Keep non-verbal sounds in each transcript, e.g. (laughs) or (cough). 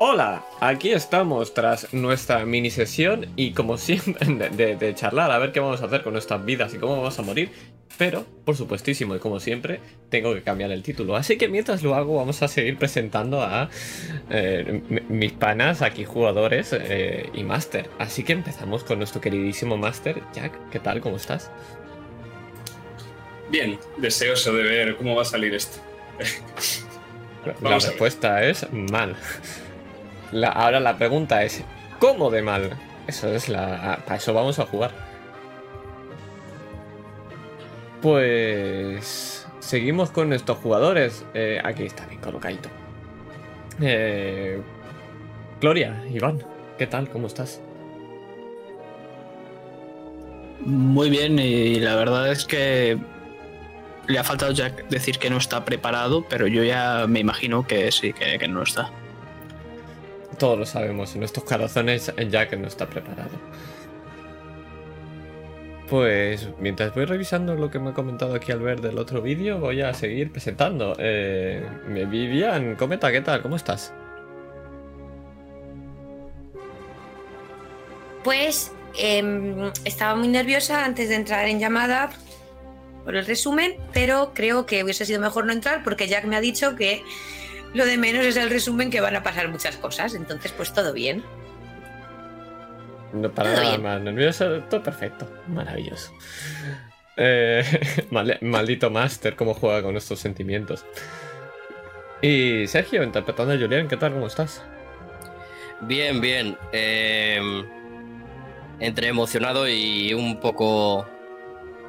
Hola, aquí estamos tras nuestra mini sesión y como siempre (laughs) de, de, charlar a ver qué vamos a hacer con nuestras vidas y cómo vamos a morir. Pero, por supuestísimo y como siempre, tengo que cambiar el título. Así que mientras lo hago vamos a seguir presentando a eh, mis panas, aquí jugadores eh, y máster. Así que empezamos con nuestro queridísimo máster. Jack, ¿qué tal? ¿Cómo estás? Bien, deseoso de ver cómo va a salir esto. la respuesta es mal. Ahora la pregunta es, ¿cómo de mal? Eso es la... Para eso vamos a jugar. Pues... Seguimos con nuestros jugadores. Eh, aquí está bien colocadito. Eh, Gloria, Iván, ¿qué tal? ¿Cómo estás? Muy bien, y la verdad es que le ha faltado ya decir que no está preparado, pero yo ya me imagino que sí, que, que no está. Todos lo sabemos, en nuestros corazones Jack no está preparado. Pues mientras voy revisando lo que me ha comentado aquí al ver del otro vídeo, voy a seguir presentando. Eh, Vivian, cometa, ¿qué tal? ¿Cómo estás? Pues em, estaba muy nerviosa antes de entrar en llamada por el resumen, pero creo que hubiese sido mejor no entrar porque Jack me ha dicho que lo de menos es el resumen que van a pasar muchas cosas, entonces pues todo bien. No para nada más nervioso, todo perfecto, maravilloso. Eh, (laughs) maldito Master, cómo juega con estos sentimientos. Y Sergio, interpretando a Julián, ¿qué tal? ¿Cómo estás? Bien, bien. Eh, entre emocionado y un poco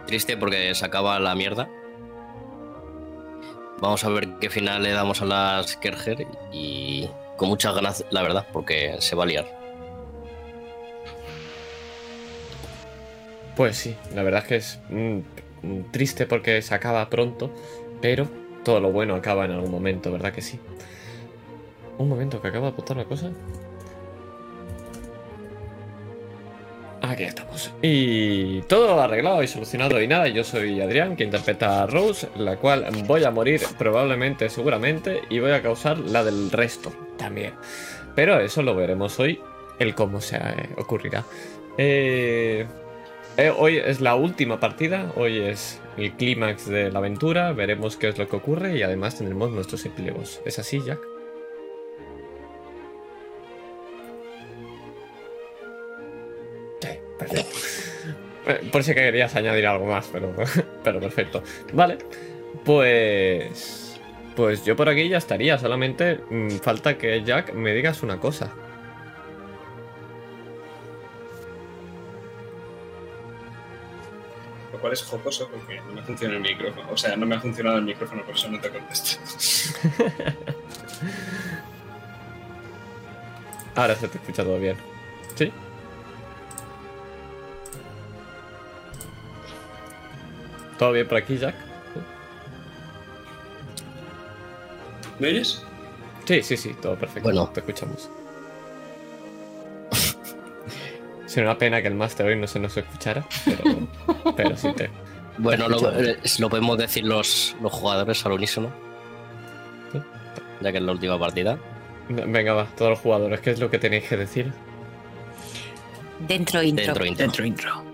triste porque se acaba la mierda. Vamos a ver qué final le damos a las Kerger y con muchas ganas, la verdad, porque se va a liar. Pues sí, la verdad es que es triste porque se acaba pronto, pero todo lo bueno acaba en algún momento, ¿verdad que sí? Un momento, que acaba de apuntar una cosa. Aquí estamos. Y todo arreglado y solucionado y nada. Yo soy Adrián, que interpreta a Rose, la cual voy a morir probablemente, seguramente, y voy a causar la del resto también. Pero eso lo veremos hoy, el cómo se eh, ocurrirá. Eh, eh, hoy es la última partida, hoy es el clímax de la aventura, veremos qué es lo que ocurre y además tendremos nuestros epílogos. ¿Es así, Jack? Por si querías añadir algo más, pero, (laughs) pero perfecto. Vale, pues... Pues yo por aquí ya estaría, solamente mm, falta que Jack me digas una cosa. Lo cual es jocoso porque no me funciona el micrófono. O sea, no me ha funcionado el micrófono, por eso no te contesto. (laughs) Ahora se te escucha todo bien. ¿Sí? ¿Todo bien por aquí, Jack? ¿Me oyes? Sí, sí, sí, todo perfecto. Bueno. Te escuchamos. Sería una pena que el máster hoy no se nos escuchara, pero, pero sí te. Bueno, lo, eh, lo, podemos decir los, los jugadores al unísono. Ya que es la última partida. Venga, va, todos los jugadores, ¿qué es lo que tenéis que decir? Dentro intro. Dentro intro. Dentro intro.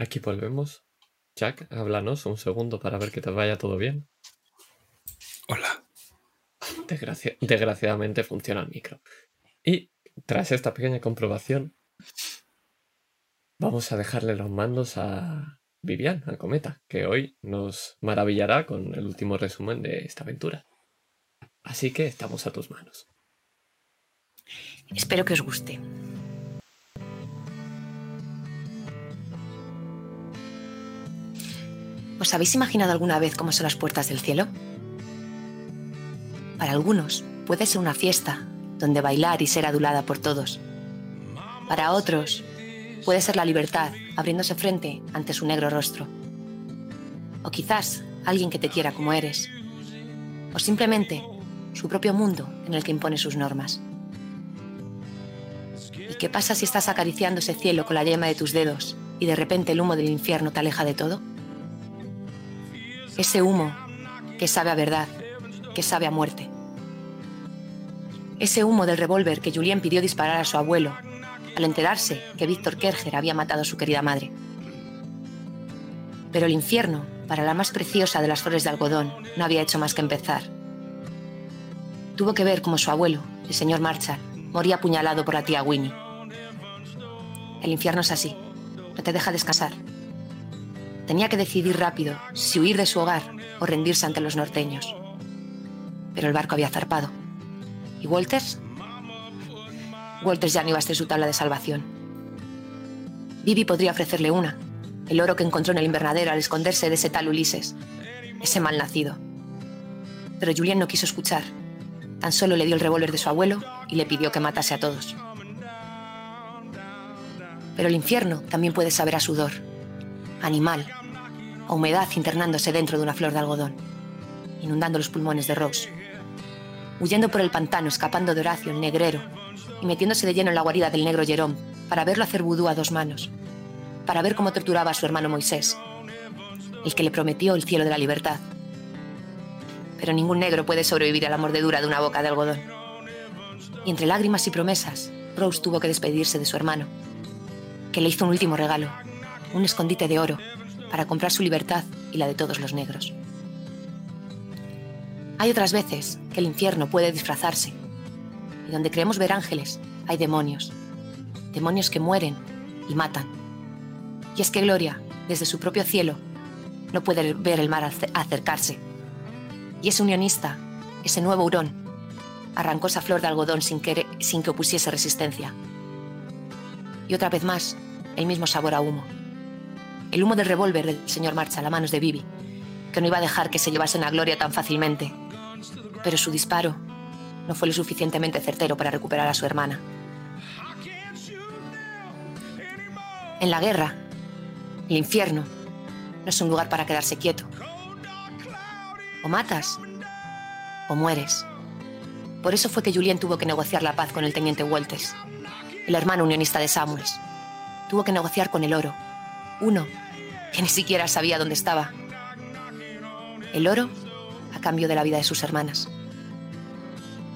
Aquí volvemos. Jack, háblanos un segundo para ver que te vaya todo bien. Hola. Desgracia- desgraciadamente funciona el micro. Y tras esta pequeña comprobación, vamos a dejarle los mandos a Vivian, a Cometa, que hoy nos maravillará con el último resumen de esta aventura. Así que estamos a tus manos. Espero que os guste. ¿Os habéis imaginado alguna vez cómo son las puertas del cielo? Para algunos puede ser una fiesta donde bailar y ser adulada por todos. Para otros puede ser la libertad abriéndose frente ante su negro rostro. O quizás alguien que te quiera como eres. O simplemente su propio mundo en el que impone sus normas. ¿Y qué pasa si estás acariciando ese cielo con la yema de tus dedos y de repente el humo del infierno te aleja de todo? Ese humo que sabe a verdad, que sabe a muerte. Ese humo del revólver que Julien pidió disparar a su abuelo al enterarse que Víctor Kerger había matado a su querida madre. Pero el infierno, para la más preciosa de las flores de algodón, no había hecho más que empezar. Tuvo que ver cómo su abuelo, el señor Marshall, moría apuñalado por la tía Winnie. El infierno es así, no te deja descansar. Tenía que decidir rápido si huir de su hogar o rendirse ante los norteños. Pero el barco había zarpado. ¿Y Walters? Walters ya no iba a ser su tabla de salvación. Vivi podría ofrecerle una, el oro que encontró en el invernadero al esconderse de ese tal Ulises, ese mal nacido. Pero Julien no quiso escuchar. Tan solo le dio el revólver de su abuelo y le pidió que matase a todos. Pero el infierno también puede saber a sudor, animal, a humedad internándose dentro de una flor de algodón, inundando los pulmones de Rose, huyendo por el pantano, escapando de Horacio, el negrero, y metiéndose de lleno en la guarida del negro Jerón para verlo hacer vudú a dos manos, para ver cómo torturaba a su hermano Moisés, el que le prometió el cielo de la libertad. Pero ningún negro puede sobrevivir a la mordedura de una boca de algodón. Y entre lágrimas y promesas, Rose tuvo que despedirse de su hermano, que le hizo un último regalo, un escondite de oro, para comprar su libertad y la de todos los negros. Hay otras veces que el infierno puede disfrazarse, y donde creemos ver ángeles, hay demonios, demonios que mueren y matan. Y es que Gloria, desde su propio cielo, no puede ver el mar ace- acercarse. Y ese unionista, ese nuevo hurón, arrancó esa flor de algodón sin que, sin que opusiese resistencia. Y otra vez más, el mismo sabor a humo. El humo del revólver del señor Marcha a manos de Bibi, que no iba a dejar que se llevasen a Gloria tan fácilmente. Pero su disparo no fue lo suficientemente certero para recuperar a su hermana. En la guerra, el infierno no es un lugar para quedarse quieto. O matas o mueres. Por eso fue que Julien tuvo que negociar la paz con el teniente Walters, el hermano unionista de Samuels. Tuvo que negociar con el oro, uno que ni siquiera sabía dónde estaba. El oro a cambio de la vida de sus hermanas.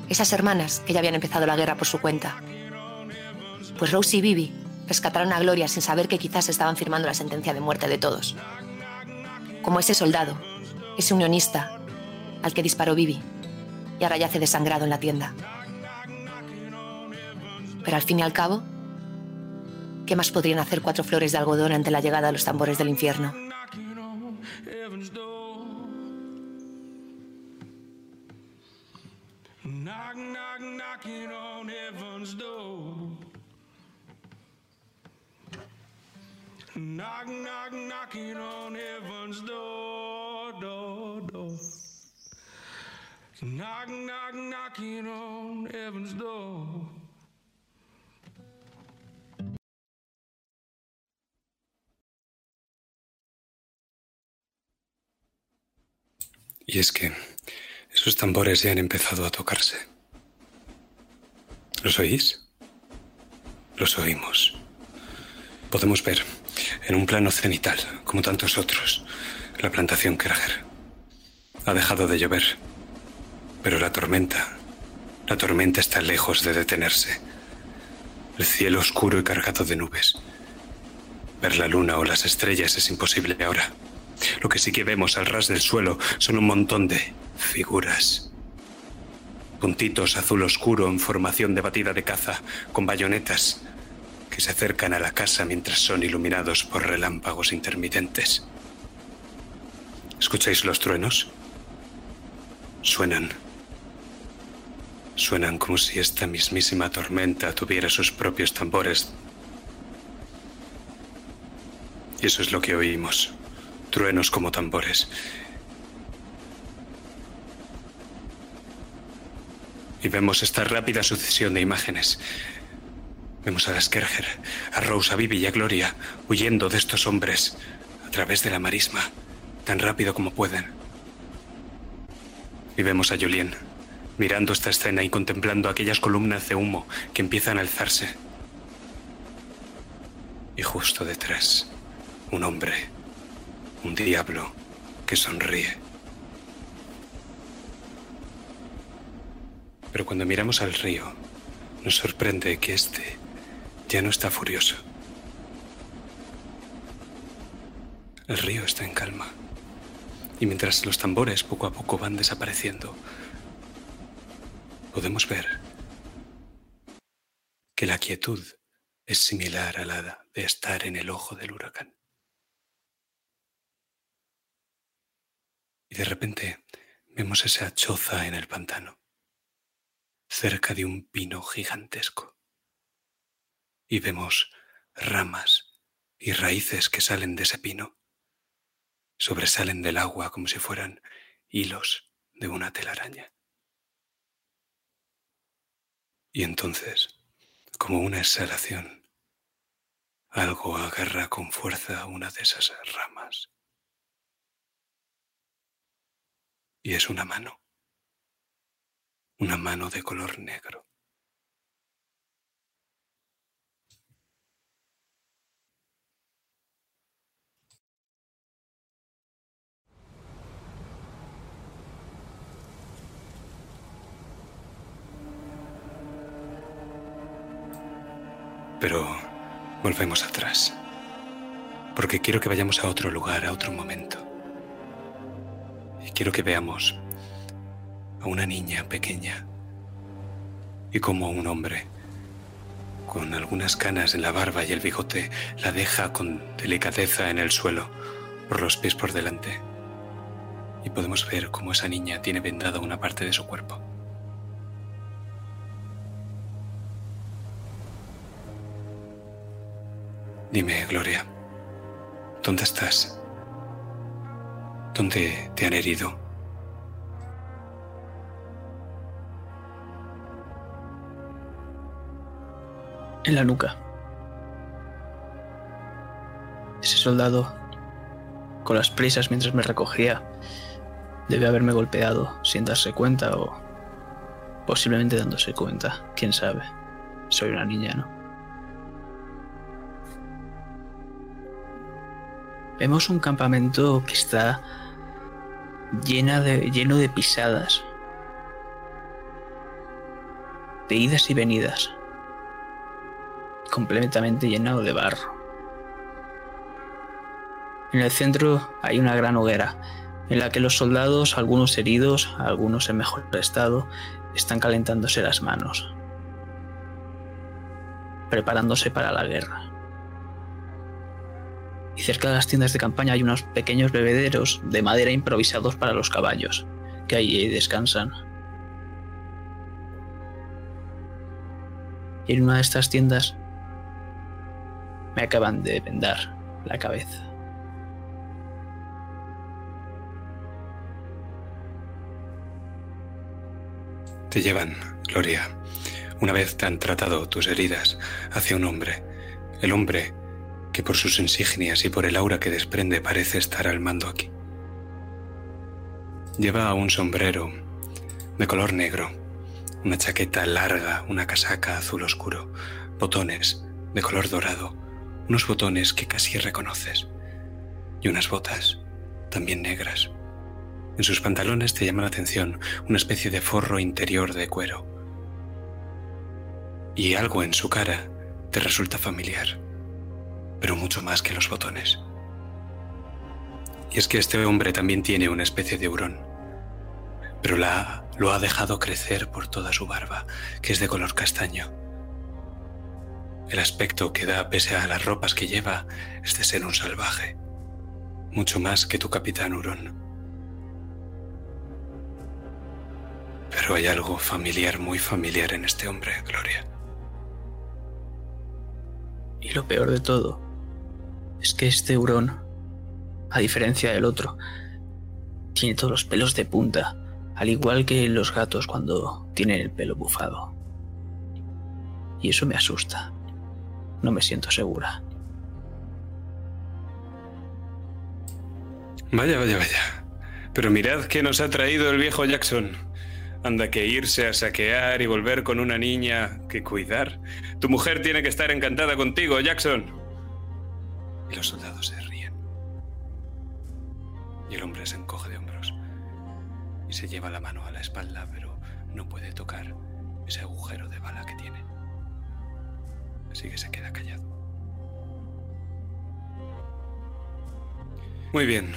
Esas hermanas que ya habían empezado la guerra por su cuenta. Pues Rose y Bibi rescataron a Gloria sin saber que quizás estaban firmando la sentencia de muerte de todos. Como ese soldado, ese unionista al que disparó Bibi y ahora yace desangrado en la tienda. Pero al fin y al cabo, ¿qué más podrían hacer cuatro flores de algodón ante la llegada de los tambores del infierno? Knock, knock, knocking on heaven's door. Door, door. Knock, knock, knocking on heaven's door. Y es que esos tambores ya han empezado a tocarse. ¿Los oís? Los oímos. Podemos ver en un plano cenital, como tantos otros, la plantación Kerger. Ha dejado de llover, pero la tormenta, la tormenta está lejos de detenerse. El cielo oscuro y cargado de nubes. Ver la luna o las estrellas es imposible ahora. Lo que sí que vemos al ras del suelo son un montón de figuras. Puntitos azul oscuro en formación de batida de caza, con bayonetas, que se acercan a la casa mientras son iluminados por relámpagos intermitentes. ¿Escucháis los truenos? Suenan. Suenan como si esta mismísima tormenta tuviera sus propios tambores. Y eso es lo que oímos. Truenos como tambores. Y vemos esta rápida sucesión de imágenes. Vemos a Skerger, a Rose, a Vivi y a Gloria huyendo de estos hombres a través de la marisma, tan rápido como pueden. Y vemos a Julien mirando esta escena y contemplando aquellas columnas de humo que empiezan a alzarse. Y justo detrás, un hombre, un diablo que sonríe. Pero cuando miramos al río, nos sorprende que este ya no está furioso. El río está en calma. Y mientras los tambores poco a poco van desapareciendo, podemos ver que la quietud es similar a la de estar en el ojo del huracán. Y de repente vemos esa choza en el pantano, cerca de un pino gigantesco. Y vemos ramas y raíces que salen de ese pino, sobresalen del agua como si fueran hilos de una telaraña. Y entonces, como una exhalación, algo agarra con fuerza una de esas ramas. Y es una mano, una mano de color negro. Pero volvemos atrás. Porque quiero que vayamos a otro lugar, a otro momento. Quiero que veamos a una niña pequeña y como un hombre, con algunas canas en la barba y el bigote, la deja con delicadeza en el suelo, por los pies por delante. Y podemos ver cómo esa niña tiene vendada una parte de su cuerpo. Dime, Gloria, ¿dónde estás? ¿Dónde te han herido? En la nuca. Ese soldado, con las prisas mientras me recogía, debe haberme golpeado sin darse cuenta o posiblemente dándose cuenta. Quién sabe. Soy una niña, ¿no? Vemos un campamento que está llena de, lleno de pisadas, de idas y venidas, completamente llenado de barro. En el centro hay una gran hoguera en la que los soldados, algunos heridos, algunos en mejor estado, están calentándose las manos, preparándose para la guerra. Y cerca de las tiendas de campaña hay unos pequeños bebederos de madera improvisados para los caballos, que allí descansan. Y en una de estas tiendas me acaban de vendar la cabeza. Te llevan, Gloria, una vez te han tratado tus heridas hacia un hombre, el hombre que por sus insignias y por el aura que desprende parece estar al mando aquí. Lleva un sombrero de color negro, una chaqueta larga, una casaca azul oscuro, botones de color dorado, unos botones que casi reconoces, y unas botas también negras. En sus pantalones te llama la atención una especie de forro interior de cuero. Y algo en su cara te resulta familiar pero mucho más que los botones. Y es que este hombre también tiene una especie de hurón, pero la, lo ha dejado crecer por toda su barba, que es de color castaño. El aspecto que da pese a las ropas que lleva es de ser un salvaje, mucho más que tu capitán hurón. Pero hay algo familiar, muy familiar en este hombre, Gloria. Y lo peor de todo es que este hurón, a diferencia del otro, tiene todos los pelos de punta, al igual que los gatos cuando tienen el pelo bufado. Y eso me asusta. No me siento segura. Vaya, vaya, vaya. Pero mirad qué nos ha traído el viejo Jackson. Anda que irse a saquear y volver con una niña que cuidar. Tu mujer tiene que estar encantada contigo, Jackson. Y los soldados se ríen. Y el hombre se encoge de hombros y se lleva la mano a la espalda, pero no puede tocar ese agujero de bala que tiene. Así que se queda callado. Muy bien.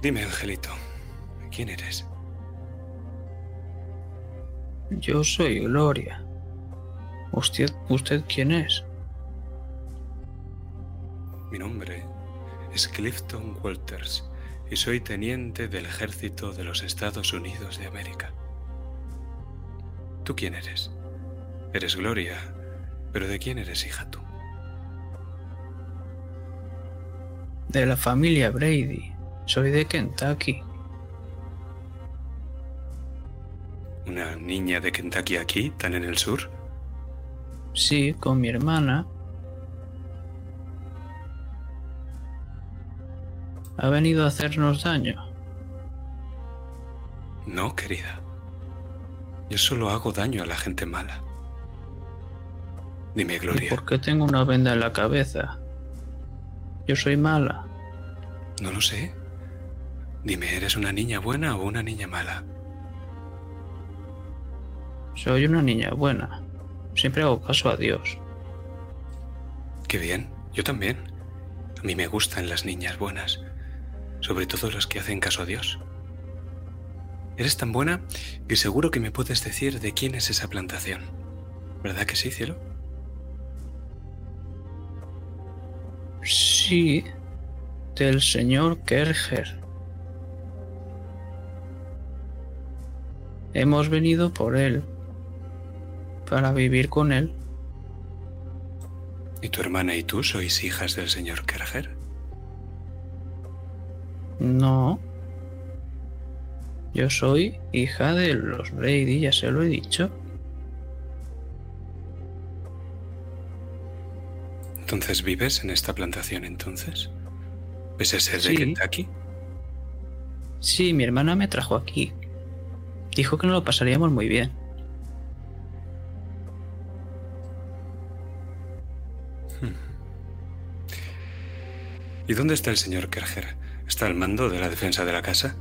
Dime, Angelito, ¿quién eres? Yo soy Gloria. ¿Usted, usted quién es? Mi nombre es Clifton Walters y soy teniente del ejército de los Estados Unidos de América. ¿Tú quién eres? Eres Gloria, pero ¿de quién eres hija tú? De la familia Brady. Soy de Kentucky. ¿Una niña de Kentucky aquí, tan en el sur? Sí, con mi hermana. Ha venido a hacernos daño. No, querida. Yo solo hago daño a la gente mala. Dime, ¿Y Gloria, por qué tengo una venda en la cabeza? Yo soy mala. no lo sé. Dime, ¿eres una niña buena o una niña mala? Soy una niña buena. Siempre hago caso a Dios. Qué bien, yo también. A mí me gustan las niñas buenas, sobre todo las que hacen caso a Dios. Eres tan buena que seguro que me puedes decir de quién es esa plantación. ¿Verdad que sí, cielo? Sí, del señor Kerger. Hemos venido por él, para vivir con él. ¿Y tu hermana y tú sois hijas del señor Kerger? No. Yo soy hija de los Brady, ya se lo he dicho. Entonces vives en esta plantación entonces? ¿Pese a ser de Sí. Kentucky? Sí, mi hermana me trajo aquí. Dijo que nos lo pasaríamos muy bien. ¿Y dónde está el señor Kerger? ¿Está al mando de la defensa de la casa?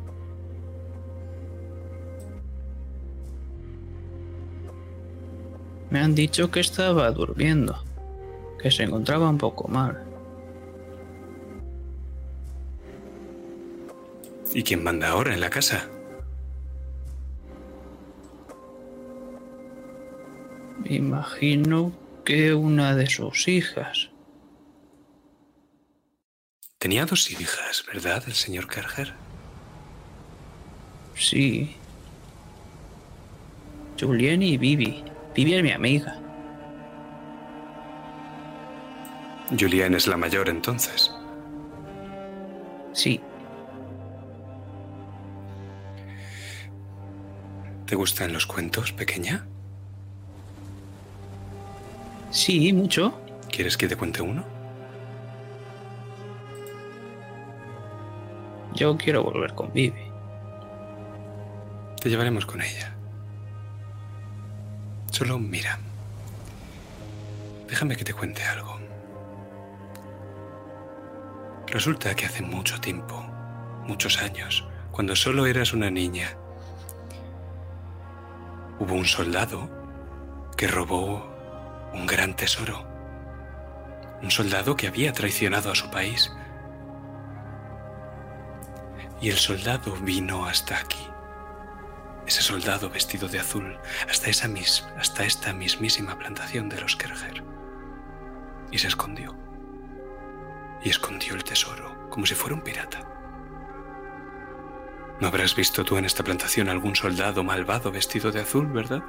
Me han dicho que estaba durmiendo, que se encontraba un poco mal. ¿Y quién manda ahora en la casa? Imagino que una de sus hijas. Tenía dos hijas, ¿verdad, el señor Kerger? Sí. Julienne y Vivi. Vivi es mi amiga. Julián es la mayor entonces. Sí, ¿Te gustan los cuentos, pequeña? sí, mucho. ¿Quieres que te cuente uno? Yo quiero volver con Vivi. Te llevaremos con ella. Solo mira. Déjame que te cuente algo. Resulta que hace mucho tiempo, muchos años, cuando solo eras una niña, hubo un soldado que robó un gran tesoro Un soldado que había traicionado a su país. Y el soldado vino hasta aquí. Ese soldado vestido de azul, hasta, esa mis, hasta esta mismísima plantación de los Kerger. Y se escondió. Y escondió el tesoro, como si fuera un pirata. No habrás visto tú en esta plantación algún soldado malvado vestido de azul, ¿verdad?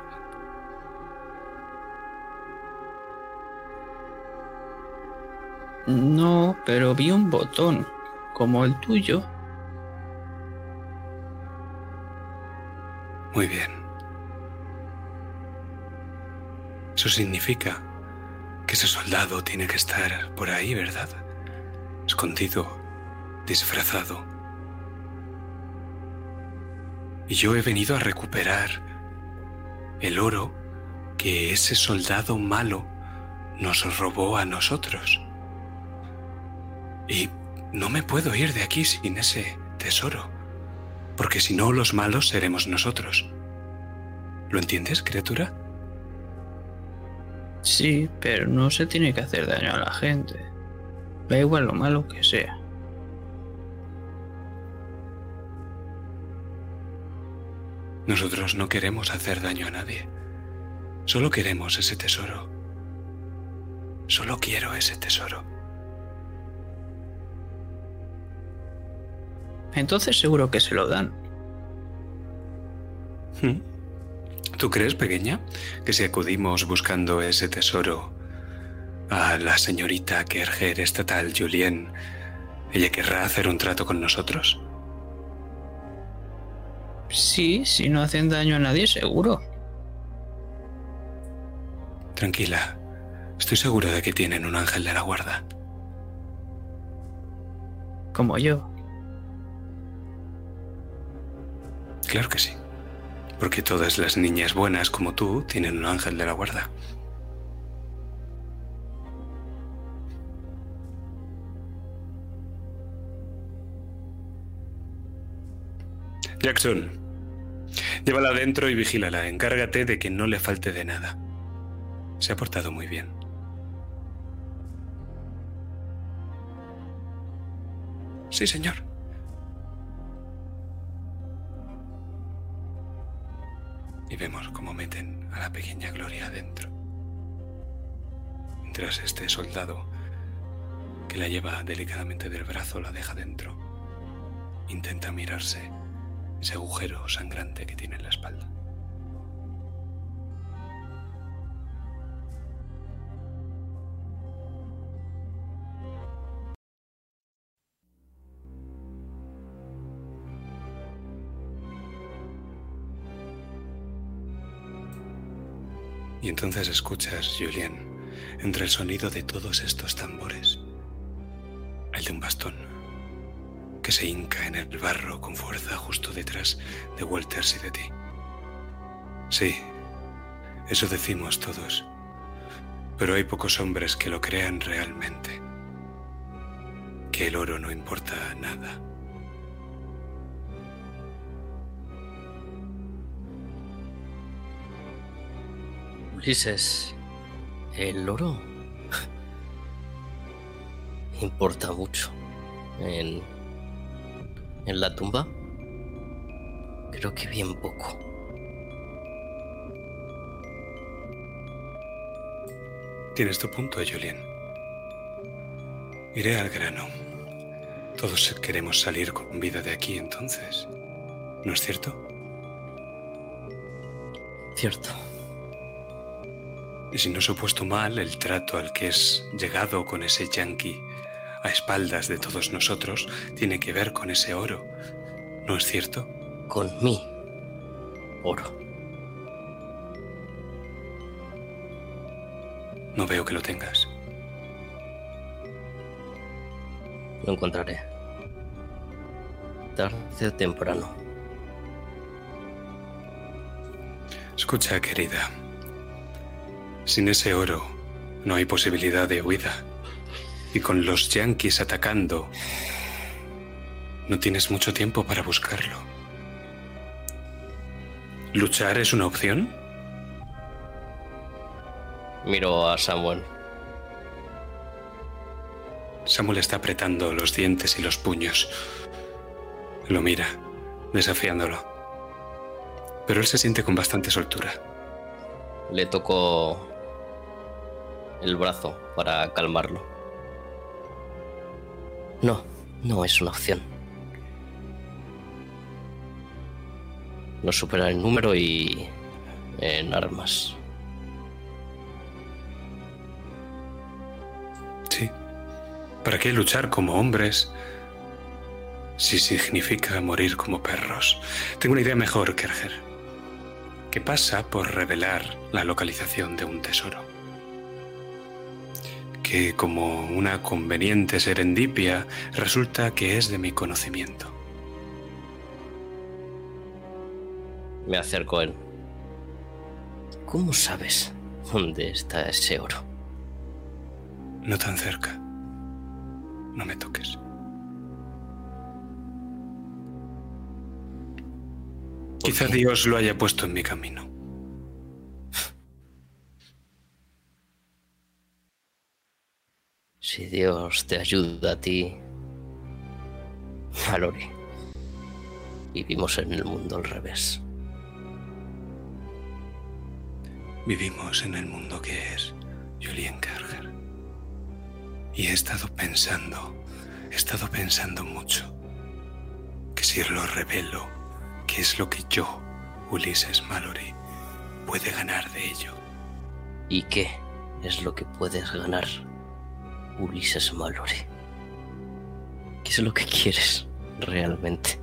No, pero vi un botón, como el tuyo. Muy bien. Eso significa que ese soldado tiene que estar por ahí, ¿verdad? Escondido, disfrazado. Y yo he venido a recuperar el oro que ese soldado malo nos robó a nosotros. Y no me puedo ir de aquí sin ese tesoro, porque si no los malos seremos nosotros. ¿Lo entiendes, criatura? Sí, pero no se tiene que hacer daño a la gente. Da igual lo malo que sea. Nosotros no queremos hacer daño a nadie. Solo queremos ese tesoro. Solo quiero ese tesoro. Entonces seguro que se lo dan. ¿Mm? ¿Tú crees, pequeña, que si acudimos buscando ese tesoro a la señorita Kerger estatal Julien, ella querrá hacer un trato con nosotros? Sí, si no hacen daño a nadie, seguro. Tranquila, estoy seguro de que tienen un ángel de la guarda. Como yo. Claro que sí. Porque todas las niñas buenas como tú tienen un ángel de la guarda. Jackson, llévala adentro y vigílala. Encárgate de que no le falte de nada. Se ha portado muy bien. Sí, señor. Y vemos cómo meten a la pequeña Gloria adentro. Mientras este soldado que la lleva delicadamente del brazo la deja dentro, intenta mirarse ese agujero sangrante que tiene en la espalda. Y entonces escuchas, Julien, entre el sonido de todos estos tambores, el de un bastón que se hinca en el barro con fuerza justo detrás de Walters y de ti. Sí, eso decimos todos, pero hay pocos hombres que lo crean realmente, que el oro no importa nada. Ulises, el oro (laughs) importa mucho. En, en la tumba, creo que bien poco. Tienes tu punto, Julien. Iré al grano. Todos queremos salir con vida de aquí entonces. ¿No es cierto? Cierto. Y si no se ha puesto mal el trato al que es llegado con ese yankee a espaldas de todos nosotros, tiene que ver con ese oro. ¿No es cierto? Con mi oro. No veo que lo tengas. Lo encontraré. Tarde o temprano. Escucha, querida. Sin ese oro no hay posibilidad de huida. Y con los yankees atacando, no tienes mucho tiempo para buscarlo. ¿Luchar es una opción? Miro a Samuel. Samuel está apretando los dientes y los puños. Lo mira, desafiándolo. Pero él se siente con bastante soltura. Le tocó el brazo para calmarlo. No, no es una opción. No supera en número y en armas. Sí. ¿Para qué luchar como hombres si significa morir como perros? Tengo una idea mejor, Kerger. Que pasa por revelar la localización de un tesoro. Que como una conveniente serendipia resulta que es de mi conocimiento. Me acerco a él. ¿Cómo sabes dónde está ese oro? No tan cerca. No me toques. Quizá qué? Dios lo haya puesto en mi camino. Si Dios te ayuda a ti, Mallory. Vivimos en el mundo al revés. Vivimos en el mundo que es Julian Kerger. Y he estado pensando, he estado pensando mucho, que si lo revelo, ¿qué es lo que yo, Ulises Mallory, puede ganar de ello? ¿Y qué es lo que puedes ganar, Ulises Mallory? ¿Qué es lo que quieres realmente?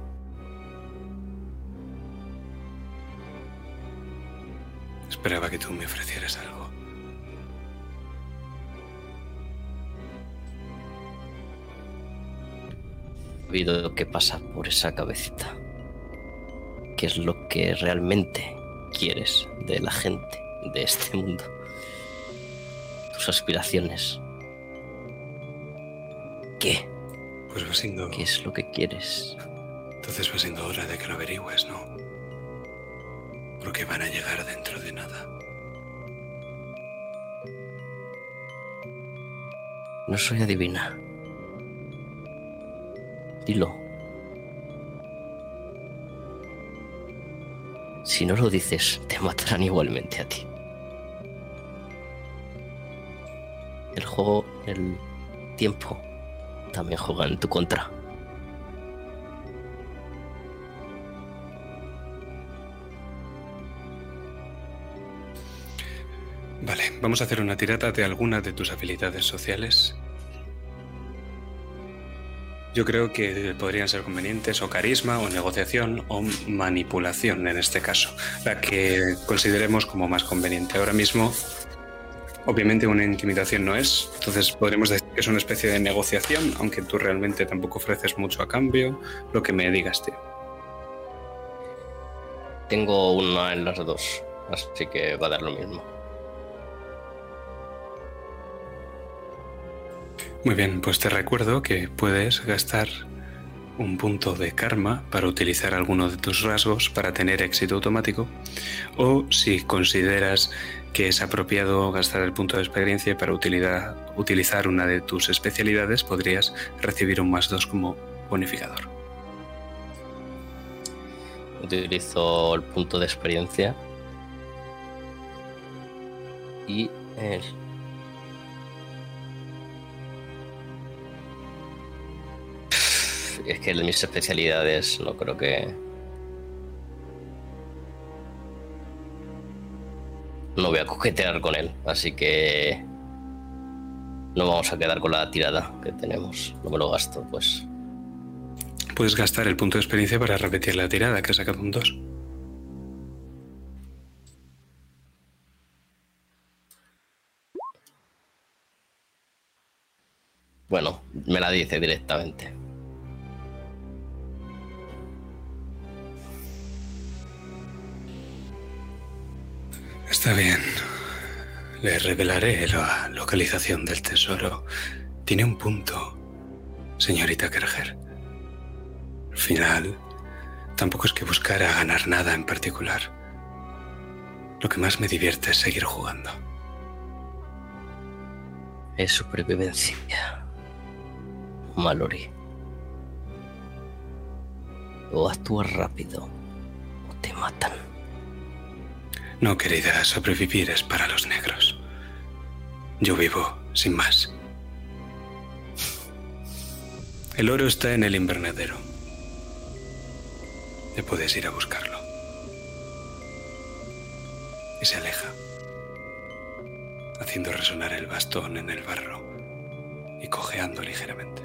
Esperaba que tú me ofrecieras algo. Olvido qué pasa por esa cabecita. ¿Qué es lo que realmente quieres de la gente de este mundo? Tus aspiraciones. ¿Qué? Pues va siendo, ¿Qué es lo que quieres? entonces va siendo hora de que lo averigües, ¿no? Porque van a llegar dentro de nada. No soy adivina. Dilo. Si no lo dices, te matarán igualmente a ti. El juego, el tiempo, también juega en tu contra. Vale, vamos a hacer una tirada de algunas de tus habilidades sociales. Yo creo que podrían ser convenientes o carisma o negociación o manipulación en este caso, la que consideremos como más conveniente. Ahora mismo, obviamente una intimidación no es, entonces podremos decir que es una especie de negociación, aunque tú realmente tampoco ofreces mucho a cambio, lo que me digas, tío. Tengo una en las dos, así que va a dar lo mismo. Muy bien, pues te recuerdo que puedes gastar un punto de karma para utilizar alguno de tus rasgos para tener éxito automático o si consideras que es apropiado gastar el punto de experiencia para utilidad- utilizar una de tus especialidades podrías recibir un más 2 como bonificador. Utilizo el punto de experiencia. Y el. Es que mis especialidades no creo que. No voy a coquetear con él, así que. No vamos a quedar con la tirada que tenemos. No me lo gasto, pues. Puedes gastar el punto de experiencia para repetir la tirada que has sacado un 2. Bueno, me la dice directamente. Está bien. Le revelaré la localización del tesoro. Tiene un punto, señorita Kerger. Al final, tampoco es que buscara ganar nada en particular. Lo que más me divierte es seguir jugando. Es supervivencia. Mallory. O actúas rápido o te matan. No, querida, sobrevivir es para los negros. Yo vivo sin más. El oro está en el invernadero. Te puedes ir a buscarlo. Y se aleja, haciendo resonar el bastón en el barro y cojeando ligeramente.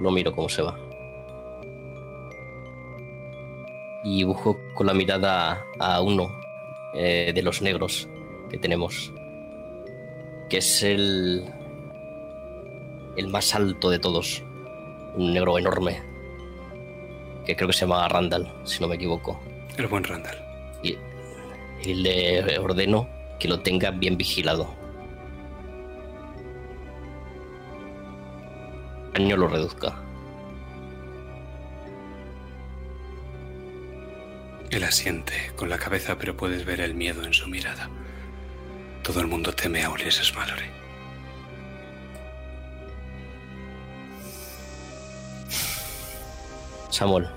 Lo miro cómo se va. Y busco con la mirada a uno eh, de los negros que tenemos. Que es el. el más alto de todos. Un negro enorme. Que creo que se llama Randall, si no me equivoco. El buen Randall. Y, y le ordeno que lo tenga bien vigilado. Año lo reduzca. Él asiente con la cabeza, pero puedes ver el miedo en su mirada. Todo el mundo teme a Ulysses Mallory. Samuel,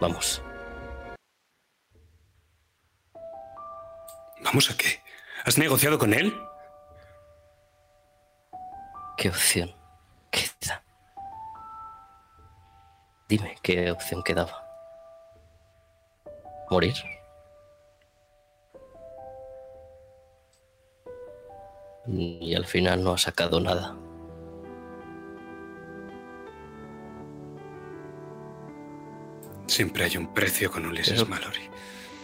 vamos. ¿Vamos a qué? ¿Has negociado con él? ¿Qué opción queda? Dime qué opción quedaba. ¿Morir? Y al final no ha sacado nada. Siempre hay un precio con Ulysses Pero- Mallory.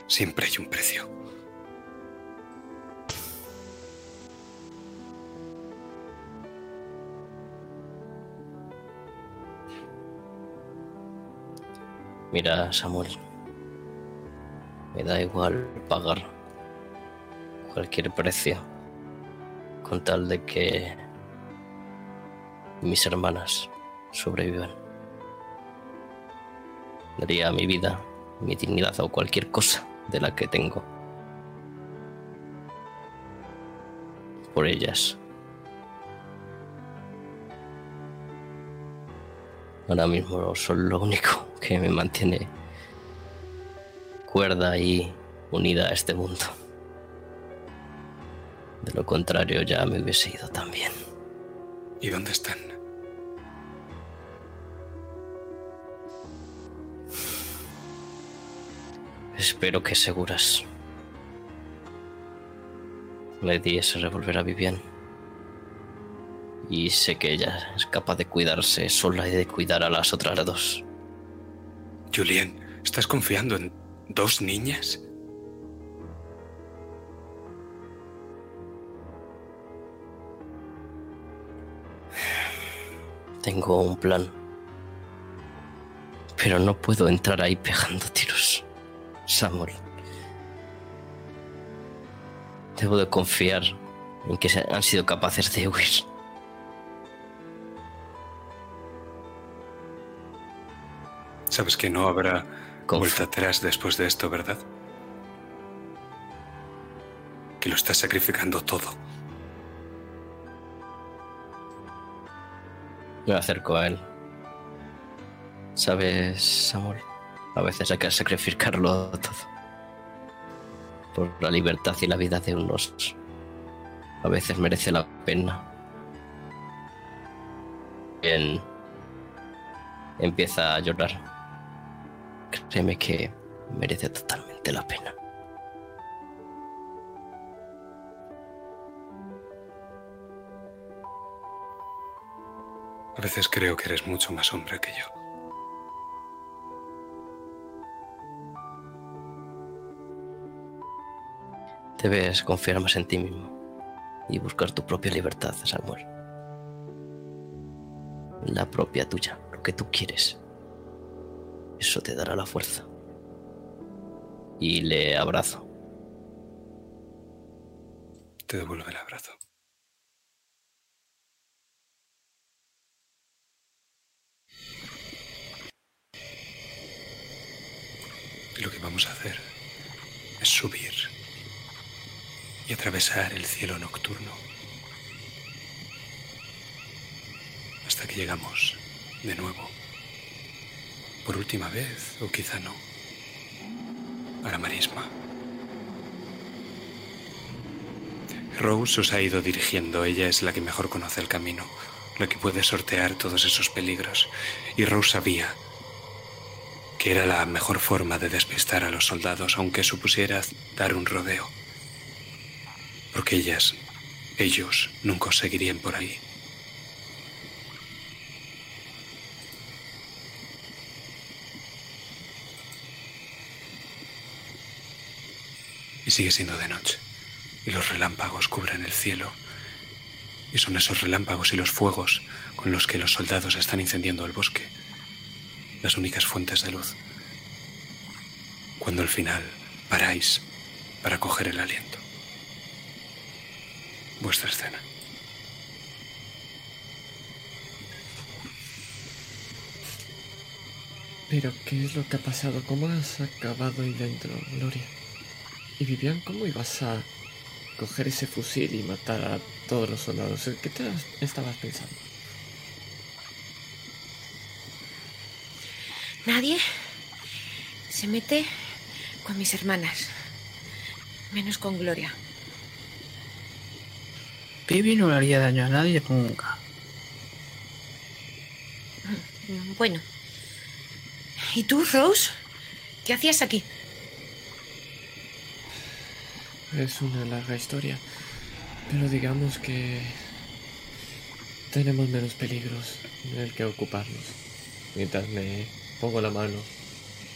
Siempre hay un precio. Mira, Samuel. Me da igual pagar cualquier precio con tal de que mis hermanas sobrevivan. Daría mi vida, mi dignidad o cualquier cosa de la que tengo por ellas. Ahora mismo son lo único que me mantiene cuerda y unida a este mundo. De lo contrario ya me hubiese ido también. ¿Y dónde están? Espero que seguras. Le di ese revólver a Vivian. Y sé que ella es capaz de cuidarse sola y de cuidar a las otras dos. Julien, ¿estás confiando en dos niñas? Tengo un plan. Pero no puedo entrar ahí pegando tiros. Samuel. Debo de confiar en que se- han sido capaces de huir. Sabes que no habrá Vuelta atrás después de esto, ¿verdad? Que lo estás sacrificando todo. Me acerco a él. Sabes, Samuel, a veces hay que sacrificarlo todo. Por la libertad y la vida de unos. A veces merece la pena. Bien. Empieza a llorar. Créeme que merece totalmente la pena. A veces creo que eres mucho más hombre que yo. Debes confiar más en ti mismo y buscar tu propia libertad, Samuel. La propia tuya, lo que tú quieres. Eso te dará la fuerza. Y le abrazo. Te devuelvo el abrazo. Y lo que vamos a hacer es subir. y atravesar el cielo nocturno hasta que llegamos de nuevo, por última vez o quizá no, a la marisma. Rose os ha ido dirigiendo, ella es la que mejor conoce el camino, la que puede sortear todos esos peligros, y Rose sabía que era la mejor forma de despistar a los soldados, aunque supusiera dar un rodeo. Porque ellas, ellos, nunca os seguirían por ahí. Sigue siendo de noche, y los relámpagos cubren el cielo. Y son esos relámpagos y los fuegos con los que los soldados están incendiando el bosque las únicas fuentes de luz. Cuando al final paráis para coger el aliento. Vuestra escena. Pero, ¿qué es lo que ha pasado? ¿Cómo has acabado ahí dentro, Gloria? Y Vivian, ¿cómo ibas a coger ese fusil y matar a todos los soldados? ¿Qué te estabas pensando? Nadie se mete con mis hermanas. Menos con Gloria. Vivi no le haría daño a nadie nunca. Mm, Bueno. ¿Y tú, Rose? ¿Qué hacías aquí? Es una larga historia. Pero digamos que tenemos menos peligros en el que ocuparnos. Mientras me pongo la mano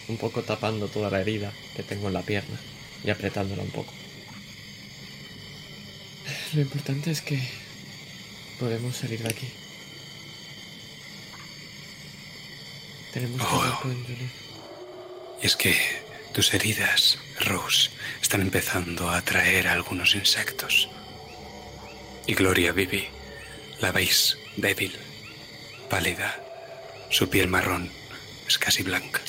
un poco tapando toda la herida que tengo en la pierna y apretándola un poco. Lo importante es que podemos salir de aquí. Tenemos que Oh. con es que tus heridas, Rose, están empezando a atraer a algunos insectos. Y Gloria Vivi, la veis débil, pálida, su piel marrón es casi blanca.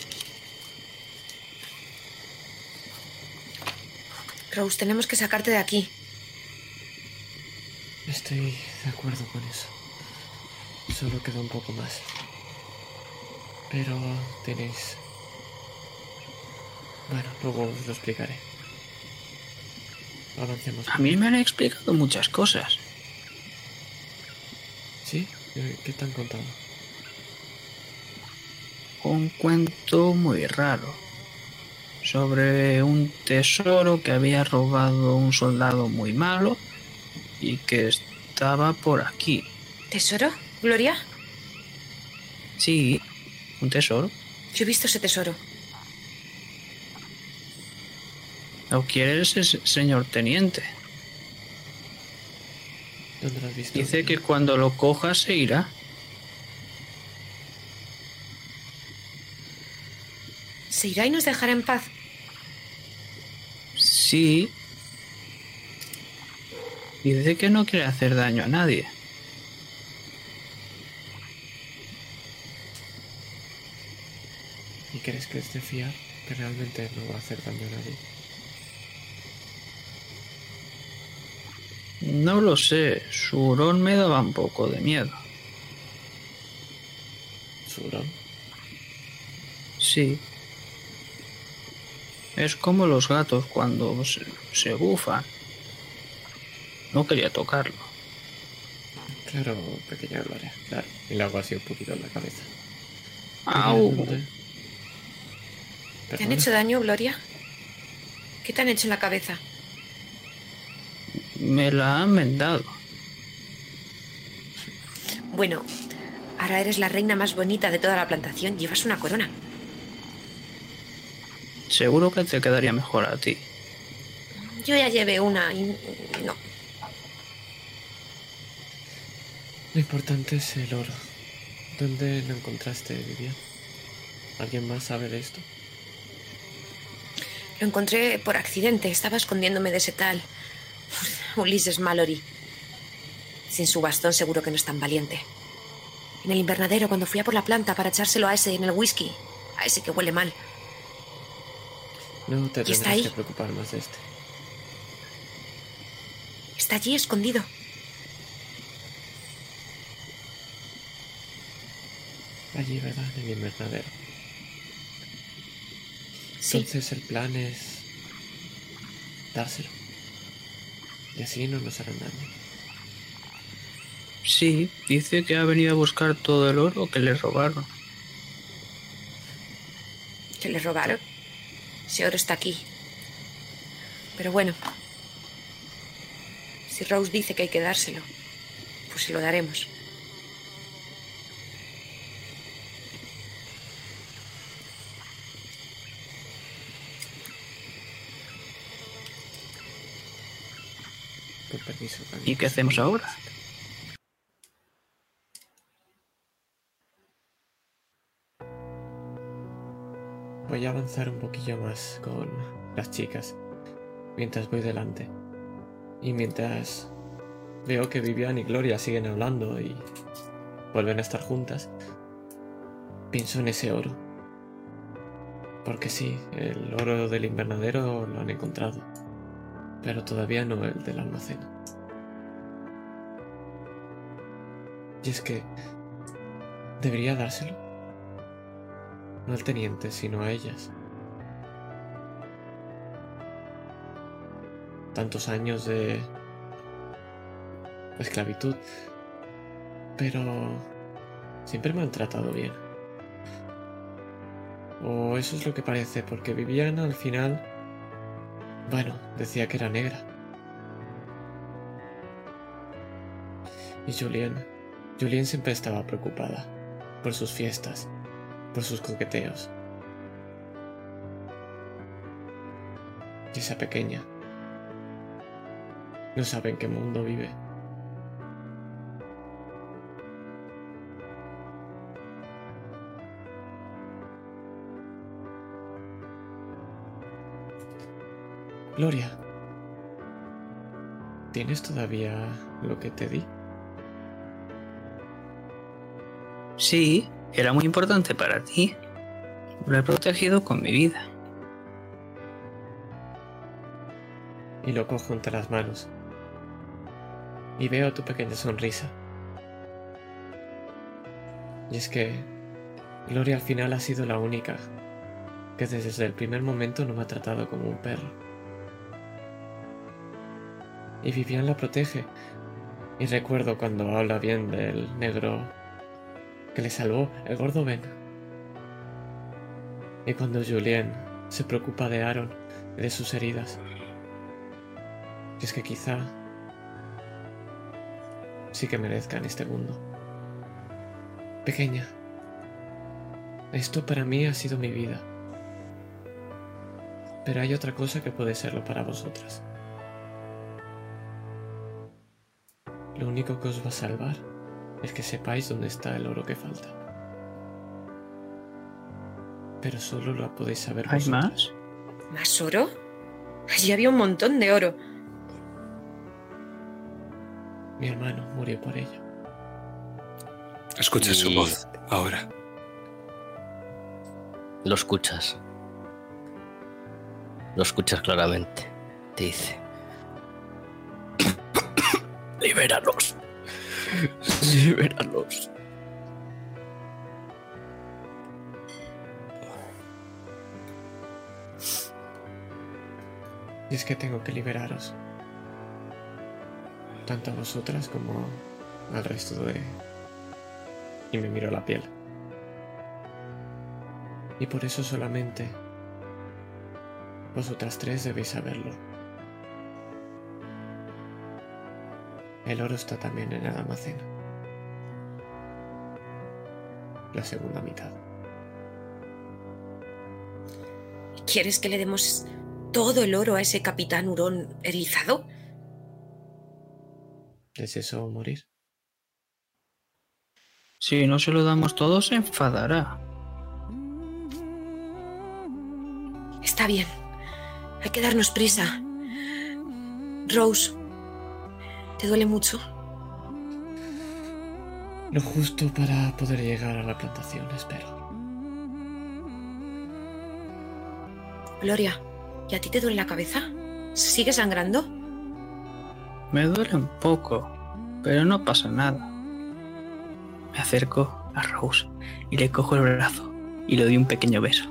Rose, tenemos que sacarte de aquí. Estoy de acuerdo con eso. Solo queda un poco más. Pero tenéis... Bueno, luego os lo explicaré. Avancemos. A mí me han explicado muchas cosas. ¿Sí? Eh, ¿Qué te han contado? Un cuento muy raro. Sobre un tesoro que había robado un soldado muy malo y que estaba por aquí. ¿Tesoro? ¿Gloria? Sí, un tesoro. Yo he visto ese tesoro. ¿Lo quieres, ese señor teniente? ¿Dónde lo has visto? Dice que cuando lo coja se irá. ¿Se irá y nos dejará en paz? Sí. Dice que no quiere hacer daño a nadie. ¿Y crees que es de fiar? Que realmente no va a hacer daño a nadie. No lo sé, su hurón me daba un poco de miedo. Su hurón. Sí. Es como los gatos cuando se, se bufan. No quería tocarlo. Claro, pequeña Gloria, claro. Y le hago así un poquito en la cabeza. Au. ¿Te han hecho daño, Gloria? ¿Qué te han hecho en la cabeza? Me la han vendado. Bueno, ahora eres la reina más bonita de toda la plantación. Llevas una corona. Seguro que te quedaría mejor a ti. Yo ya llevé una y no. Lo importante es el oro. ¿Dónde lo encontraste, Vivian? ¿Alguien más sabe de esto? Lo encontré por accidente. Estaba escondiéndome de ese tal Ulises Mallory. Sin su bastón seguro que no es tan valiente. En el invernadero cuando fui a por la planta para echárselo a ese en el whisky. A ese que huele mal. No te ¿Y está tendrás ahí? que preocupar más de este. Está allí escondido. Allí, ¿verdad? En el invernadero. Sí. Entonces el plan es dárselo. Y así no nos harán daño. Sí, dice que ha venido a buscar todo el oro que le robaron. Que le robaron. Ese oro está aquí. Pero bueno. Si Rose dice que hay que dárselo, pues se lo daremos. ¿Y qué hacemos ahora? Voy a avanzar un poquillo más con las chicas mientras voy delante. Y mientras veo que Vivian y Gloria siguen hablando y vuelven a estar juntas, pienso en ese oro. Porque sí, el oro del invernadero lo han encontrado, pero todavía no el del almacén. Y es que debería dárselo. No al teniente, sino a ellas. Tantos años de esclavitud. Pero siempre me han tratado bien. O eso es lo que parece, porque Viviana al final... Bueno, decía que era negra. Y Julien... Julien siempre estaba preocupada por sus fiestas, por sus coqueteos. Y esa pequeña no sabe en qué mundo vive. Gloria, ¿tienes todavía lo que te di? Sí, era muy importante para ti. Lo he protegido con mi vida. y lo cojo entre las manos. Y veo tu pequeña sonrisa. Y es que Gloria al final ha sido la única que desde el primer momento no me ha tratado como un perro. Y Vivian la protege. Y recuerdo cuando habla bien del negro que le salvó, el gordo Ben. Y cuando Julien se preocupa de Aaron y de sus heridas. Y es que quizá sí que merezca en este mundo. Pequeña, esto para mí ha sido mi vida. Pero hay otra cosa que puede serlo para vosotras. Lo único que os va a salvar es que sepáis dónde está el oro que falta. Pero solo lo podéis saber ¿Hay más? ¿Más oro? Allí había un montón de oro. Mi hermano murió por ello. Escucha su voz ahora. Lo escuchas. Lo escuchas claramente. Te dice. (coughs) Libéralos. (laughs) Libéralos. Y es que tengo que liberaros. Tanto a vosotras como al resto de... Y me miro la piel. Y por eso solamente vosotras tres debéis saberlo. El oro está también en el almacén. La segunda mitad. ¿Quieres que le demos todo el oro a ese capitán hurón erizado? ¿Es eso morir? Si no se lo damos todo, se enfadará. Está bien. Hay que darnos prisa. Rose, ¿te duele mucho? Lo justo para poder llegar a la plantación, espero. Gloria, ¿y a ti te duele la cabeza? ¿Sigue sangrando? Me duele un poco, pero no pasa nada. Me acerco a Rose y le cojo el brazo y le doy un pequeño beso.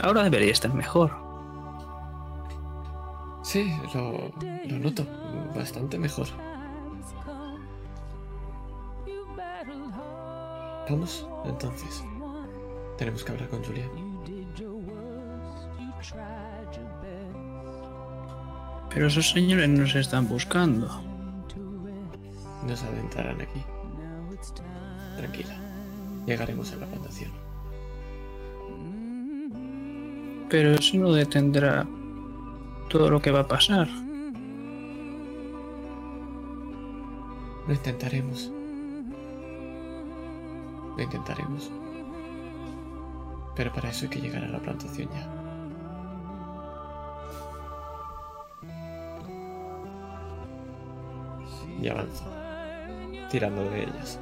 Ahora debería estar mejor. Sí, lo, lo noto bastante mejor. Vamos, entonces. Tenemos que hablar con Julián. Pero esos señores nos están buscando. Nos adentrarán aquí. Tranquila. Llegaremos a la plantación. Pero eso no detendrá todo lo que va a pasar. Lo intentaremos. Lo intentaremos. Pero para eso hay que llegar a la plantación ya. Y avanzo, tirando de ellas.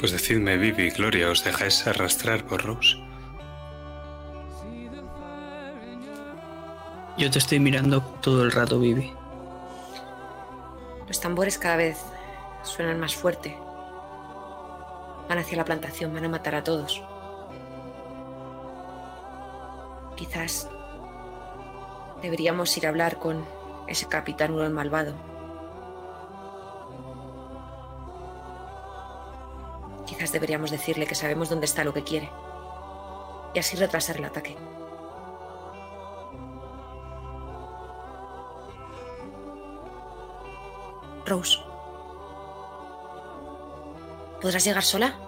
Pues decidme, Vivi y Gloria, ¿os dejáis arrastrar por Rose? Yo te estoy mirando todo el rato, Vivi. Los tambores cada vez suenan más fuerte. Van hacia la plantación, van a matar a todos. Quizás deberíamos ir a hablar con ese capitán Hurón malvado. Quizás deberíamos decirle que sabemos dónde está lo que quiere. Y así retrasar el ataque. Rose. ¿Podrás llegar sola?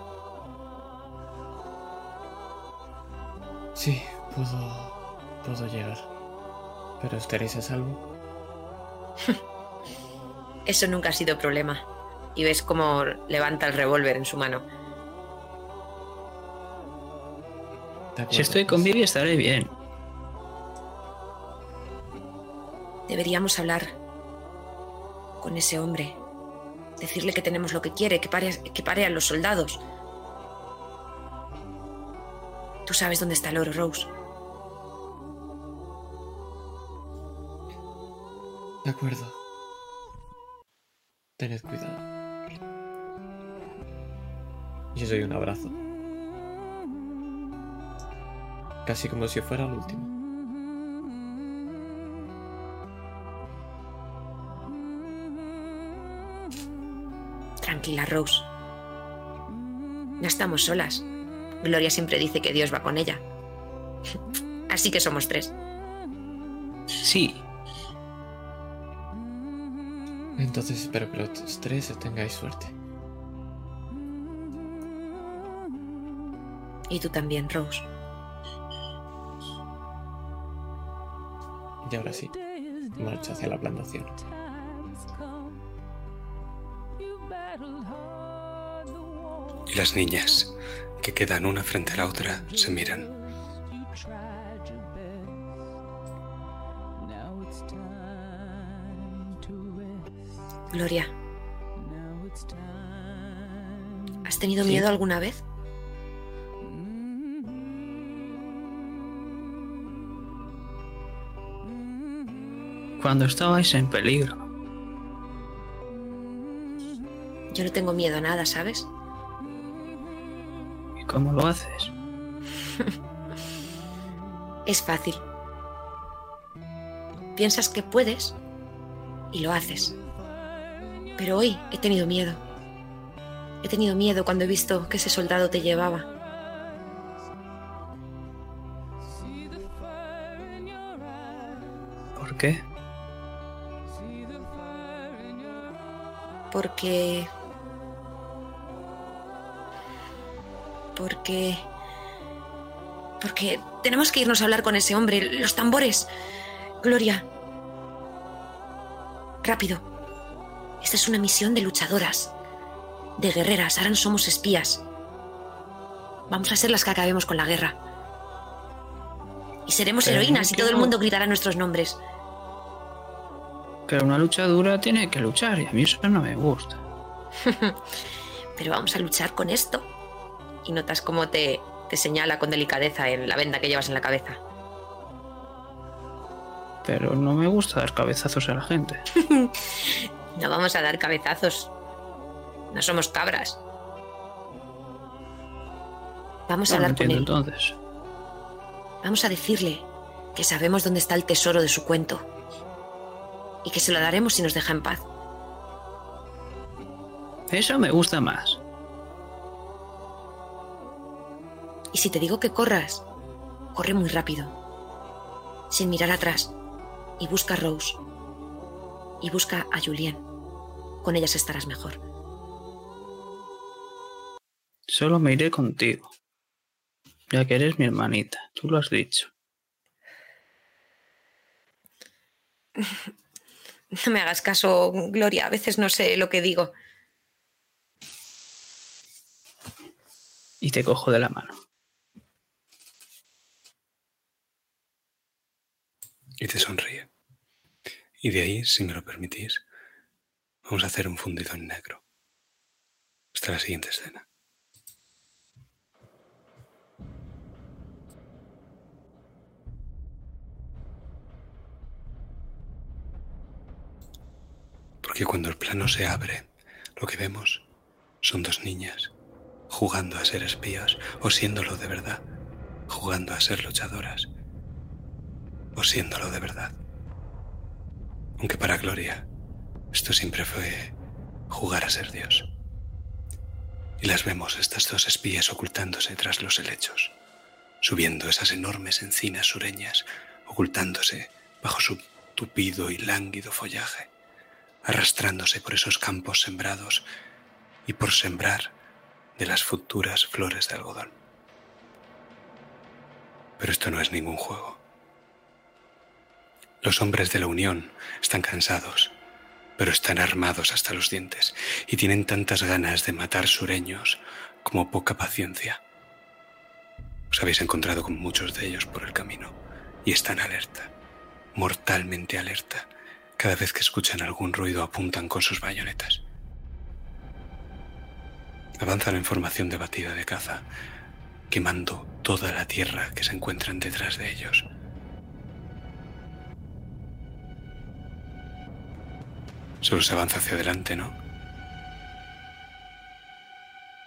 Sí, puedo. puedo llegar. Pero estaréis a salvo. (laughs) Eso nunca ha sido problema. Y ves cómo levanta el revólver en su mano. Si estoy con pues. Vivi estaré bien. Deberíamos hablar con ese hombre. Decirle que tenemos lo que quiere, que pare, que pare a los soldados. Tú sabes dónde está el oro, Rose. De acuerdo. Tened cuidado. Y os doy un abrazo. Casi como si fuera el último. Tranquila, Rose. No estamos solas. Gloria siempre dice que Dios va con ella. Así que somos tres. Sí, Entonces espero que los tres tengáis suerte. Y tú también, Rose. Y ahora sí, marcha hacia la plantación. Y las niñas, que quedan una frente a la otra, se miran. Gloria. ¿Has tenido miedo alguna vez? Cuando estabais en peligro. Yo no tengo miedo a nada, ¿sabes? ¿Y cómo lo haces? (laughs) Es fácil. Piensas que puedes y lo haces. Pero hoy he tenido miedo. He tenido miedo cuando he visto que ese soldado te llevaba. ¿Por qué? Porque... Porque... Porque tenemos que irnos a hablar con ese hombre. Los tambores. Gloria. Rápido. Esta es una misión de luchadoras. De guerreras. Ahora no somos espías. Vamos a ser las que acabemos con la guerra. Y seremos Pero heroínas y todo el mundo gritará nuestros nombres. Pero una luchadura tiene que luchar y a mí eso no me gusta. (laughs) Pero vamos a luchar con esto. Y notas cómo te, Te señala con delicadeza en la venda que llevas en la cabeza. Pero no me gusta dar cabezazos a la gente. (laughs) No vamos a dar cabezazos. No somos cabras. Vamos a No, no hablar con él. entonces. Vamos a decirle que sabemos dónde está el tesoro de su cuento. Y que se lo daremos si nos deja en paz. Eso me gusta más. Y si te digo que corras, corre muy rápido. Sin mirar atrás. Y busca a Rose. Y busca a Julien. Con ellas estarás mejor. Solo me iré contigo. Ya que eres mi hermanita, tú lo has dicho. (laughs) No me hagas caso, Gloria. A veces no sé lo que digo. Y te cojo de la mano. Y te sonríe. Y de ahí, si me lo permitís, vamos a hacer un fundido en negro. Hasta la siguiente escena. Porque cuando el plano se abre, lo que vemos son dos niñas jugando a ser espías o siéndolo de verdad, jugando a ser luchadoras o siéndolo de verdad. Aunque para Gloria, esto siempre fue jugar a ser Dios. Y las vemos, estas dos espías ocultándose tras los helechos, subiendo esas enormes encinas sureñas, ocultándose bajo su tupido y lánguido follaje, arrastrándose por esos campos sembrados y por sembrar de las futuras flores de algodón. Pero esto no es ningún juego. Los hombres de la Unión están cansados, pero están armados hasta los dientes y tienen tantas ganas de matar sureños como poca paciencia. Os habéis encontrado con muchos de ellos por el camino y están alerta, mortalmente alerta. Cada vez que escuchan algún ruido apuntan con sus bayonetas. Avanzan en formación de batida de caza, quemando toda la tierra que se encuentran detrás de ellos. Solo se avanza hacia adelante, ¿no?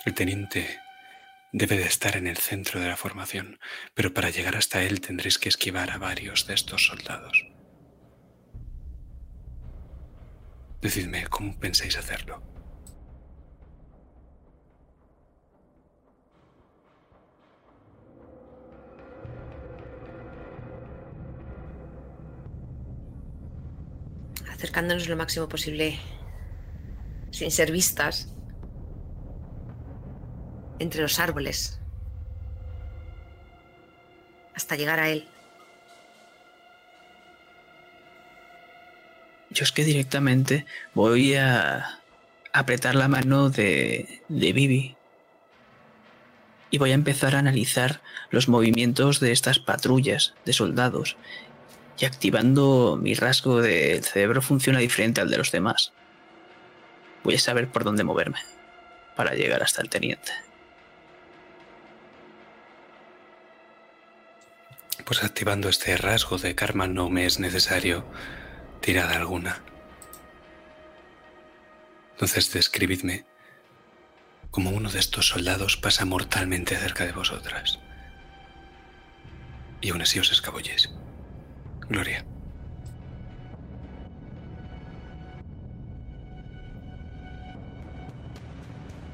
El teniente debe de estar en el centro de la formación, pero para llegar hasta él tendréis que esquivar a varios de estos soldados. Decidme cómo pensáis hacerlo. Acercándonos lo máximo posible. Sin ser vistas. Entre los árboles. Hasta llegar a él. Yo es que directamente voy a apretar la mano de, de Vivi. Y voy a empezar a analizar los movimientos de estas patrullas de soldados. Y activando mi rasgo del cerebro funciona diferente al de los demás. Voy a saber por dónde moverme para llegar hasta el teniente. Pues activando este rasgo de karma no me es necesario tirada alguna. Entonces describidme como uno de estos soldados pasa mortalmente cerca de vosotras. Y aún así os escabulléis. Gloria.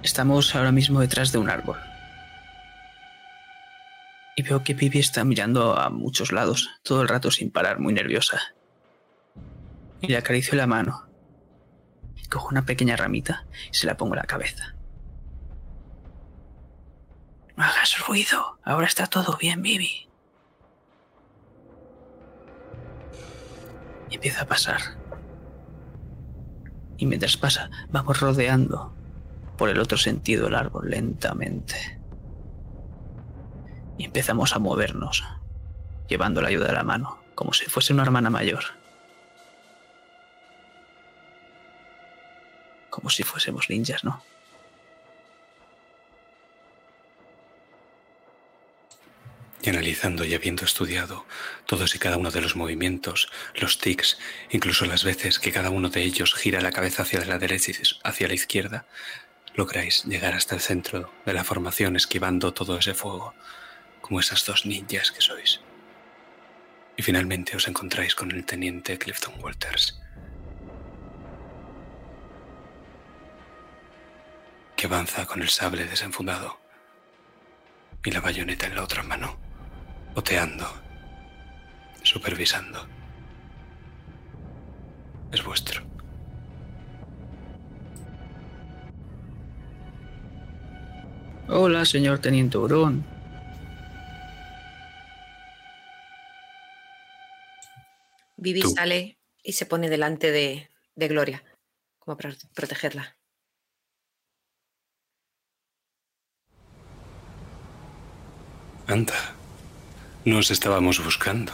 Estamos ahora mismo detrás de un árbol. Y veo que Vivi está mirando a muchos lados, todo el rato sin parar, muy nerviosa. Y le acaricio la mano. Cojo una pequeña ramita y se la pongo en la cabeza. No hagas ruido, ahora está todo bien, Vivi. Y empieza a pasar. Y mientras pasa, vamos rodeando por el otro sentido del árbol lentamente. Y empezamos a movernos, llevando la ayuda de la mano, como si fuese una hermana mayor. Como si fuésemos ninjas, ¿no? Y analizando y habiendo estudiado todos y cada uno de los movimientos, los tics, incluso las veces que cada uno de ellos gira la cabeza hacia la derecha y hacia la izquierda, lográis llegar hasta el centro de la formación esquivando todo ese fuego, como esas dos ninjas que sois. Y finalmente os encontráis con el teniente Clifton Walters, que avanza con el sable desenfundado y la bayoneta en la otra mano, oteando, supervisando. Es vuestro. Hola, señor Teniente Hurón. Vivi Tú. sale y se pone delante de, de Gloria, como para protegerla. Anda, nos estábamos buscando.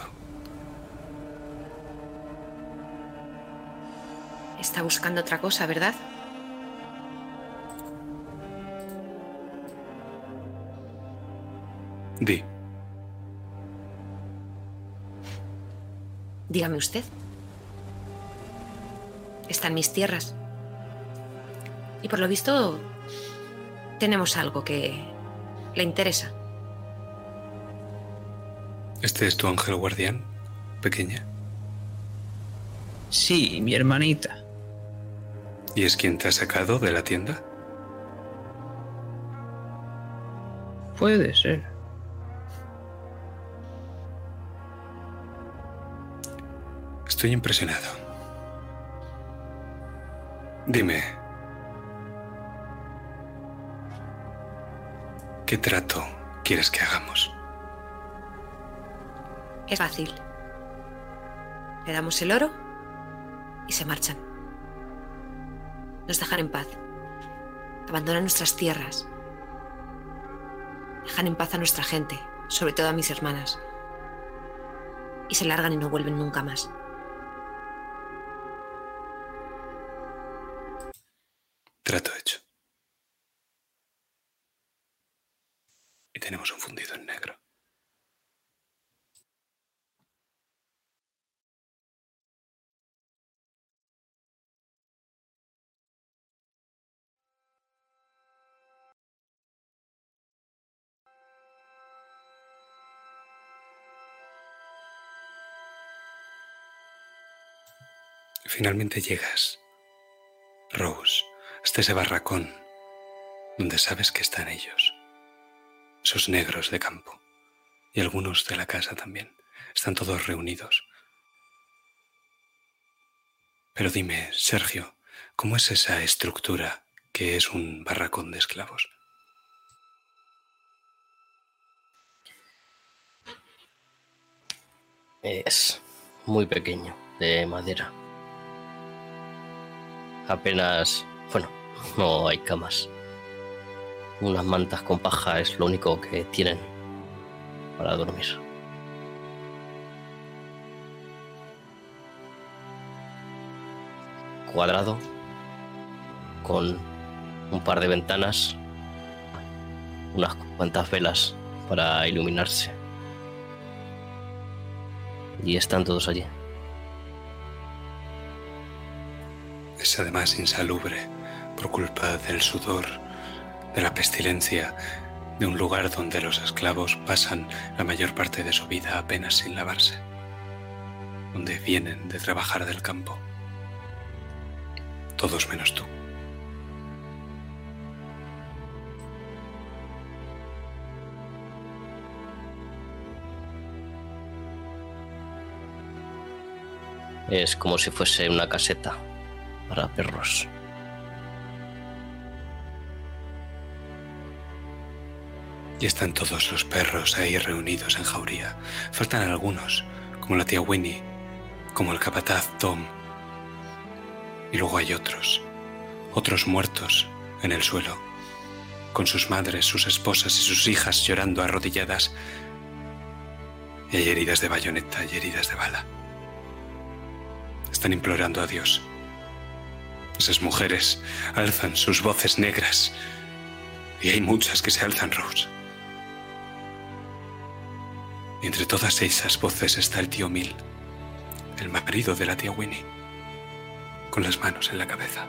Está buscando otra cosa, ¿verdad? Di, Dígame usted. Está en mis tierras. Y por lo visto, tenemos algo que le interesa. ¿Este es tu ángel guardián, pequeña? Sí, mi hermanita. ¿Y es quien te ha sacado de la tienda? Puede ser. Estoy impresionado. Dime, ¿qué trato quieres que hagamos? Es fácil. Le damos el oro y se marchan. Nos dejan en paz. Abandonan nuestras tierras. Dejan en paz a nuestra gente, sobre todo a mis hermanas. Y se largan y no vuelven nunca más. Finalmente llegas, Rose, hasta ese barracón donde sabes que están ellos, esos negros de campo y algunos de la casa también. Están todos reunidos. Pero dime, Sergio, ¿cómo es esa estructura que es un barracón de esclavos? Es muy pequeño, de madera. Apenas, bueno, no hay camas. Unas mantas con paja es lo único que tienen para dormir. Cuadrado, con un par de ventanas, unas cuantas velas para iluminarse. Y están todos allí. Es además insalubre por culpa del sudor, de la pestilencia, de un lugar donde los esclavos pasan la mayor parte de su vida apenas sin lavarse, donde vienen de trabajar del campo. Todos menos tú. Es como si fuese una caseta para perros. Y están todos los perros ahí reunidos en jauría. Faltan algunos, como la tía Winnie, como el capataz Tom. Y luego hay otros, otros muertos en el suelo, con sus madres, sus esposas y sus hijas llorando arrodilladas. Y hay heridas de bayoneta y heridas de bala. Están implorando a Dios. Esas mujeres alzan sus voces negras. Y hay muchas que se alzan, Rose. Y entre todas esas voces está el tío Mil, el marido de la tía Winnie, con las manos en la cabeza,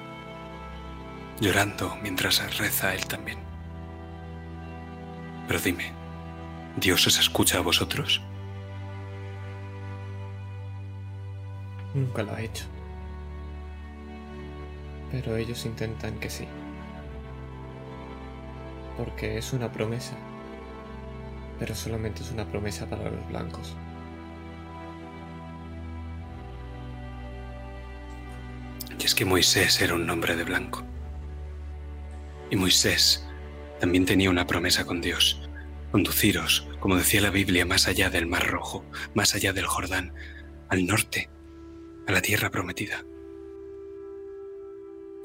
llorando mientras reza él también. Pero dime, ¿Dios os escucha a vosotros? Nunca lo ha hecho. Pero ellos intentan que sí. Porque es una promesa. Pero solamente es una promesa para los blancos. Y es que Moisés era un nombre de blanco. Y Moisés también tenía una promesa con Dios. Conduciros, como decía la Biblia, más allá del Mar Rojo, más allá del Jordán, al norte, a la tierra prometida.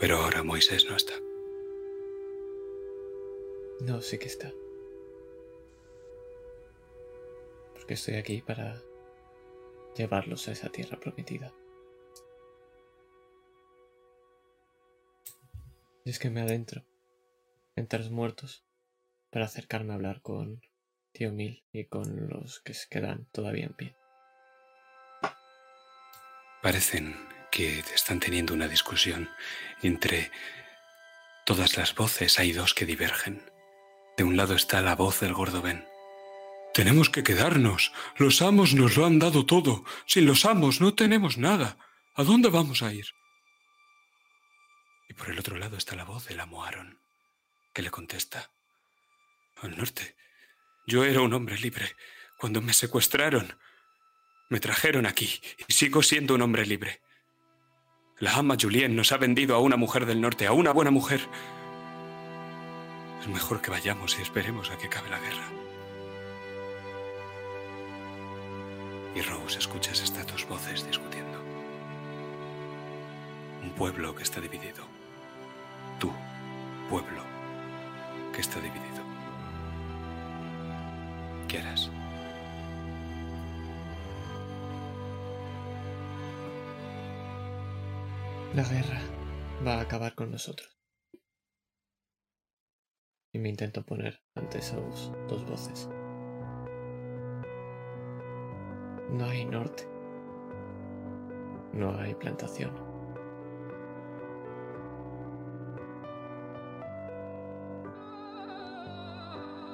Pero ahora Moisés no está. No, sí que está. Porque estoy aquí para llevarlos a esa tierra prometida. Y es que me adentro, entre los muertos, para acercarme a hablar con Tío Mil y con los que se quedan todavía en pie. Parecen que están teniendo una discusión. Entre todas las voces hay dos que divergen. De un lado está la voz del gordo Ben. Tenemos que quedarnos. Los amos nos lo han dado todo. Sin los amos no tenemos nada. ¿A dónde vamos a ir? Y por el otro lado está la voz del amo Aaron, que le contesta. Al norte. Yo era un hombre libre. Cuando me secuestraron, me trajeron aquí y sigo siendo un hombre libre. La ama Julien nos ha vendido a una mujer del norte, a una buena mujer. Es mejor que vayamos y esperemos a que acabe la guerra. Y Rose, escuchas estas dos voces discutiendo. Un pueblo que está dividido. Tú, pueblo, que está dividido. ¿Qué harás? La guerra va a acabar con nosotros. Y me intento poner ante esas dos voces. No hay norte. No hay plantación.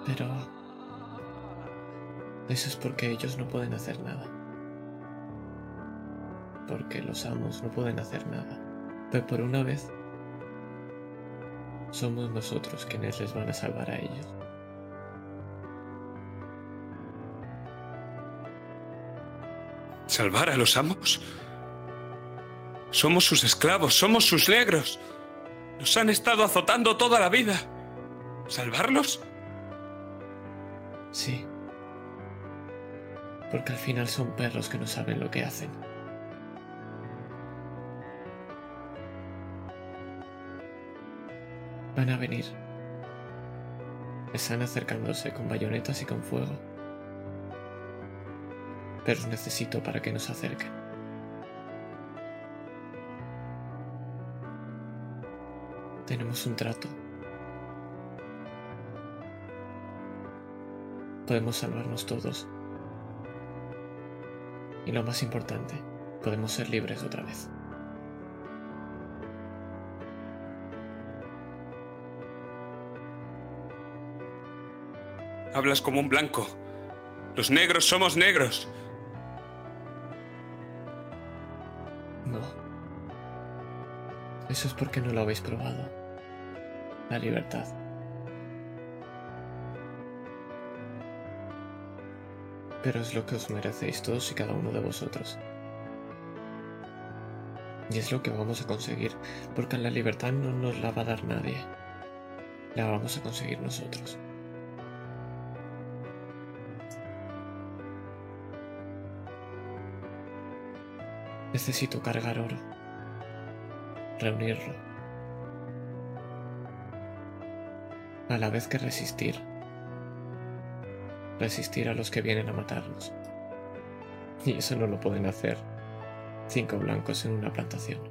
Pero... Eso es porque ellos no pueden hacer nada. Porque los amos no pueden hacer nada. Pero por una vez, somos nosotros quienes les van a salvar a ellos. ¿Salvar a los amos? Somos sus esclavos, somos sus negros. Nos han estado azotando toda la vida. ¿Salvarlos? Sí. Porque al final son perros que no saben lo que hacen. Van a venir. Están acercándose con bayonetas y con fuego. Pero necesito para que nos acerquen. Tenemos un trato. Podemos salvarnos todos. Y lo más importante, podemos ser libres otra vez. Hablas como un blanco. Los negros somos negros. No. Eso es porque no lo habéis probado. La libertad. Pero es lo que os merecéis todos y cada uno de vosotros. Y es lo que vamos a conseguir, porque la libertad no nos la va a dar nadie. La vamos a conseguir nosotros. Necesito cargar oro. Reunirlo. A la vez que resistir. Resistir a los que vienen a matarnos. Y eso no lo pueden hacer cinco blancos en una plantación.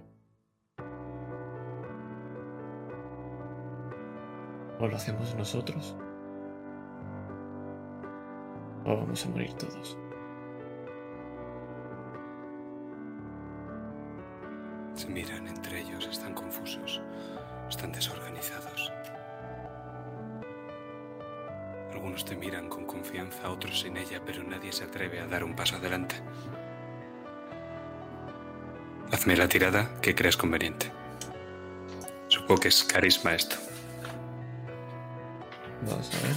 O lo hacemos nosotros. O vamos a morir todos. Atreve a dar un paso adelante. Hazme la tirada que creas conveniente. Supongo que es carisma esto. Vamos a ver.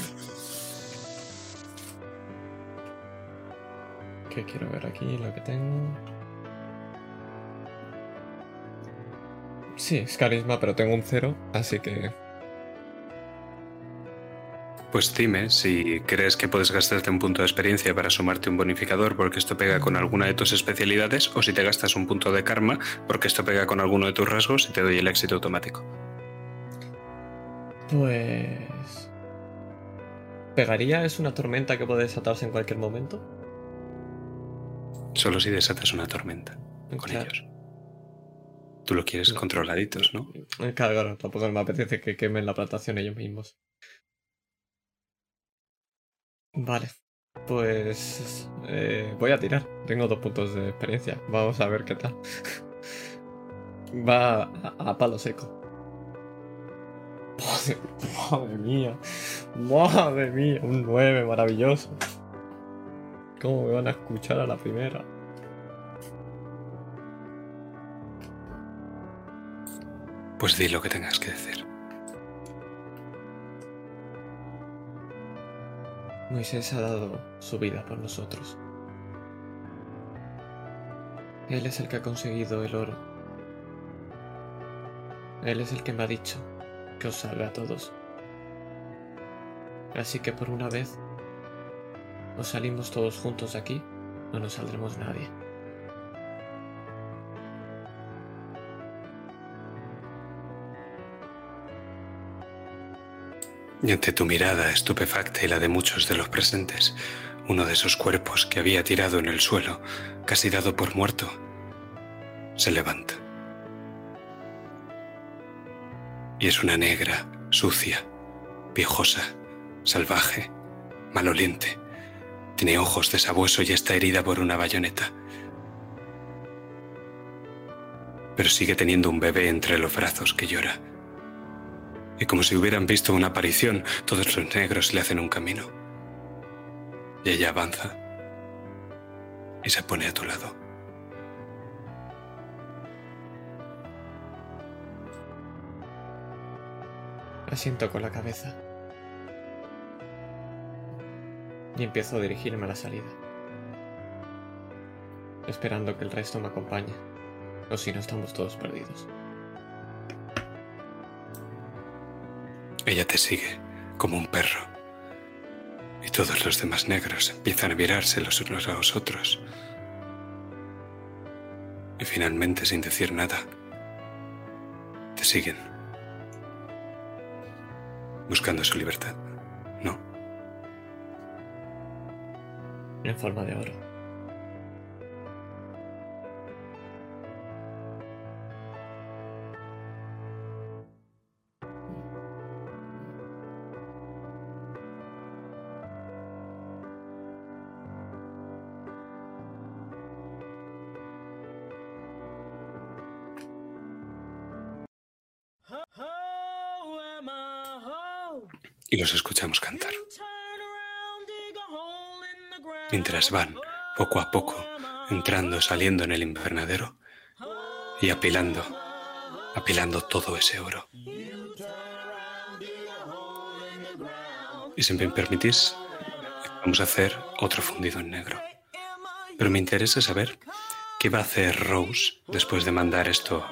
¿Qué quiero ver aquí? Lo que tengo. Sí, es carisma, pero tengo un cero, así que. Pues dime si crees que puedes gastarte un punto de experiencia para sumarte un bonificador porque esto pega con alguna de tus especialidades o si te gastas un punto de karma porque esto pega con alguno de tus rasgos y te doy el éxito automático. Pues. ¿Pegaría es una tormenta que puede desatarse en cualquier momento? Solo si desatas una tormenta con Claro. ellos. Tú lo quieres controladitos, ¿no? Claro, claro, tampoco me apetece que quemen la plantación ellos mismos. Vale, pues eh, voy a tirar. Tengo dos puntos de experiencia. Vamos a ver qué tal. (laughs) Va a, palo seco. Madre, madre mía, madre mía, un 9 maravilloso. ¿Cómo me van a escuchar a la primera? Pues di lo que tengas que decir. Moisés ha dado su vida por nosotros. Él es el que ha conseguido el oro. Él es el que me ha dicho que os salve a todos. Así que por una vez, o salimos todos juntos de aquí, o no saldremos nadie. Y ante tu mirada estupefacta y la de muchos de los presentes, uno de esos cuerpos que había tirado en el suelo, casi dado por muerto, se levanta. Y es una negra, sucia, viejosa, salvaje, maloliente. Tiene ojos de sabueso y está herida por una bayoneta. Pero sigue teniendo un bebé entre los brazos que llora y como si hubieran visto una aparición, todos los negros le hacen un camino. Y ella avanza y se pone a tu lado. Asiento con la cabeza. Y empiezo a dirigirme a la salida. Esperando que el resto me acompañe. O si no estamos todos perdidos. Ella te sigue como un perro. Y todos los demás negros empiezan a mirarse los unos a los otros. Y finalmente, sin decir nada, te siguen. Buscando su libertad. No. En forma de oro. Los escuchamos cantar. Mientras van, poco a poco, entrando, saliendo en el invernadero y apilando, apilando todo ese oro. Y si me permitís, vamos a hacer otro fundido en negro. Pero me interesa saber qué va a hacer Rose después de mandar esto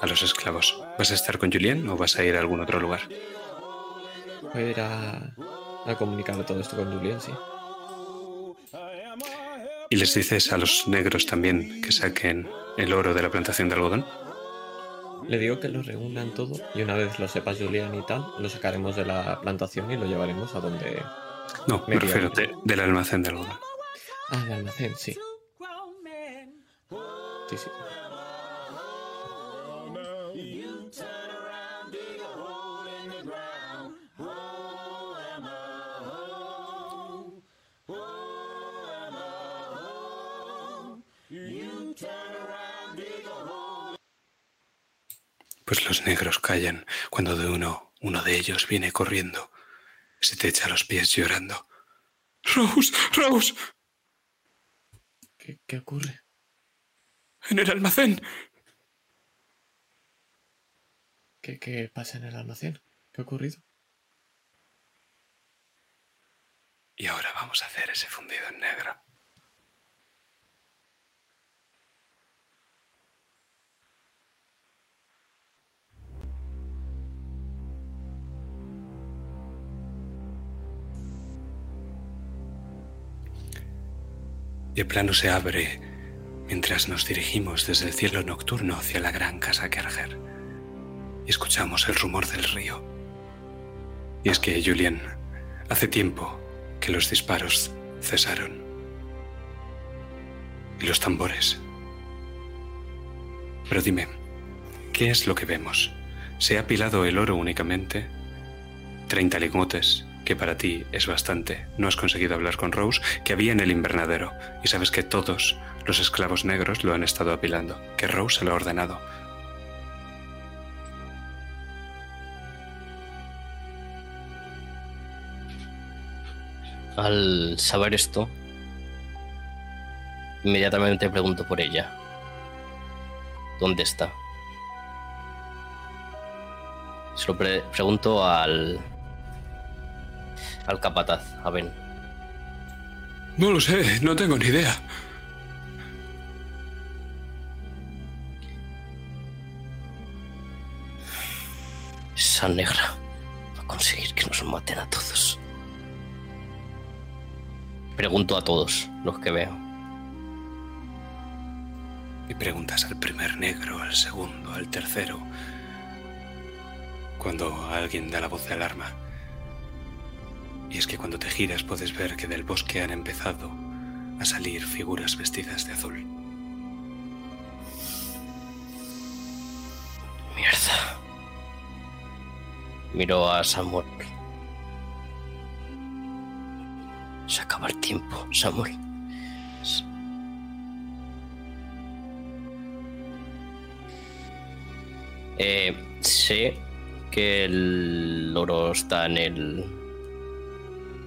a los esclavos. ¿Vas a estar con Julien o vas a ir a algún otro lugar? Voy a ir a, a comunicar todo esto con Julian, sí. ¿Y les dices a los negros también que saquen el oro de la plantación de algodón? Le digo que lo reúnan todo y una vez lo sepa Julian y tal, lo sacaremos de la plantación y lo llevaremos a donde... No, me Me refiero de- del almacén de algodón. Ah, el almacén, sí. Sí, sí. Los negros callan cuando de uno, uno de ellos viene corriendo. Se te echa a los pies llorando. Rose, Rose, ¿Qué, qué ocurre? en el almacén. ¿Qué, ¿Qué pasa en el almacén? ¿Qué ha ocurrido? Y ahora vamos a hacer ese fundido en negro. El plano se abre mientras nos dirigimos desde el cielo nocturno hacia la gran casa Kerger. Y escuchamos el rumor del río. Y es que, Julian, hace tiempo que los disparos cesaron. Y los tambores. Pero dime, ¿qué es lo que vemos? ¿Se ha apilado el oro únicamente? Treinta lingotes, que para ti es bastante. No has conseguido hablar con Rose, que había en el invernadero. Y sabes que todos los esclavos negros lo han estado apilando, que Rose se lo ha ordenado. Al saber esto, inmediatamente pregunto por ella. ¿Dónde está? Se lo pre- pregunto al. Al capataz, a Ben. No lo sé, no tengo ni idea. Esa negra va a conseguir que nos maten a todos. Pregunto a todos los que veo. Y preguntas al primer negro, al segundo, al tercero. Cuando alguien da la voz de alarma. Y es que cuando te giras puedes ver que del bosque han empezado a salir figuras vestidas de azul. Mierda. Miro a Samuel. Se acaba el tiempo, Samuel. Eh, sé que el oro está en el...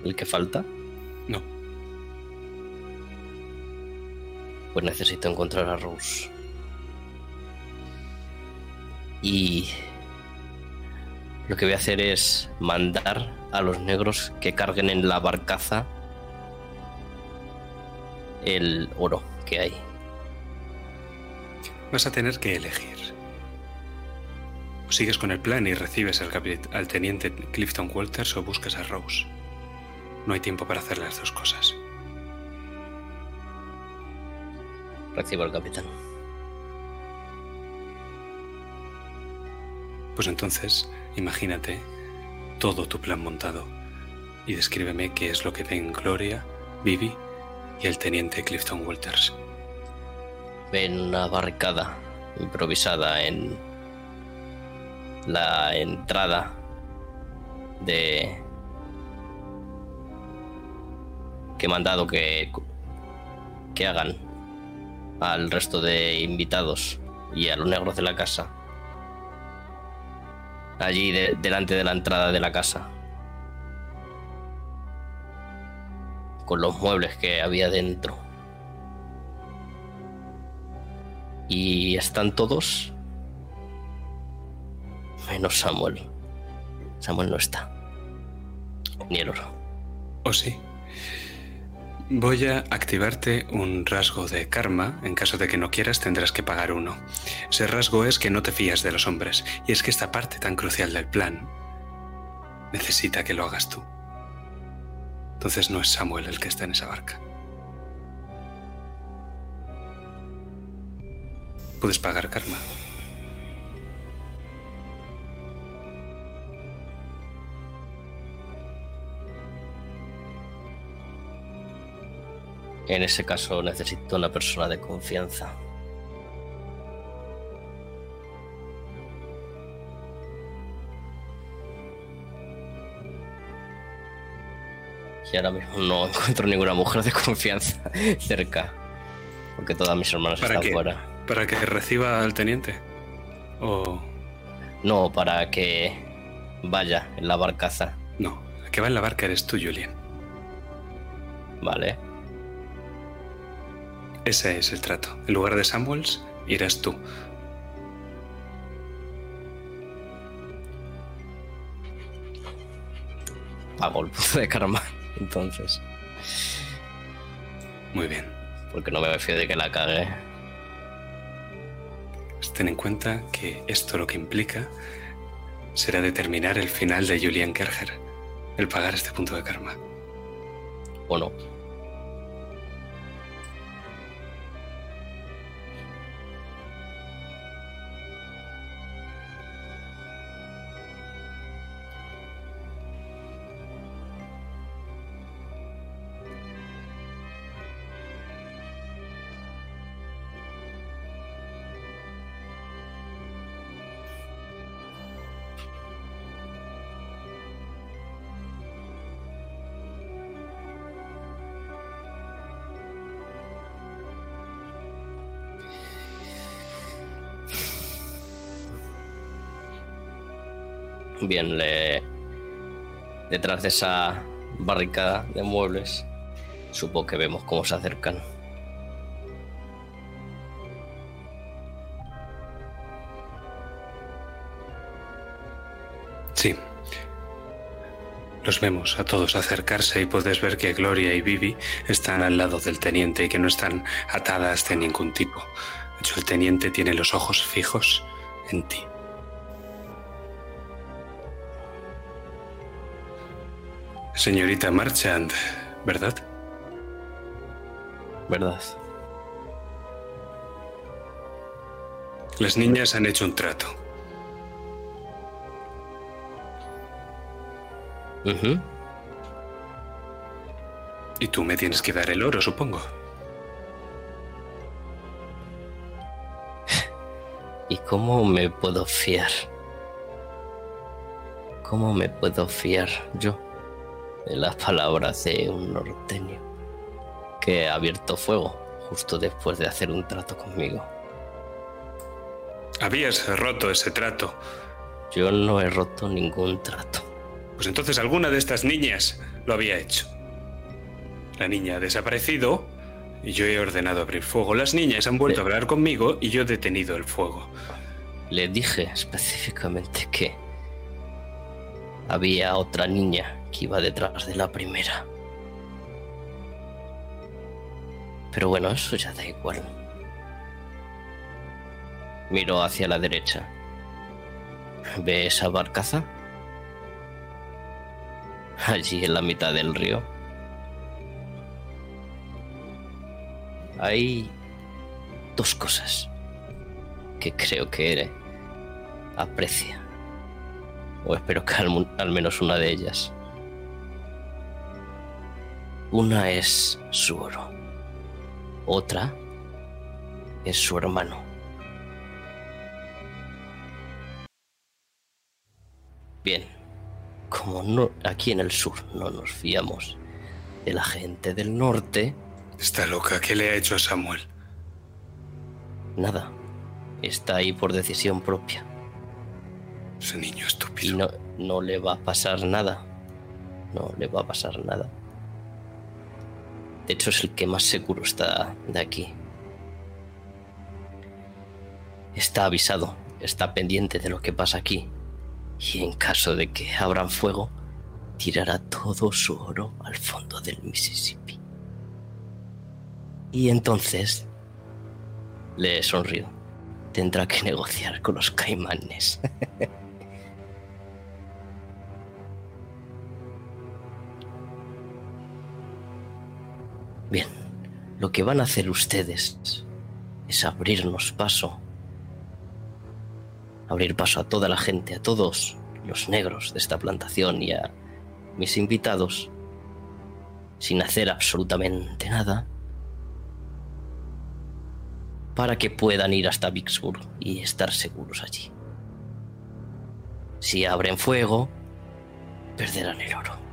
¿El que falta? No, Pues necesito encontrar a Rose. Y lo que voy a hacer es mandar a los negros que carguen en la barcaza el oro que hay. vas a tener que elegir. O sigues con el plan y recibes al teniente Clifton Walters o buscas a Rose. No hay tiempo para hacer las dos cosas. Recibo al capitán. Pues entonces, imagínate todo tu plan montado y descríbeme qué es lo que ven Gloria, Vivi y el teniente Clifton Walters. Ven una barricada improvisada en la entrada de que he mandado que que hagan al resto de invitados y a los negros de la casa allí de- delante de la entrada de la casa con los muebles que había dentro y están todos menos Samuel. Samuel no está. Ni el oro. ¿O sí? Voy a activarte un rasgo de karma. En caso de que no quieras, tendrás que pagar uno. Ese rasgo es que no te fías de los hombres. Y es que esta parte tan crucial del plan necesita que lo hagas tú. Entonces no es Samuel el que está en esa barca. Puedes pagar karma. En ese caso necesito una persona de confianza. Y ahora mismo no encuentro ninguna mujer de confianza (laughs) cerca. Porque todas mis hermanas ¿Para están qué? fuera. ¿Para que reciba al teniente? ¿O No, para que vaya en la barcaza. No, la que va en la barca eres tú, Julian. Vale. Ese es el trato. En lugar de Samuels, irás tú. Pago el punto de karma. Entonces. Muy bien. Porque no me fío de que la cague. Pues ten en cuenta que esto lo que implica será determinar el final de Julian Kerger. El pagar este punto de karma. O no. Detrás de esa barricada de muebles, supongo que vemos cómo se acercan. Sí. Los vemos a todos acercarse y puedes ver que Gloria y Vivi están al lado del teniente y que no están atadas de ningún tipo. De hecho, el teniente tiene los ojos fijos en ti. Señorita Marchand, ¿verdad? ¿Verdad? Las niñas han hecho un trato. Y tú me tienes que dar el oro, supongo. (laughs) ¿Y cómo me puedo fiar? ¿Cómo me puedo fiar yo de las palabras de un norteño que ha abierto fuego justo después de hacer un trato conmigo? Habías roto ese trato. Yo no he roto ningún trato. Pues entonces alguna de estas niñas lo había hecho. La niña ha desaparecido y yo he ordenado abrir fuego. Las niñas han vuelto a hablar conmigo y yo he detenido el fuego. Le dije específicamente que había otra niña que iba detrás de la primera. Pero bueno, eso ya da igual. Miro hacia la derecha. ¿Ve esa barcaza? Allí en la mitad del río. Hay dos cosas que creo que aprecia. O espero que al, al menos una de ellas. Una es su oro. Otra es su hermano. Bien, como no, aquí en el sur no nos fiamos de la gente del norte, Está loca. ¿Qué le ha hecho a Samuel? nada. Está ahí por decisión propia. Ese niño Y estúpido. no, no le va a pasar nada. No le va a pasar nada. De hecho, es el que más seguro está de aquí. Está avisado, está pendiente de lo que pasa aquí. Y en caso de que abran fuego, tirará todo su oro al fondo del Mississippi. Y entonces le sonrío. Tendrá que negociar con los caimanes. (laughs) Bien, lo que van a hacer ustedes es abrirnos paso. Abrir paso a toda la gente, a todos los negros de esta plantación y a mis invitados, sin hacer absolutamente nada, para que puedan ir hasta Vicksburg y estar seguros allí. Si abren fuego, perderán el oro.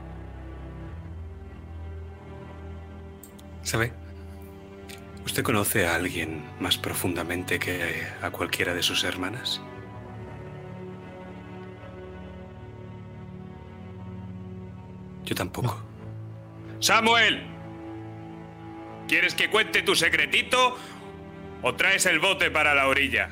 ¿Sabe? ¿Usted conoce a alguien más profundamente que a cualquiera de sus hermanas? Yo tampoco. ¡Samuel! ¿Quieres que cuente tu secretito o traes el bote para la orilla?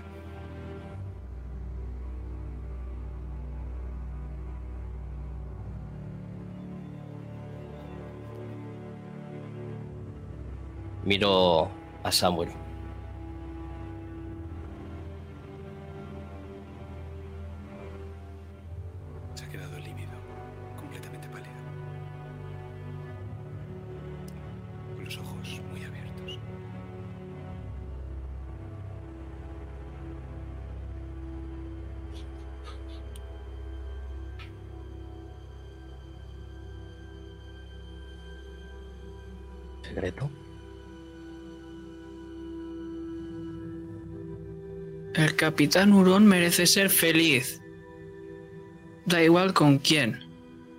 Miro a Samuel. Capitán Hurón merece ser feliz. Da igual con quién.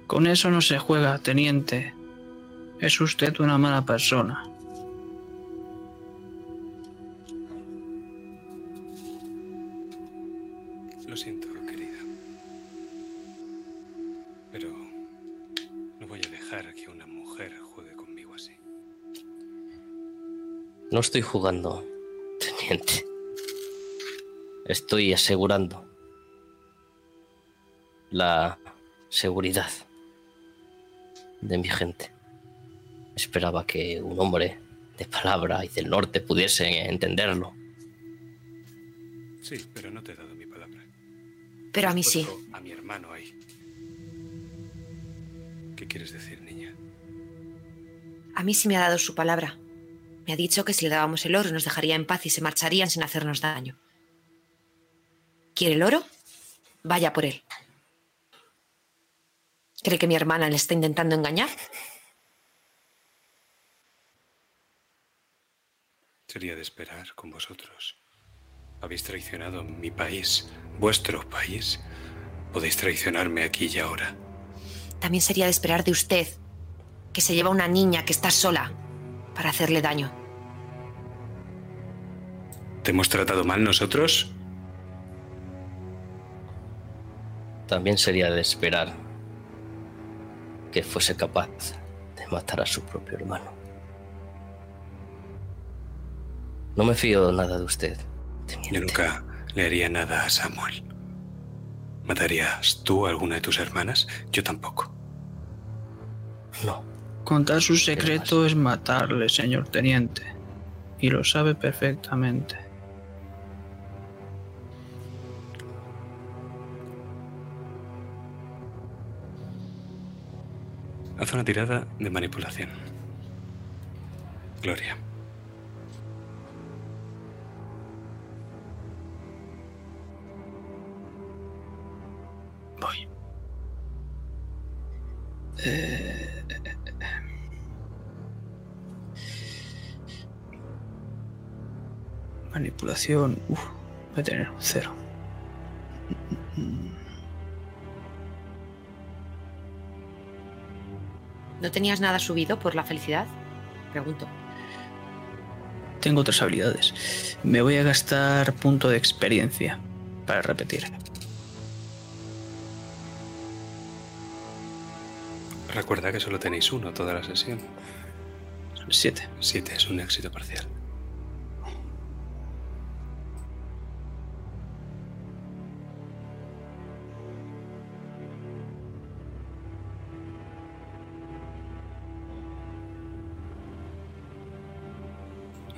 Con eso no se juega, teniente. Es usted una mala persona. Lo siento, querida. Pero no voy a dejar que una mujer juegue conmigo así. No estoy jugando, teniente. Estoy asegurando la seguridad de mi gente. Esperaba que un hombre de palabra y del norte pudiese entenderlo. Sí, pero no te he dado mi palabra. Pero a mí sí. A mi hermano ahí. ¿Qué quieres decir, niña? A mí sí me ha dado su palabra. Me ha dicho que si le dábamos el oro nos dejaría en paz y se marcharían sin hacernos daño. ¿Quiere el oro? Vaya por él. ¿Cree que mi hermana le está intentando engañar? Sería de esperar con vosotros. Habéis traicionado mi país, vuestro país. Podéis traicionarme aquí y ahora. También sería de esperar de usted que se lleva una niña que está sola para hacerle daño. ¿Te hemos tratado mal nosotros? También sería de esperar que fuese capaz de matar a su propio hermano. No me fío nada de usted, teniente. Yo nunca le haría nada a Samuel. ¿Matarías tú a alguna de tus hermanas? Yo tampoco. No, Contar su secreto es matarle, señor teniente. Y lo sabe perfectamente. Haz una tirada de manipulación. Gloria. Voy. Eh, Manipulación. Uf, voy a tener un cero. ¿No tenías nada subido por la felicidad? Pregunto. Tengo otras habilidades. Me voy a gastar punto de experiencia para repetir. Recuerda que solo tenéis uno toda la sesión. Siete. Siete es un éxito parcial.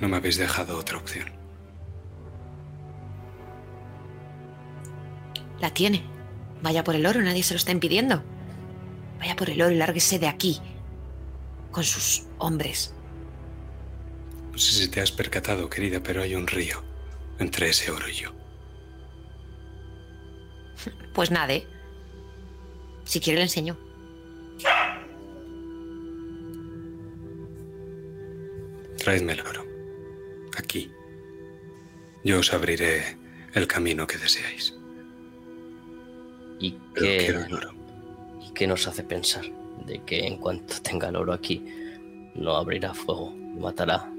No me habéis dejado otra opción. La tiene. Vaya por el oro, nadie se lo está impidiendo. Vaya por el oro y lárguese de aquí. Con sus hombres. No sé si te has percatado, querida, pero hay un río entre ese oro y yo. (laughs) Pues nade. Si quiere le enseño. Traedme el oro. Aquí. Yo os abriré el camino que deseáis. ¿y Pero qué, quiero el oro. y qué nos hace pensar de que en cuanto tenga el oro aquí, no abrirá fuego y matará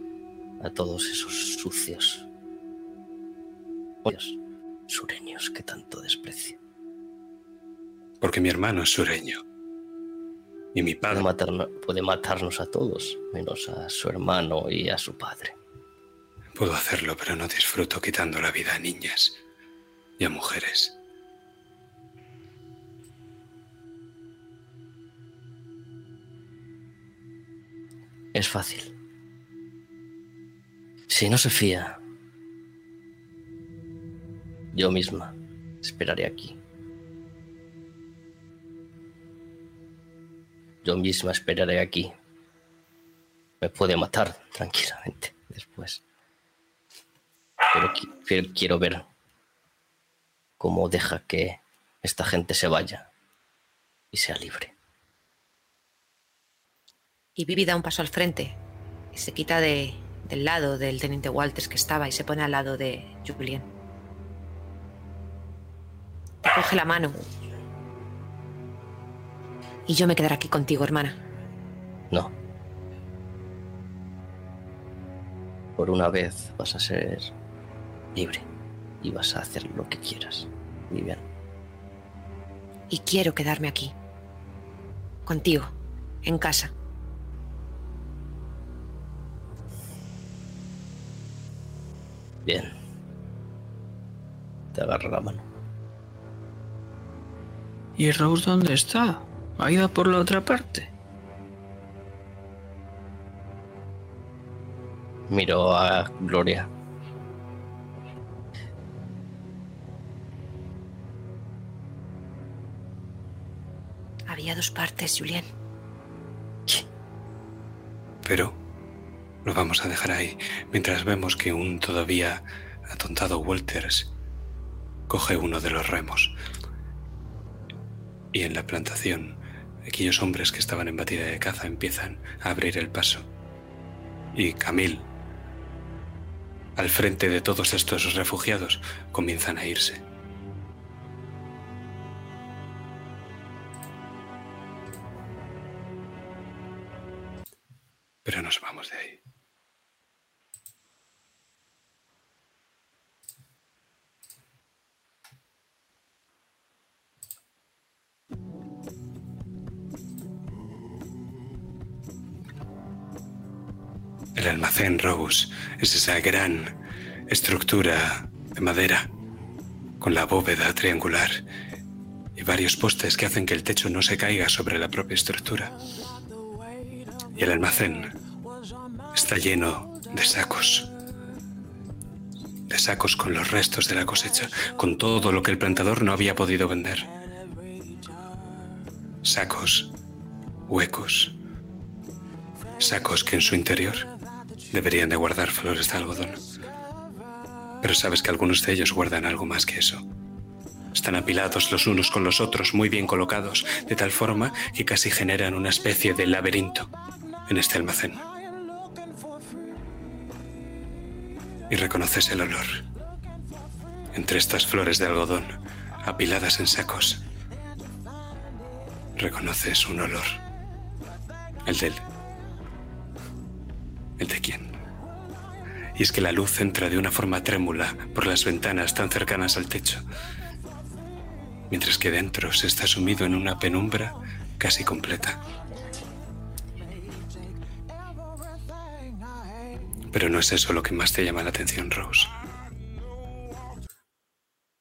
a todos esos sucios sureños que tanto desprecio? Porque mi hermano es sureño. Y mi Puede, padre. puede matarnos a todos, menos a su hermano y a su padre. Puedo hacerlo, pero no disfruto quitando la vida a niñas y a mujeres. Es fácil. Si no se fía, yo misma esperaré aquí. Yo misma esperaré aquí. Me puede matar tranquilamente después. Pero qui- pero quiero ver cómo deja que esta gente se vaya y sea libre. Y Vivi da un paso al frente y se quita de, del lado del teniente Walters que estaba y se pone al lado de Julien. Te coge la mano. Y yo me quedaré aquí contigo, hermana. No. Por una vez vas a ser libre y vas a hacer lo que quieras. Vivian. Y quiero quedarme aquí. Contigo, en casa. Bien. Te agarro la mano. ¿Y Rose dónde está? ¿Ha ido por la otra parte? Miro a Gloria. Había dos partes, Julien. Pero lo vamos a dejar ahí mientras vemos que un todavía atontado Walters coge uno de los remos. Y en la plantación, aquellos hombres que estaban en batida de caza empiezan a abrir el paso. Y Camille, al frente de todos estos refugiados, comienzan a irse. Pero nos vamos de ahí. El almacén Rose es esa gran estructura de madera con la bóveda triangular y varios postes que hacen que el techo no se caiga sobre la propia estructura. Y el almacén está lleno de sacos. De sacos con los restos de la cosecha, con todo lo que el plantador no había podido vender. Sacos huecos. Sacos que en su interior deberían de guardar flores de algodón. Pero sabes que algunos de ellos guardan algo más que eso. Están apilados los unos con los otros, muy bien colocados, de tal forma que casi generan una especie de laberinto en este almacén. Y reconoces el olor. Entre estas flores de algodón, apiladas en sacos, reconoces un olor. El del... ¿El de quién? Y es que la luz entra de una forma trémula por las ventanas tan cercanas al techo, mientras que dentro se está sumido en una penumbra casi completa. Pero no es eso lo que más te llama la atención, Rose,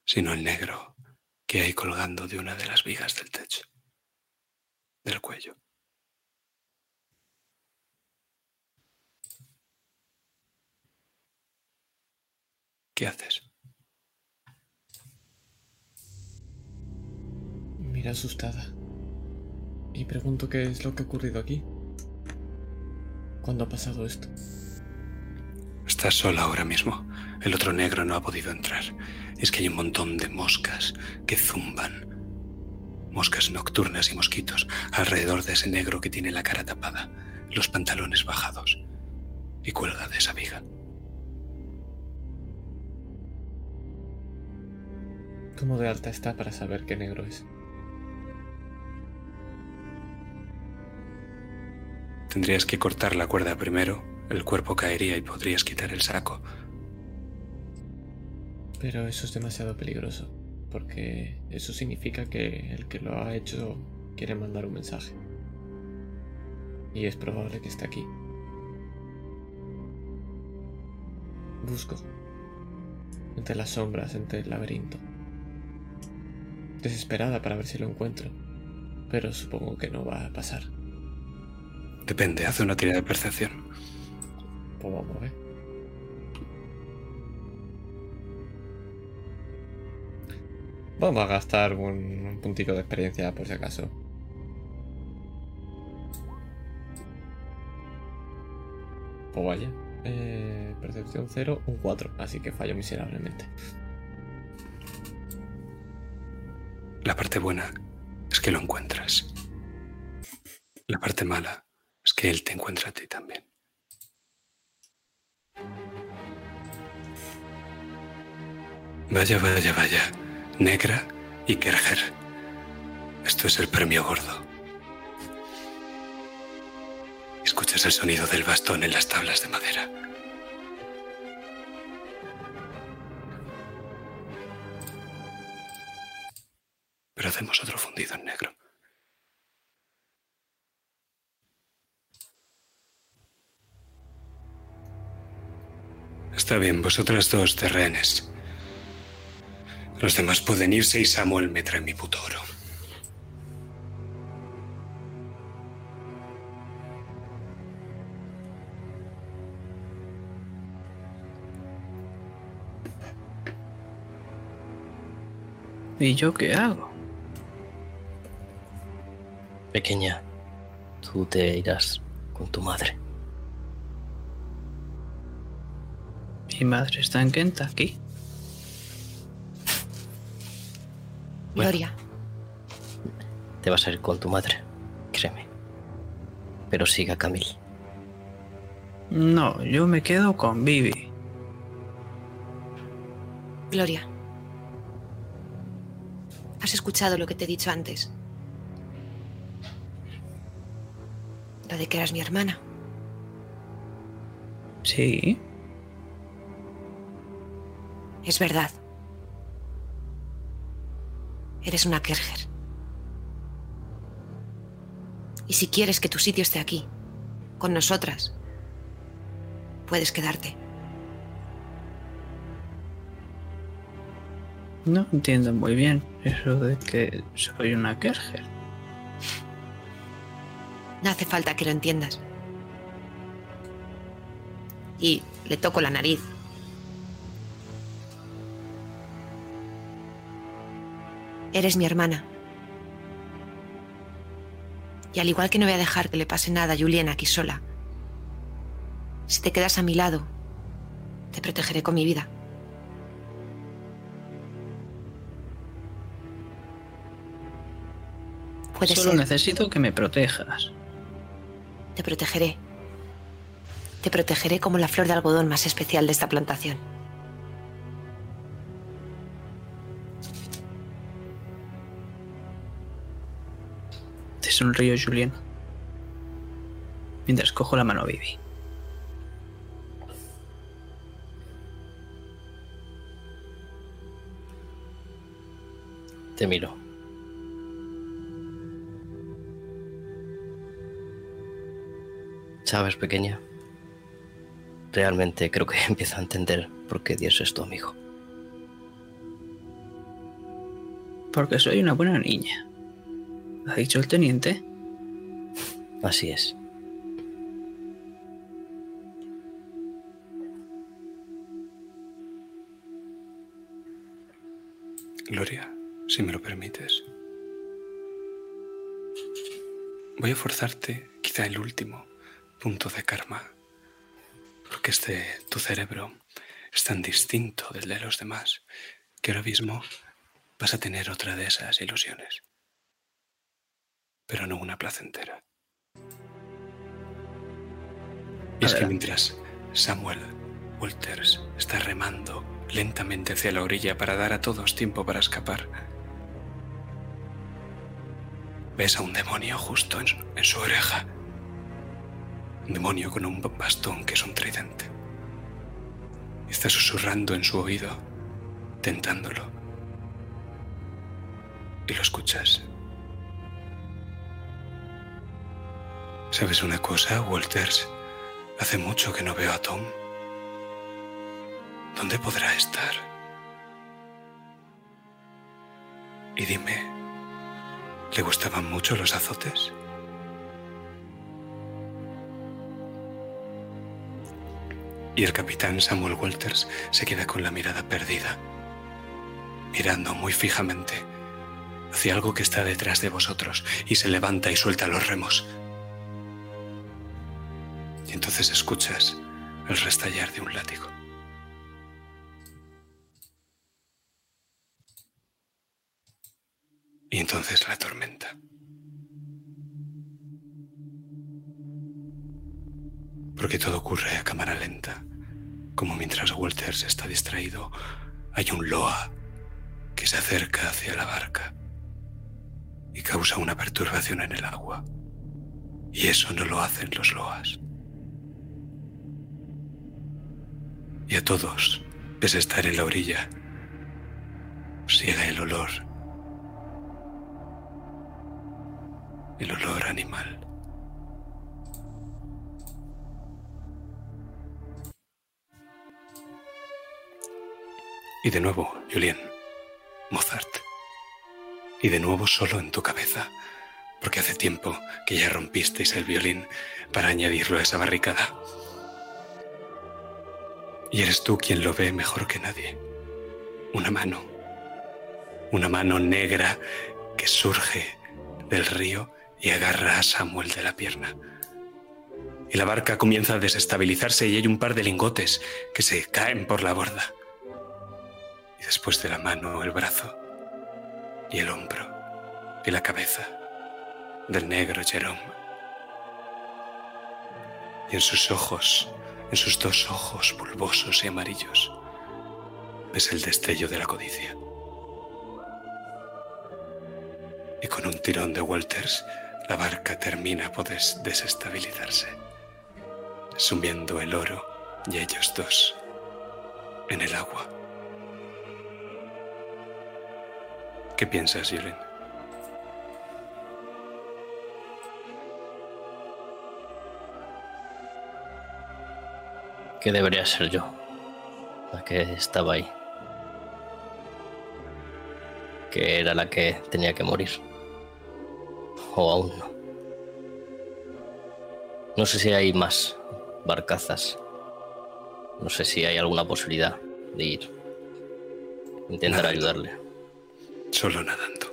sino el negro que hay colgando de una de las vigas del techo, del cuello. ¿Qué haces? Mira asustada. Y pregunto qué es lo que ha ocurrido aquí. ¿Cuándo ha pasado esto? Estás sola ahora mismo. El otro negro no ha podido entrar. Es que hay un montón de moscas que zumban. Moscas nocturnas y mosquitos alrededor de ese negro que tiene la cara tapada, los pantalones bajados y cuelga de esa viga. ¿Cómo de alta está para saber qué negro es? Tendrías que cortar la cuerda primero, el cuerpo caería y podrías quitar el saco. Pero eso es demasiado peligroso, porque eso significa que el que lo ha hecho quiere mandar un mensaje. Y es probable que esté aquí. Busco. Entre las sombras, entre el laberinto. Desesperada para ver si lo encuentro. Pero supongo que no va a pasar. Depende, hace una tirada de percepción. Pues vamos a gastar un, un puntito de experiencia por si acaso. Pues vaya. Eh, percepción 0, un 4. Así que fallo miserablemente. La parte buena es que lo encuentras. La parte mala es que él te encuentra a ti también. Vaya, vaya, vaya. Negra y Kerger. Esto es el premio gordo. Escuchas el sonido del bastón en las tablas de madera. Pero hacemos otro fundido en negro. Está bien, vosotras dos de rehenes. Los demás pueden irse y Samuel me trae mi puto oro. ¿Y yo qué hago? Pequeña, tú te irás con tu madre. Mi madre está en Kentucky. Bueno. Gloria, Te vas a ir con tu madre, créeme. Pero siga Camille. No, yo me quedo con Vivi. Gloria. ¿Has escuchado lo que te he dicho antes? Lo de que eras mi hermana. Sí. Es verdad. Eres una Kerger. Y si quieres que tu sitio esté aquí, con nosotras, puedes quedarte. No entiendo muy bien eso de que soy una Kerger. No hace falta que lo entiendas. Y le toco la nariz. Eres mi hermana. Y al igual que no voy a dejar que le pase nada a Juliana aquí sola, si te quedas a mi lado, te protegeré con mi vida. Puede Solo ser. necesito que me protejas. Te protegeré. Te protegeré como la flor de algodón más especial de esta plantación. Sonrío, Julien. Mientras cojo la mano a Vivi. Te miro. Sabes, pequeña. Realmente creo que (laughs) empiezo a entender por qué Dios es tu amigo. Porque soy una buena niña. ¿Lo ha dicho el teniente? Así es. Gloria, si me lo permites. Voy a forzarte quizá el último punto de karma. Porque este, tu cerebro, es tan distinto del de los demás que ahora mismo vas a tener otra de esas ilusiones. Pero no una placentera. Y es que mientras Samuel Walters está remando lentamente hacia la orilla para dar a todos tiempo para escapar, ves a un demonio justo en su, en su oreja. Un demonio con un bastón que es un tridente. Está susurrando en su oído, tentándolo. Y lo escuchas. ¿Sabes una cosa, Walters? Hace mucho que no veo a Tom. ¿Dónde podrá estar? Y dime, ¿le gustaban mucho los azotes? Y el capitán Samuel Walters se queda con la mirada perdida, mirando muy fijamente hacia algo que está detrás de vosotros y se levanta y suelta los remos. Entonces escuchas el restallar de un látigo. Y entonces la tormenta. Porque todo ocurre a cámara lenta, como mientras Walters está distraído, hay un loa que se acerca hacia la barca y causa una perturbación en el agua. Y eso no lo hacen los loas. Y a todos, a estar en la orilla, llega el olor. El olor animal. Y de nuevo, Julien, Mozart. Y de nuevo solo en tu cabeza, porque hace tiempo que ya rompisteis el violín para añadirlo a esa barricada. Y eres tú quien lo ve mejor que nadie. Una mano. Una mano negra que surge del río y agarra a Samuel de la pierna. Y la barca comienza a desestabilizarse y hay un par de lingotes que se caen por la borda. Y después de la mano, el brazo y el hombro y la cabeza del negro Jerome. Y en sus ojos, en sus dos ojos bulbosos y amarillos, ves el destello de la codicia. Y con un tirón de Walters, la barca termina por des- desestabilizarse, sumiendo el oro y ellos dos en el agua. ¿Qué piensas, Yulin? Que debería ser yo la que estaba ahí. Que era la que tenía que morir. O aún no. No sé si hay más barcazas. No sé si hay alguna posibilidad de ir. Intentar Nada. ayudarle. Solo nadando.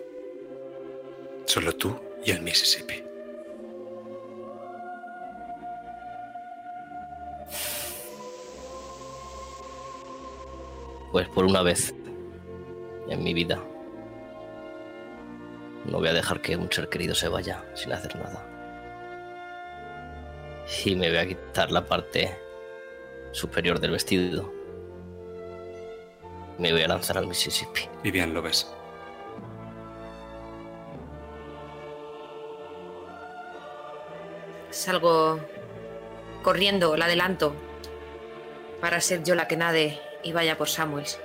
Solo tú y el Mississippi. Pues por una vez en mi vida no voy a dejar que un ser querido se vaya sin hacer nada. Y me voy a quitar la parte superior del vestido. Me voy a lanzar al Mississippi. Vivian, ¿lo ves? Salgo corriendo, la adelanto, para ser yo la que nade y vaya por Samuels.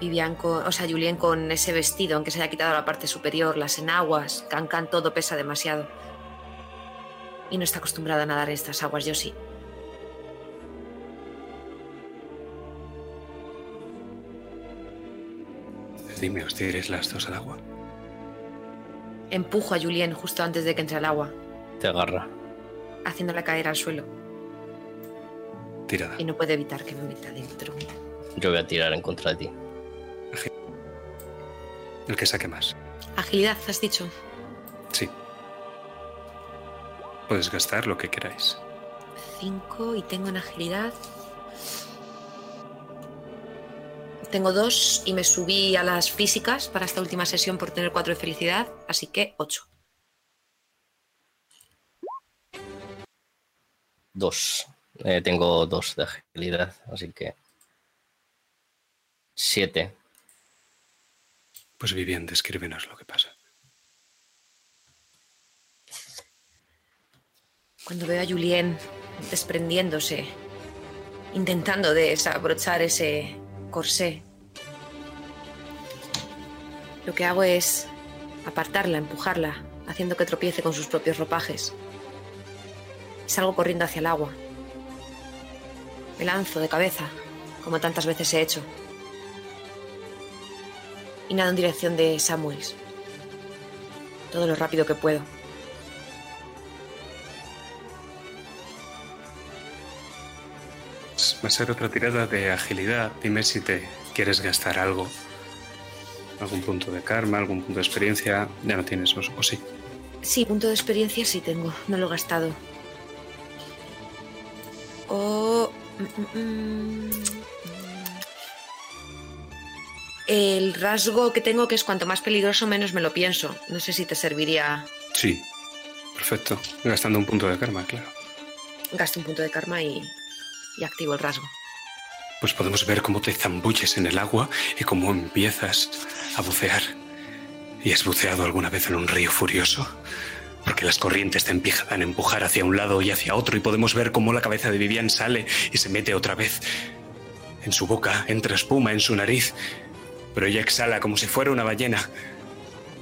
Vivian con, o sea, Julien con ese vestido, aunque se haya quitado la parte superior, las enaguas, Cancan, todo pesa demasiado. Y no está acostumbrada a nadar en estas aguas, yo sí. Dime, ¿os tiréis las dos al agua? Empujo a Julien justo antes de que entre al agua, Te agarra. haciéndola caer al suelo. Tirada. Y no puede evitar que me meta dentro. Yo voy a tirar en contra de ti. El que saque más. Agilidad, has dicho. Sí. Puedes gastar lo que queráis. 5 y tengo en agilidad. Tengo dos y me subí a las físicas para esta última sesión por tener 4 de felicidad, así que 8. Dos. Eh, tengo dos de agilidad, así que. Siete. Pues Vivian, descríbenos lo que pasa. Cuando veo a Julien desprendiéndose, intentando desabrochar ese corsé, lo que hago es apartarla, empujarla, haciendo que tropiece con sus propios ropajes. salgo corriendo hacia el agua. Me lanzo de cabeza, como tantas veces he hecho. Y nado en dirección de Samuels. Todo lo rápido que puedo. Va a ser otra tirada de agilidad. Dime si te quieres gastar algo. Algún punto de karma, algún punto de experiencia. Ya no tienes, o, o sí. Sí, punto de experiencia sí tengo. No lo he gastado. O... mm, mm, mm. El rasgo que tengo que es cuanto más peligroso menos me lo pienso. No sé si te serviría... Sí. Perfecto. Gastando un punto de karma, claro. Gasto un punto de karma y, y activo el rasgo. Pues podemos ver cómo te zambulles en el agua y cómo empiezas a bucear. ¿Y has buceado alguna vez en un río furioso? Porque las corrientes te empiezan a empujar hacia un lado y hacia otro y podemos ver cómo la cabeza de Vivian sale y se mete otra vez. En su boca entra espuma en su nariz, pero ella exhala como si fuera una ballena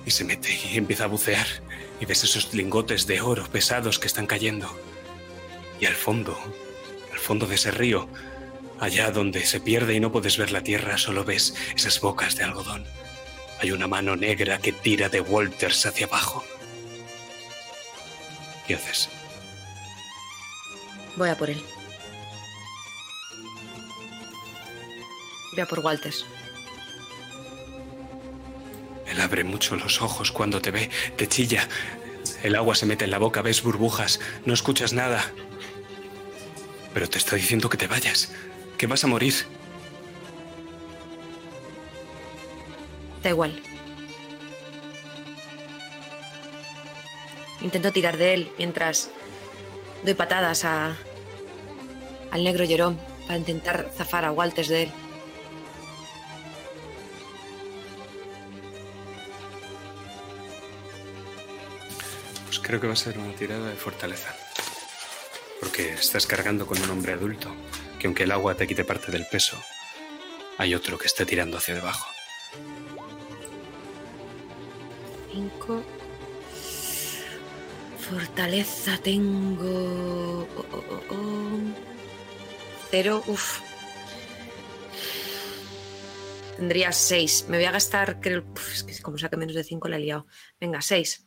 y se mete y empieza a bucear y ves esos lingotes de oro pesados que están cayendo. Y al fondo, al fondo de ese río, allá donde se pierde y no puedes ver la tierra, solo ves esas bocas de algodón. Hay una mano negra que tira de Walters hacia abajo. ¿Qué haces? Voy a por él. Voy a por Walters. Él abre mucho los ojos cuando te ve, te chilla. El agua se mete en la boca, ves burbujas, no escuchas nada. Pero te está diciendo que te vayas, que vas a morir. Da igual. Intento tirar de él mientras doy patadas a, al negro Jerome para intentar zafar a Walters de él. Pues creo que va a ser una tirada de fortaleza. Porque estás cargando con un hombre adulto, que aunque el agua te quite parte del peso, hay otro que está tirando hacia debajo. Cinco. Fortaleza tengo. oh, oh, oh, oh. Cero, uff. Tendría seis. Me voy a gastar, creo. uf, es que como saque menos de cinco la he liado. Venga, seis.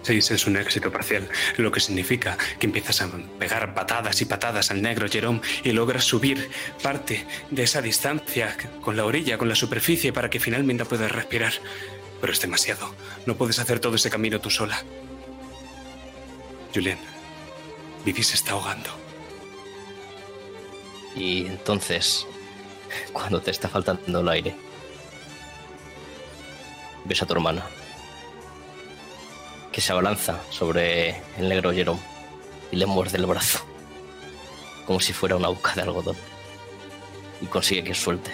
Seis es un éxito parcial, lo que significa que empiezas a pegar patadas y patadas al negro Jerome y logras subir parte de esa distancia con la orilla, con la superficie, para que finalmente puedas respirar. Pero es demasiado. No puedes hacer todo ese camino tú sola. Julien, Vivi se está ahogando. Y entonces, cuando te está faltando el aire, ves a tu hermana que se abalanza sobre el negro Jerome y le muerde el brazo, como si fuera una boca de algodón, y consigue que suelte.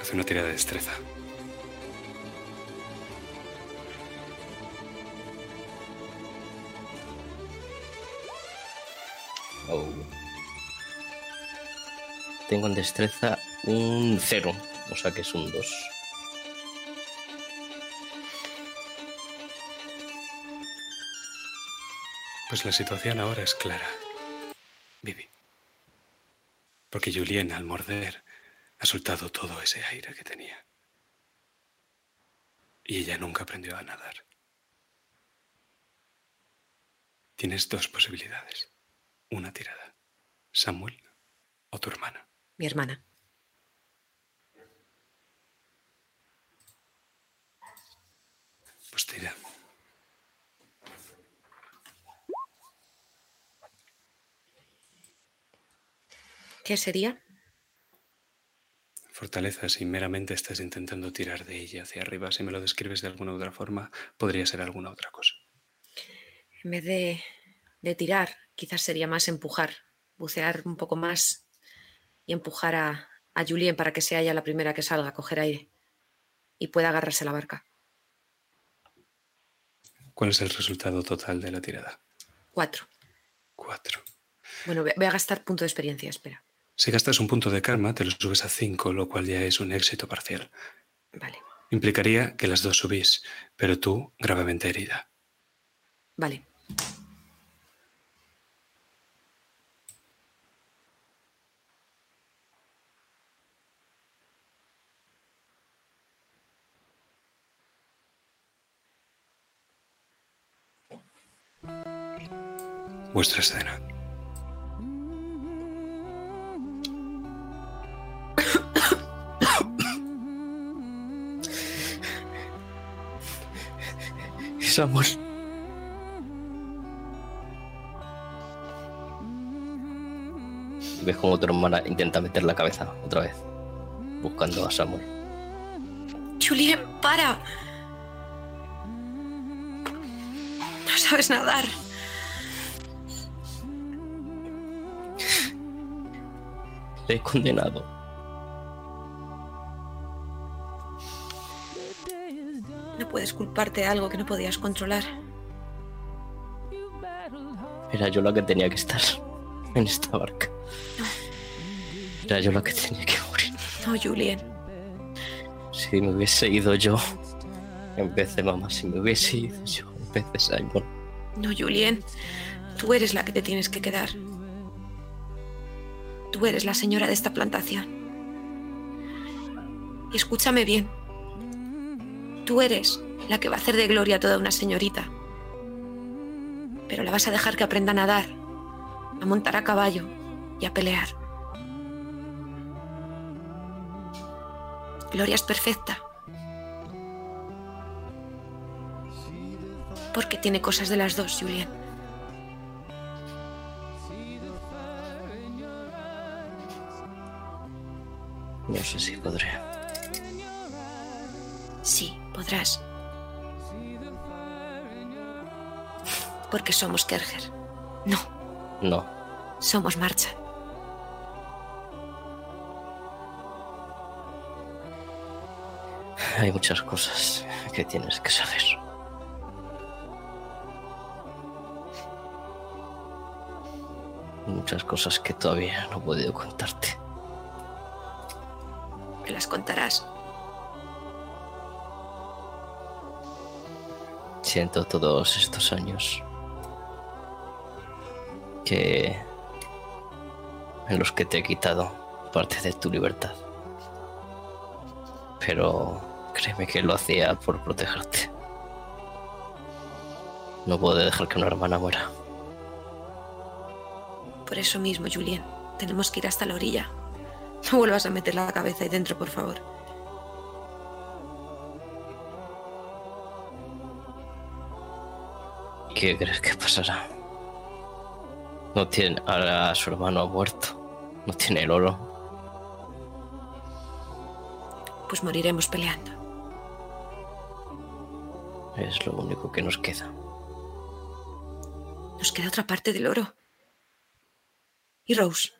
Hace una tira de destreza. Oh. Tengo en destreza un 0, o sea que es un 2. Pues la situación ahora es clara. Vivi. Porque Julien, al morder, ha soltado todo ese aire que tenía. Y ella nunca aprendió a nadar. Tienes dos posibilidades. Una tirada. Samuel o tu hermana. Mi hermana. Pues tira. ¿Qué sería? Fortaleza, si meramente estás intentando tirar de ella hacia arriba, si me lo describes de alguna otra forma, podría ser alguna otra cosa. En vez de, de tirar, quizás sería más empujar, bucear un poco más y empujar a, a Julien para que sea ella la primera que salga a coger aire y pueda agarrarse a la barca. ¿Cuál es el resultado total de la tirada? Cuatro. Cuatro. Bueno, voy a- voy a gastar punto de experiencia, espera. Si gastas un punto de karma, te lo subes a cinco, lo cual ya es un éxito parcial. Vale. Implicaría que las dos subís, pero tú gravemente herida. Vale. Vuestra escena. Samuel. Ves como tu hermana intenta meter la cabeza otra vez, buscando a Samuel. Julien, para. No sabes nadar. He condenado. No puedes culparte de algo que no podías controlar. Era yo la que tenía que estar (laughs) en esta barca. Era yo la que tenía que morir. No, Julien. Si me hubiese ido yo, en vez de mamá, si me hubiese ido yo, en vez de Simon. No, Julien. Tú eres la que te tienes que quedar. Tú eres la señora de esta plantación. Y escúchame bien. Tú eres la que va a hacer de Gloria toda una señorita. Pero la vas a dejar que aprenda a nadar, a montar a caballo y a pelear. Gloria es perfecta. Porque tiene cosas de las dos, Julien. No sé si podré. Sí, podrás. Porque somos Kerger. No, No, somos Marcha. hay muchas cosas que tienes que saber. Muchas cosas que todavía no he podido contarte. Me las contarás. Siento todos estos años que en los que te he quitado parte de tu libertad. Pero créeme que lo hacía por protegerte. No puedo dejar que una hermana muera. Por eso mismo, Julien, tenemos que ir hasta la orilla. No vuelvas a meter la cabeza ahí dentro, por favor. ¿Qué crees que pasará? No tiene ahora su hermano ha muerto. No tiene el oro. Pues moriremos peleando. Es lo único que nos queda. Nos queda otra parte del oro. ¿Y Rose?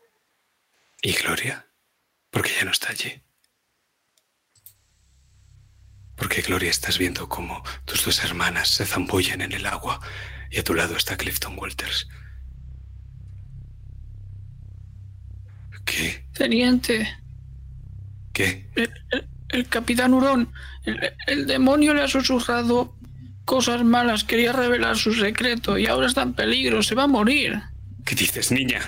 ¿Y Gloria? Porque ya no está allí. Porque Gloria estás viendo cómo tus dos hermanas se zambullen en el agua y a tu lado está Clifton Walters. ¿Qué? Teniente, ¿Qué? el, el- el capitán Hurón, el, el demonio le ha susurrado cosas malas, quería revelar su secreto y ahora está en peligro, se va a morir. ¿Qué dices, niña?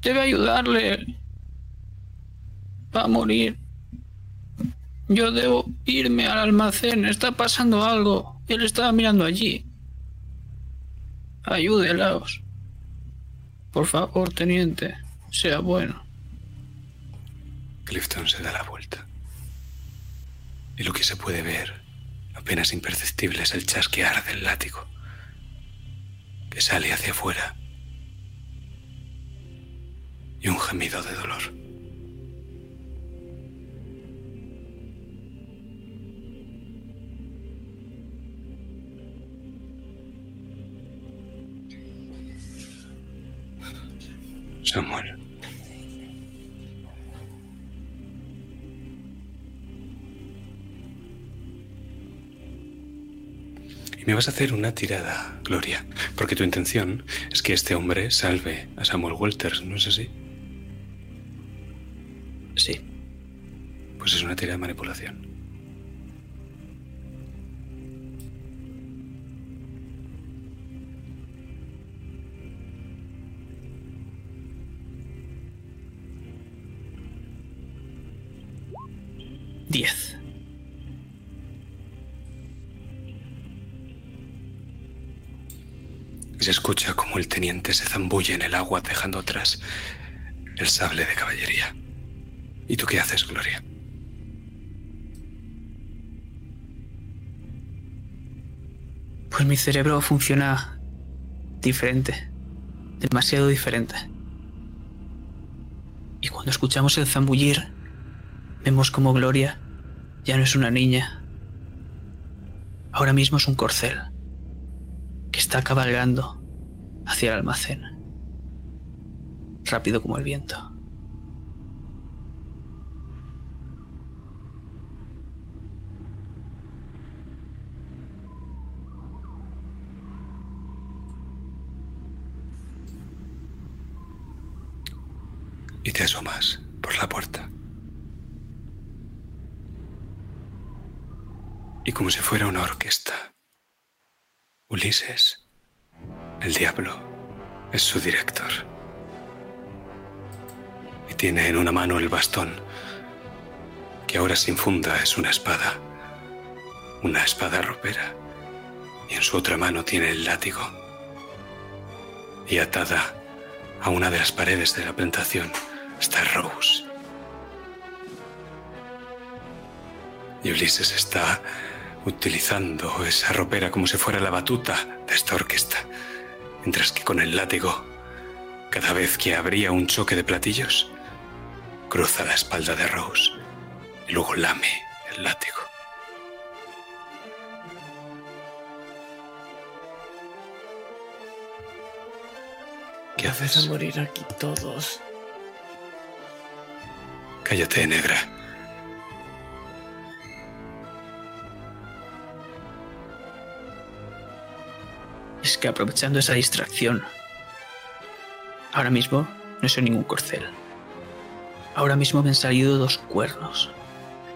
Debe ayudarle. Va a morir. Yo debo irme al almacén, está pasando algo. Él estaba mirando allí. Ayúdelaos. Por favor, teniente, sea bueno. Clifton se da la vuelta. Y lo que se puede ver, apenas imperceptible, es el chasquear del látigo que sale hacia afuera y un gemido de dolor. Samuel. Y me vas a hacer una tirada, Gloria, porque tu intención es que este hombre salve a Samuel Walters, ¿no es así? Sí. Pues es una tirada de manipulación. 10. Se escucha como el teniente se zambulle en el agua dejando atrás el sable de caballería. ¿Y tú qué haces, Gloria? Pues mi cerebro funciona diferente, demasiado diferente. Y cuando escuchamos el zambullir, vemos como Gloria ya no es una niña. Ahora mismo es un corcel que está cabalgando hacia el almacén, rápido como el viento. Y te asomas por la puerta. Y como si fuera una orquesta, Ulises, el diablo, es su director. Y tiene en una mano el bastón, que ahora sin funda es una espada, una espada ropera. Y en su otra mano tiene el látigo. Y atada a una de las paredes de la plantación está Rose. Y Ulises está utilizando esa ropera como si fuera la batuta de esta orquesta, mientras que con el látigo, cada vez que habría un choque de platillos, cruza la espalda de Rose y luego lame el látigo. ¿Qué Vamos haces? a morir aquí todos. Cállate, negra. Es que aprovechando esa distracción, ahora mismo no soy ningún corcel. Ahora mismo me han salido dos cuernos.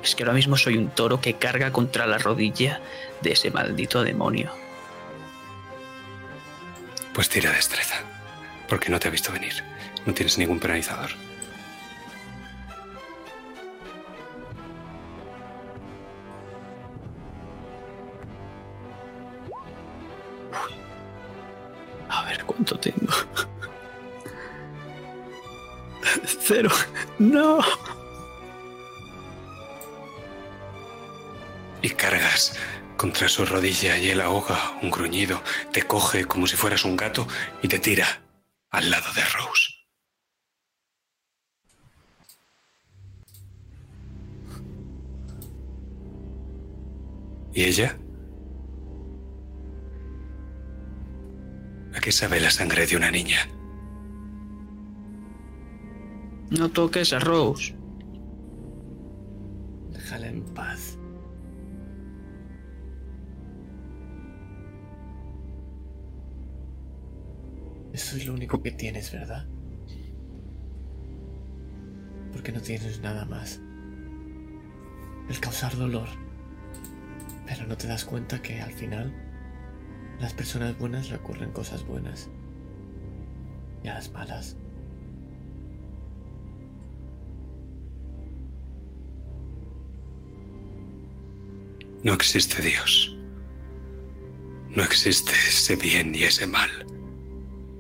Es que ahora mismo soy un toro que carga contra la rodilla de ese maldito demonio. Pues tira destreza, porque no te ha visto venir. No tienes ningún penalizador. Cuánto tengo. (laughs) Cero. No. Y cargas contra su rodilla y él ahoga un gruñido, te coge como si fueras un gato y te tira al lado de Rose. ¿Y ella? ¿A qué sabe la sangre de una niña? No toques a Rose. Déjala en paz. Eso es lo único que tienes, ¿verdad? Porque no tienes nada más. El causar dolor. Pero no te das cuenta que al final las personas buenas le ocurren cosas buenas. Y a las malas. No existe Dios. No existe ese bien y ese mal.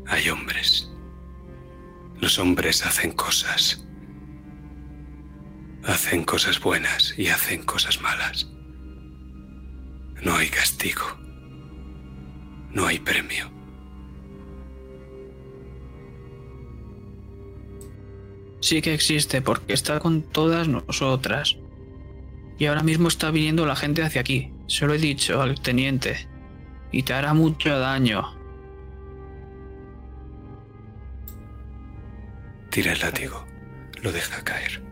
Hay hombres. Los hombres hacen cosas. Hacen cosas buenas y hacen cosas malas. No hay castigo. No hay premio. Sí que existe porque está con todas nosotras. Y ahora mismo está viniendo la gente hacia aquí. Se lo he dicho al teniente. Y te hará mucho daño. Tira el látigo. Lo deja caer.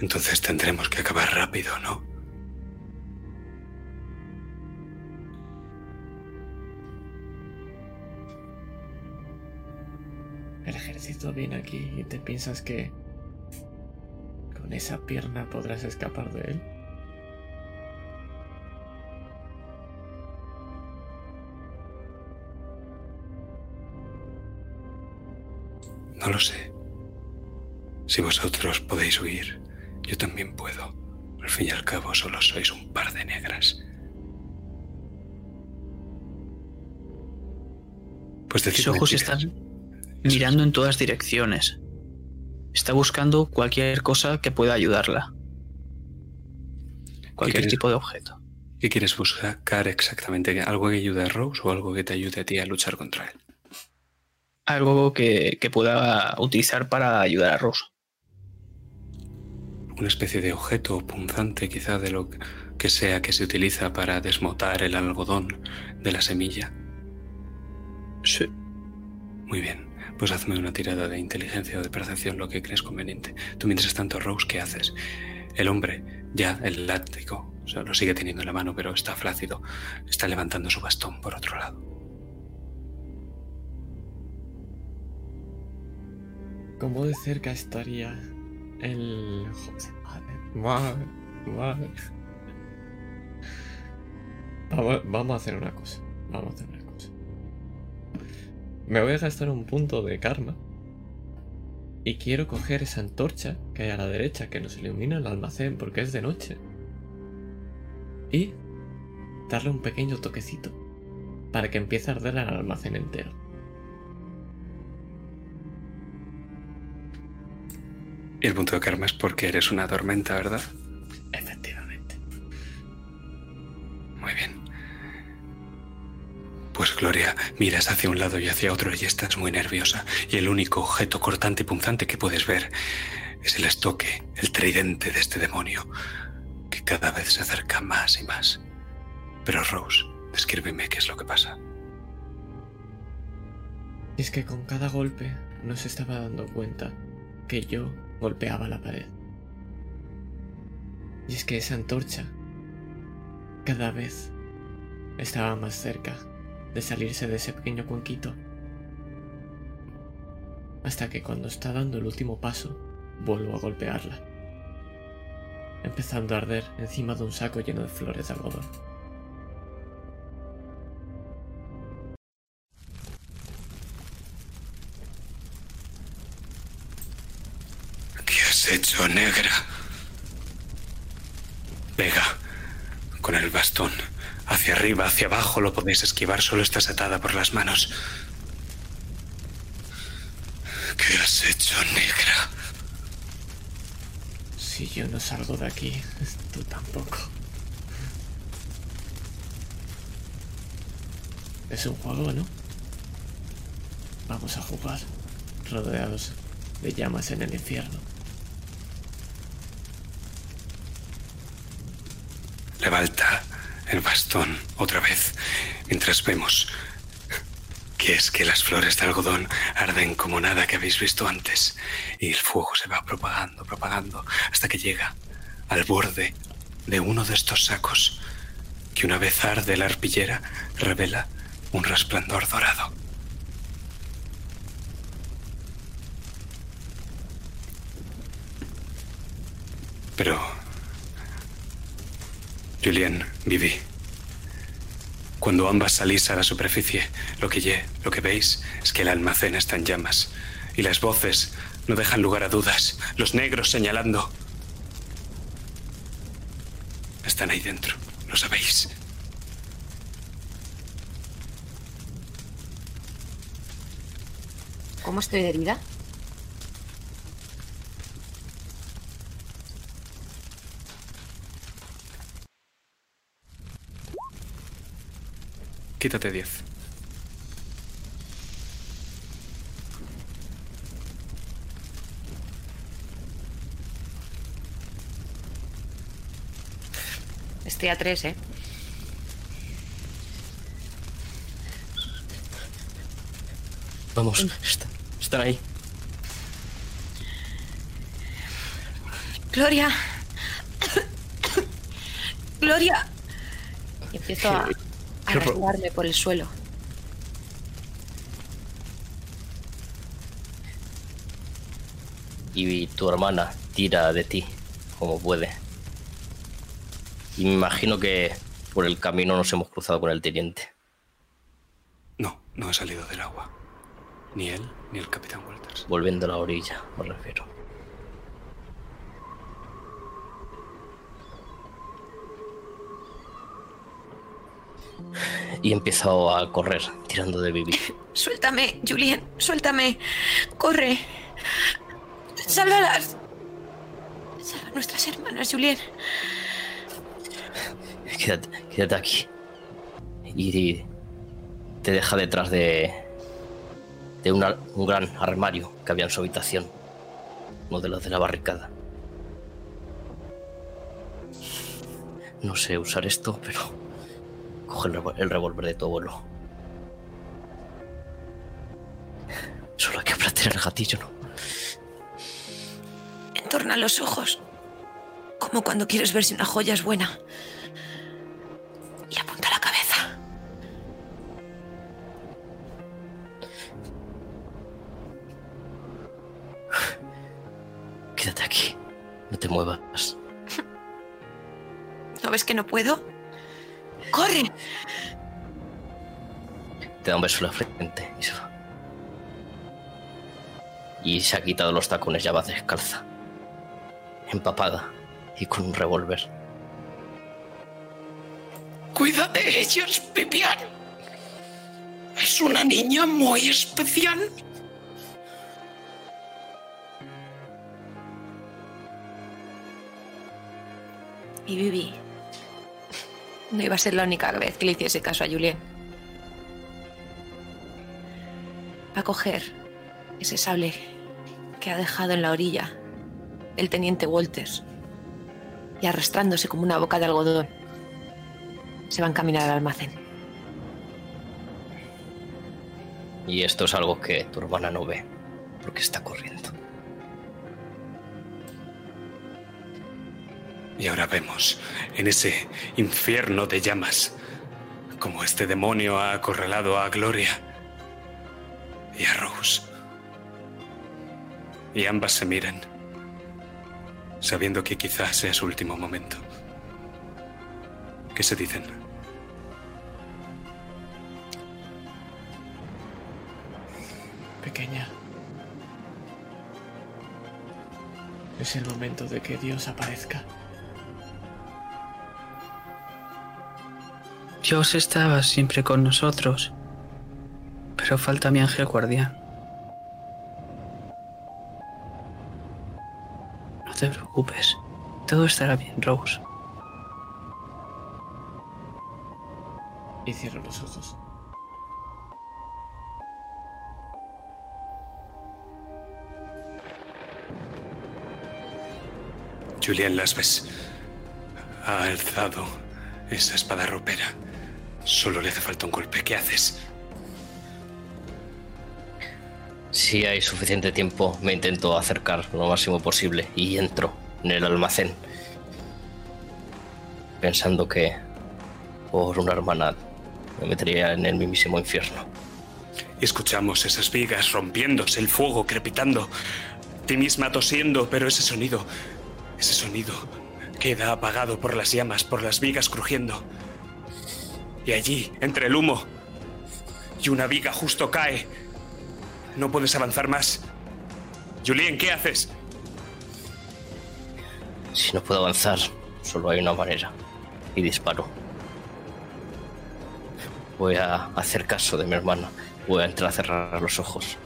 Entonces tendremos que acabar rápido, ¿no? Ejército viene aquí y te piensas que con esa pierna podrás escapar de él. No lo sé. Si vosotros podéis huir, yo también puedo. Al fin y al cabo solo sois un par de negras. Pues Sus ojos mentiras. están mirando en todas direcciones. Está buscando cualquier cosa que pueda ayudarla. Cualquier quieres? tipo de objeto. ¿Qué quieres buscar exactamente? ¿Algo que ayude a Rose o algo que te ayude a ti a luchar contra él? Algo que, que pueda utilizar para ayudar a Rose. Una especie de objeto punzante quizá de lo que sea que se utiliza para desmotar el algodón de la semilla. Sí. Muy bien, pues hazme una tirada de inteligencia o de percepción, lo que crees conveniente. Tú mientras tanto, Rose, ¿qué haces? El hombre, ya el látigo, o sea, lo sigue teniendo en la mano, pero está flácido, está levantando su bastón por otro lado. ¿Cómo de cerca estaría el. Madre, madre. Vamos, vamos a hacer una cosa. Vamos a hacer una cosa. Me voy a gastar un punto de karma. Y quiero coger esa antorcha que hay a la derecha que nos ilumina el almacén porque es de noche. Y darle un pequeño toquecito para que empiece a arder el almacén entero. Y el punto de karma es porque eres una tormenta, ¿verdad? Efectivamente. Muy bien. Pues Gloria, miras hacia un lado y hacia otro y estás muy nerviosa. Y el único objeto cortante y punzante que puedes ver es el estoque, el tridente de este demonio, que cada vez se acerca más y más. Pero Rose, descríbeme qué es lo que pasa. Es que con cada golpe no se estaba dando cuenta que yo golpeaba la pared. Y es que esa antorcha cada vez estaba más cerca de salirse de ese pequeño cuenquito. Hasta que cuando está dando el último paso, vuelvo a golpearla. Empezando a arder encima de un saco lleno de flores de algodón. ¿Qué has hecho, negra? Vega, con el bastón. Hacia arriba, hacia abajo lo podéis esquivar, solo estás atada por las manos. ¿Qué has hecho, negra? Si yo no salgo de aquí, tú tampoco. Es un juego, ¿no? Vamos a jugar, rodeados de llamas en el infierno. Levanta el bastón otra vez mientras vemos que es que las flores de algodón arden como nada que habéis visto antes y el fuego se va propagando, propagando hasta que llega al borde de uno de estos sacos que una vez arde la arpillera revela un resplandor dorado. Pero Julien, Vivi. Cuando ambas salís a la superficie, lo que, ye- lo que veis es que el almacén está en llamas. Y las voces no dejan lugar a dudas. Los negros señalando. Están ahí dentro, lo sabéis. ¿Cómo estoy herida? Quítate 10. Estoy a tres, ¿eh? Vamos, está- están ahí. Gloria. (coughs) Gloria. Y empiezo a, a Qué horror. resbalarme por el suelo. Y tu hermana tira de ti como puede. Y me imagino que por el camino nos hemos cruzado con el teniente. No, no ha salido del agua. Ni él ni el capitán Walters. Volviendo a la orilla, me refiero. Y empiezo a correr tirando de Bibi. Suéltame, Julien, suéltame. Corre. Sálvalas. Salva a nuestras hermanas, Julien. Quédate, quédate aquí. Y te deja detrás de, de una- un gran armario que había en su habitación. Uno de los de la barricada. No sé usar esto, pero coge el, revólver de tu abuelo. Solo hay que apretar el gatillo, ¿no? Entorna los ojos. Como cuando quieres ver si una joya es buena. Y apunta la cabeza. Quédate aquí. No te muevas. ¿No ves que no puedo? ¡Corre! Te da un beso en la frente y se va. Y se ha quitado los tacones, ya va descalza. Empapada y con un revólver. Cuida de ellos, Vivian. Es una niña muy especial. Y Vivi. No iba a ser la única vez que le hiciese caso a Julien. Va a coger ese sable que ha dejado en la orilla el teniente Walters y arrastrándose como una boca de algodón se va a encaminar al almacén. Y esto es algo que tu hermana no ve, porque está corriendo. Y ahora vemos, en ese infierno de llamas, como este demonio ha acorralado a Gloria y a Rose. Y ambas se miran, sabiendo que quizás sea su último momento. ¿Qué se dicen? Pequeña. Es el momento de que Dios aparezca. Dios estaba siempre con nosotros, pero falta mi ángel guardián. No te preocupes, todo estará bien, Rose. Y cierro los ojos. Julián las ves. Ha alzado esa espada ropera. Solo le hace falta un golpe. ¿Qué haces? Si hay suficiente tiempo, me intento acercar lo máximo posible y entro en el almacén. Pensando que por una hermana me metería en el mismísimo infierno. Escuchamos esas vigas rompiéndose, el fuego crepitando, ti misma tosiendo, pero ese sonido, ese sonido queda apagado por las llamas, por las vigas crujiendo. Y allí, entre el humo, y una viga justo cae. No puedes avanzar más. Julien, ¿qué haces? Si no puedo avanzar, solo hay una manera. Y disparo. Voy a hacer caso de mi hermana. Voy a entrar a cerrar los ojos.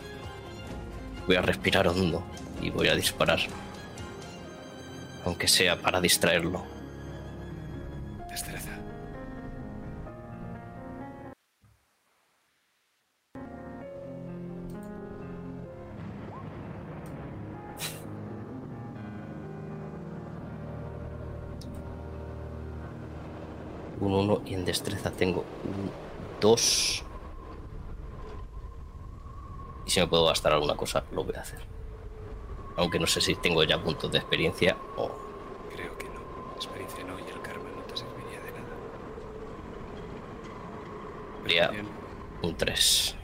Voy a respirar hondo y voy a disparar. Aunque sea para distraerlo. Un 1 y en destreza tengo un 2. Y si me puedo gastar alguna cosa, lo voy a hacer. Aunque no sé si tengo ya puntos de experiencia o... Creo que no. Experiencia no y el karma no te serviría de nada. Sería un 3.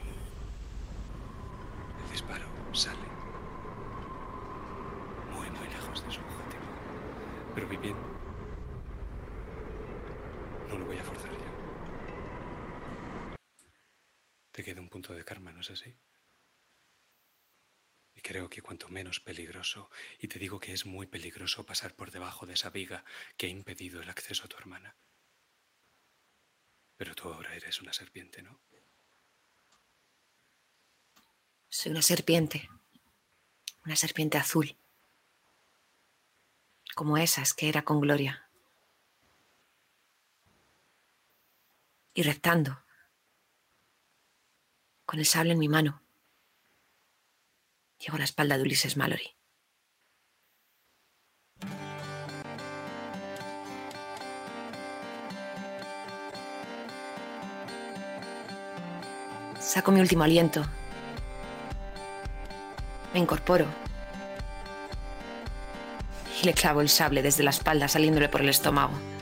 el disparo sale. Muy, muy lejos de su objetivo. Pero bien. No lo voy a forzar yo. Te queda un punto de karma, ¿no es así? Y creo que cuanto menos peligroso, y te digo que es muy peligroso pasar por debajo de esa viga que ha impedido el acceso a tu hermana. Pero tú ahora eres una serpiente, ¿no? Soy una serpiente. Una serpiente azul. Como esas que era con Gloria. Y reptando. Con el sable en mi mano. Llego a la espalda de Ulises Mallory. Saco mi último aliento. Me incorporo. Y le clavo el sable desde la espalda, saliéndole por el estómago.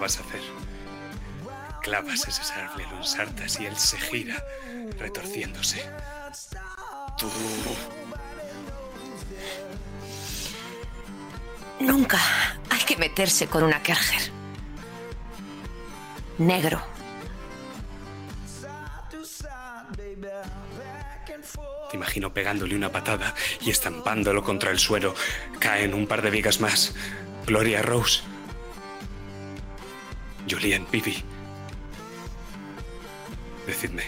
Vas a hacer. Clavas ese sable, lo ensartas y él se gira, retorciéndose. Tú. Nunca hay que meterse con una Kerger. Negro. Te imagino pegándole una patada y estampándolo contra el suelo. Caen un par de vigas más. Gloria Rose. Julian, Bibi. Decidme,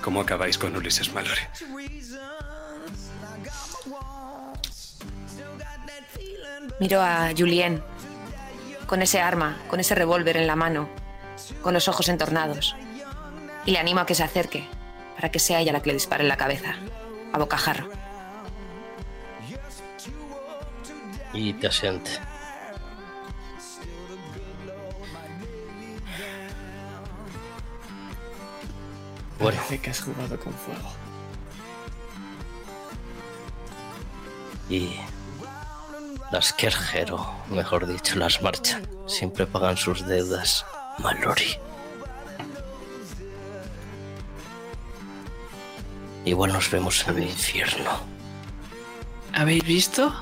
¿cómo acabáis con Ulises Mallory? Miro a Julien con ese arma, con ese revólver en la mano, con los ojos entornados. Y le animo a que se acerque, para que sea ella la que le dispare en la cabeza, a bocajarro. Y te asiente. Parece que has jugado con fuego. y las Kerger, o mejor dicho, las marchan, siempre pagan sus deudas. Mallory. Igual nos vemos en el infierno. ¿Habéis visto?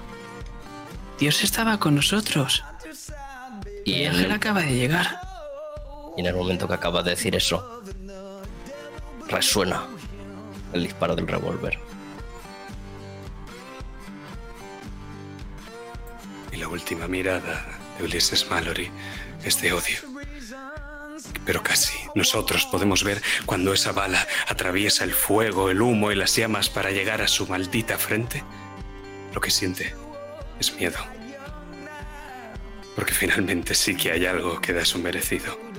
Dios estaba con nosotros. Y en Ángel el, acaba de llegar. y en el momento que acaba de decir eso, resuena el disparo del revólver. Y la última mirada de Ulises Mallory es de odio. Pero casi nosotros podemos ver cuando esa bala atraviesa el fuego, el humo y las llamas para llegar a su maldita frente. Lo que siente es miedo. Porque finalmente sí que hay algo que da su merecido.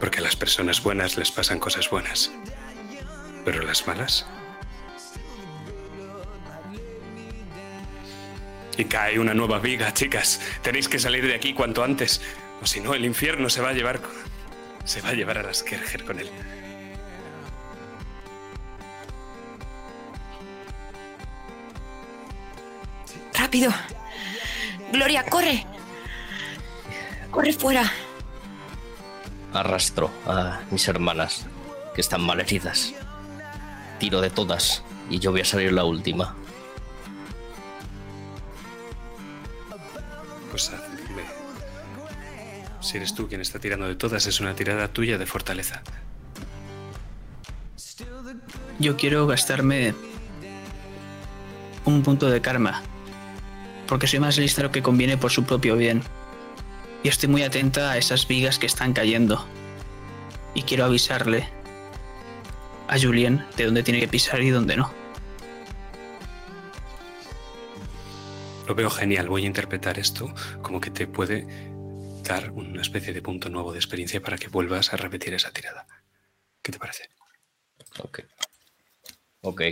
Porque a las personas buenas les pasan cosas buenas. Pero las malas Y cae una nueva viga, chicas. Tenéis que salir de aquí cuanto antes. O si no, el infierno se va a llevar. Se va a llevar a las Kerger con él. ¡Rápido! Gloria, corre. Corre fuera. Arrastro a mis hermanas, que están mal heridas. Tiro de todas y yo voy a salir la última. Pues hazme. Si eres tú quien está tirando de todas, es una tirada tuya de fortaleza. Yo quiero gastarme un punto de karma. Porque soy más lista de lo que conviene por su propio bien. Y estoy muy atenta a esas vigas que están cayendo. Y quiero avisarle a Julien de dónde tiene que pisar y dónde no. Lo veo genial. Voy a interpretar esto como que te puede dar una especie de punto nuevo de experiencia para que vuelvas a repetir esa tirada. ¿Qué te parece? Ok. Ok.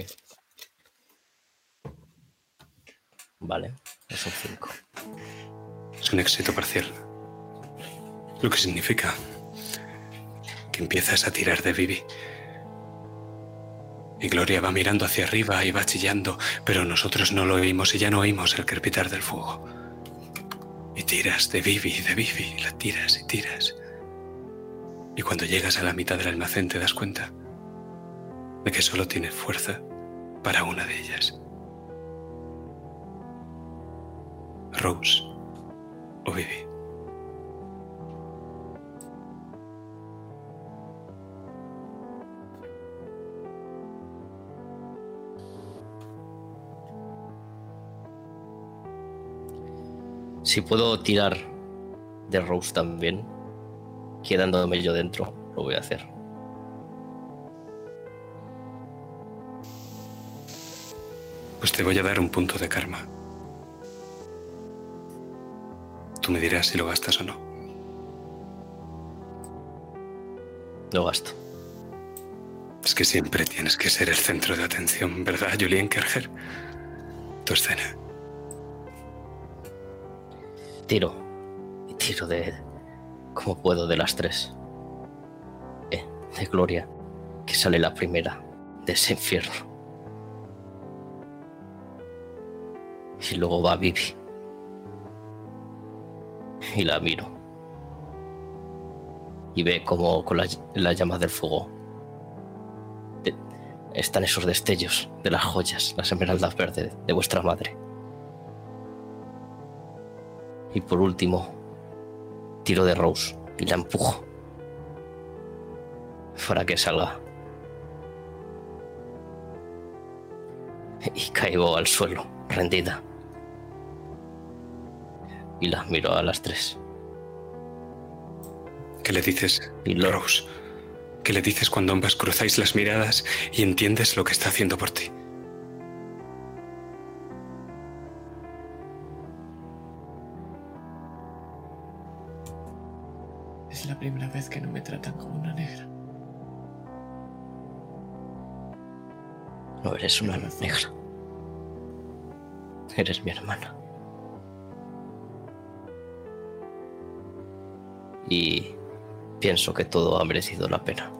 Vale, es un 5. Es un éxito parcial. Lo que significa que empiezas a tirar de Vivi. Y Gloria va mirando hacia arriba y va chillando, pero nosotros no lo oímos y ya no oímos el crepitar del fuego. Y tiras de Vivi, de Vivi, la tiras y tiras. Y cuando llegas a la mitad del almacén te das cuenta de que solo tienes fuerza para una de ellas. Rose o Vivi. Si puedo tirar de Rose también, quedándome yo dentro, lo voy a hacer. Pues te voy a dar un punto de karma. Tú me dirás si lo gastas o no. Lo gasto. Es que siempre tienes que ser el centro de atención, ¿verdad, Julien Kerger? Tu escena. Tiro. Y tiro de. como puedo de las tres. Eh, de Gloria. Que sale la primera de ese infierno. Y luego va Vivi. Y la miro. Y ve como con la, la llama del fuego de- están esos destellos de las joyas, las esmeraldas verdes de vuestra madre. Y por último, tiro de Rose y la empujo para que salga. Y caigo al suelo, rendida. Y las miro a las tres. ¿Qué le dices, Y Rose? ¿Qué le dices cuando ambas cruzáis las miradas y entiendes lo que está haciendo por ti? Primera vez que no me tratan como una negra. No eres una negra. Eres mi hermana. Y pienso que todo ha merecido la pena.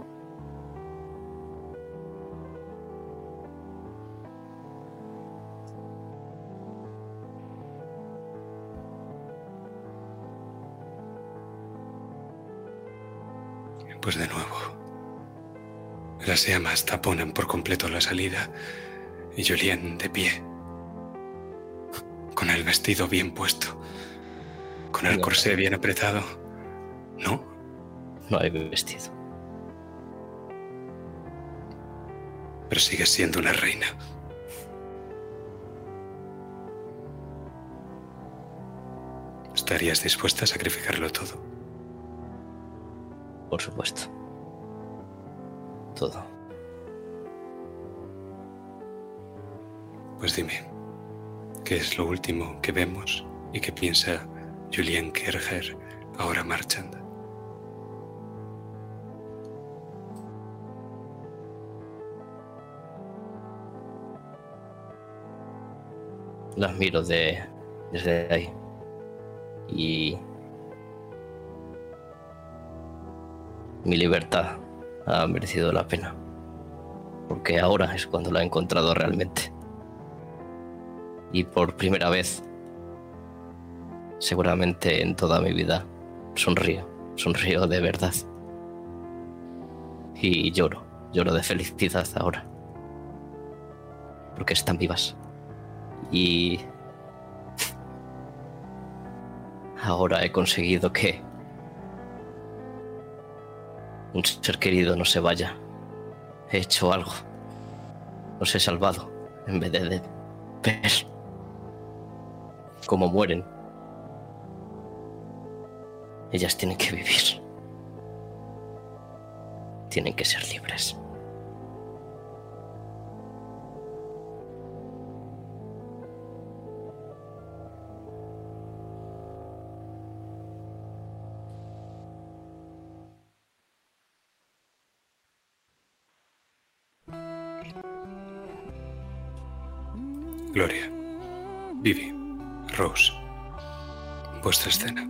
Pues de nuevo. Las llamas taponan por completo la salida y Julien de pie. Con el vestido bien puesto. Con el corsé bien apretado. ¿No? No hay vestido. Pero sigues siendo una reina. ¿Estarías dispuesta a sacrificarlo todo? Por supuesto. Todo. Pues dime, ¿qué es lo último que vemos y que piensa Julien Kerger ahora marchando? Las miro de, desde ahí. Y mi libertad ha merecido la pena. Porque ahora es cuando la he encontrado realmente. Y por primera vez, seguramente en toda mi vida, sonrío. Sonrío de verdad. Y lloro. Lloro de felicidad ahora. Porque están vivas. Y ahora he conseguido que un ser querido no se vaya. He hecho algo. Los he salvado en vez de, ver cómo mueren. Ellas tienen que vivir. Tienen que ser libres. Vivi, Rose, vuestra escena.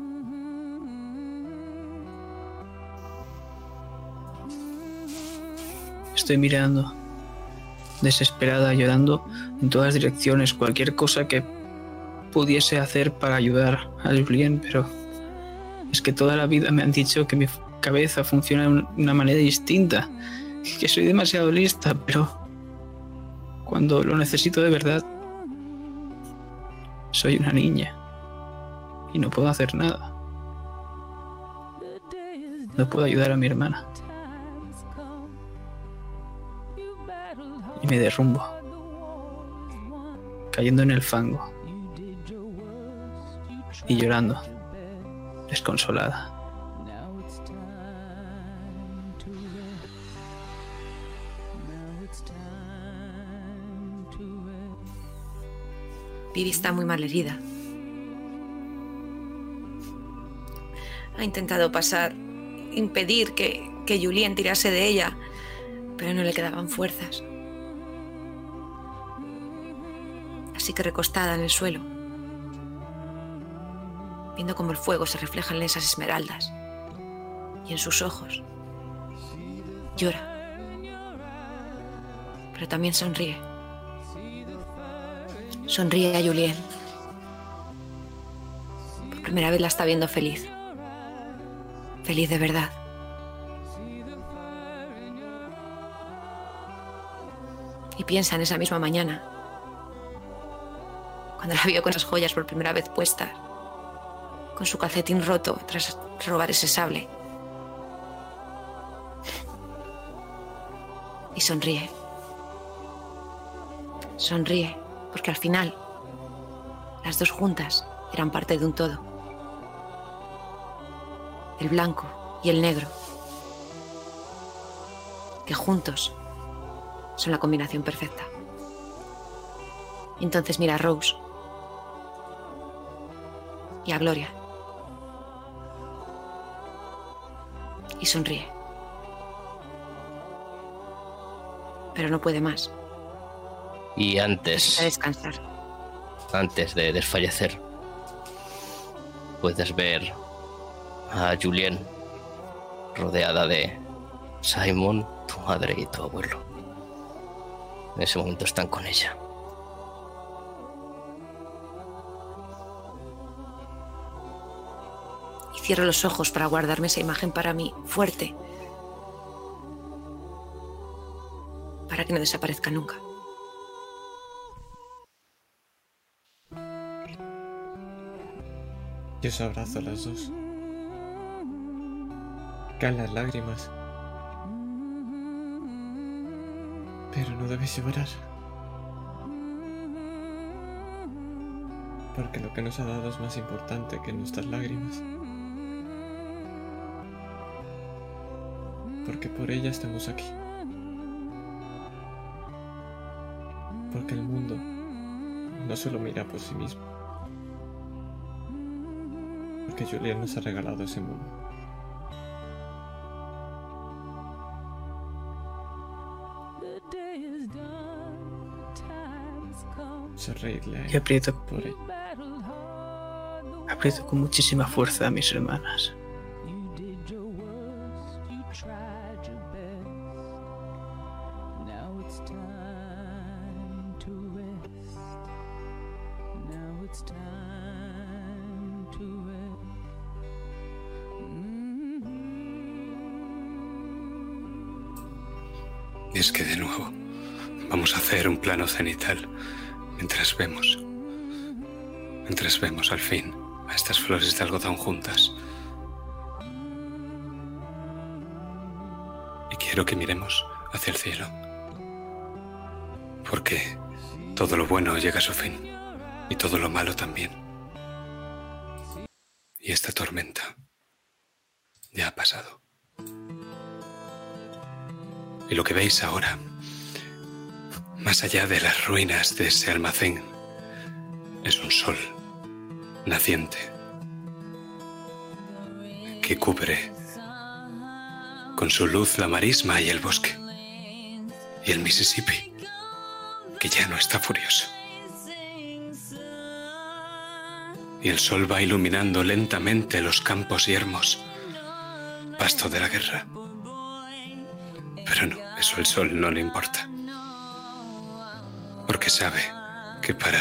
Estoy mirando, desesperada, llorando en todas direcciones, cualquier cosa que pudiese hacer para ayudar a Julien, pero es que toda la vida me han dicho que mi cabeza funciona de un- una manera distinta, que soy demasiado lista, pero cuando lo necesito de verdad, soy una niña y no puedo hacer nada. No puedo ayudar a mi hermana. Y me derrumbo, cayendo en el fango. y llorando, desconsolada. Vivi está muy mal herida. Ha intentado pasar, impedir que, que Julien tirase de ella, pero no le quedaban fuerzas. Así que recostada en el suelo, viendo cómo el fuego se refleja en esas esmeraldas y en sus ojos, llora. Pero también sonríe. Sonríe a Julien. Por primera vez la está viendo feliz. Feliz de verdad. Y piensa en esa misma mañana, cuando la vio con esas joyas por primera vez puestas, con su calcetín roto tras robar ese sable. Y sonríe. Sonríe, porque al final, las dos juntas eran parte de un todo. El blanco y el negro, que juntos son la combinación perfecta. Entonces mira a Rose y a Gloria y sonríe. Pero no puede más. Y antes, descansar. antes de desfallecer, puedes ver a Julien rodeada de Simon, tu madre y tu abuelo. En ese momento están con ella. Y cierro los ojos para guardarme esa imagen para mí, fuerte. Para que no desaparezca nunca. Yo os abrazo a las dos. Caen las lágrimas. Pero no debéis llorar. Porque lo que nos ha dado es más importante que nuestras lágrimas. Porque por ella estamos aquí. Porque el mundo no solo mira por sí mismo. Porque Julián nos ha regalado ese mundo. Sonreírle Y él aprieto, por ella. aprieto con muchísima fuerza a mis hermanas. Cenital mientras vemos. Mientras vemos al fin a estas flores de algodón juntas. Y quiero que miremos hacia el cielo. Porque todo lo bueno llega a su fin. Y todo lo malo también. Y esta tormenta ya ha pasado. Y lo que veis ahora, más allá de las ruinas de ese almacén, es un sol naciente que cubre con su luz la marisma y el bosque y el Mississippi, que ya no está furioso. Y el sol va iluminando lentamente los campos yermos, pasto de la guerra. Pero no, eso al sol no le importa. Porque sabe que para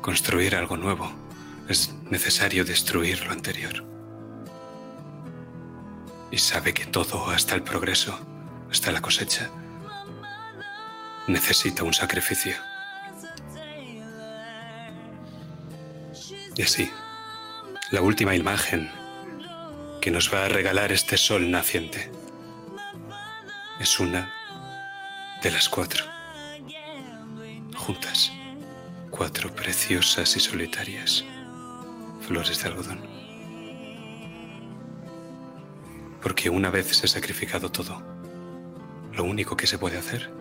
construir algo nuevo es necesario destruir lo anterior. Y sabe que todo, hasta el progreso, hasta la cosecha, necesita un sacrificio. Y así, la última imagen que nos va a regalar este sol naciente es una de las cuatro. Juntas. Cuatro preciosas y solitarias flores de algodón. Porque una vez se ha sacrificado todo, lo único que se puede hacer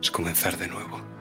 es comenzar de nuevo.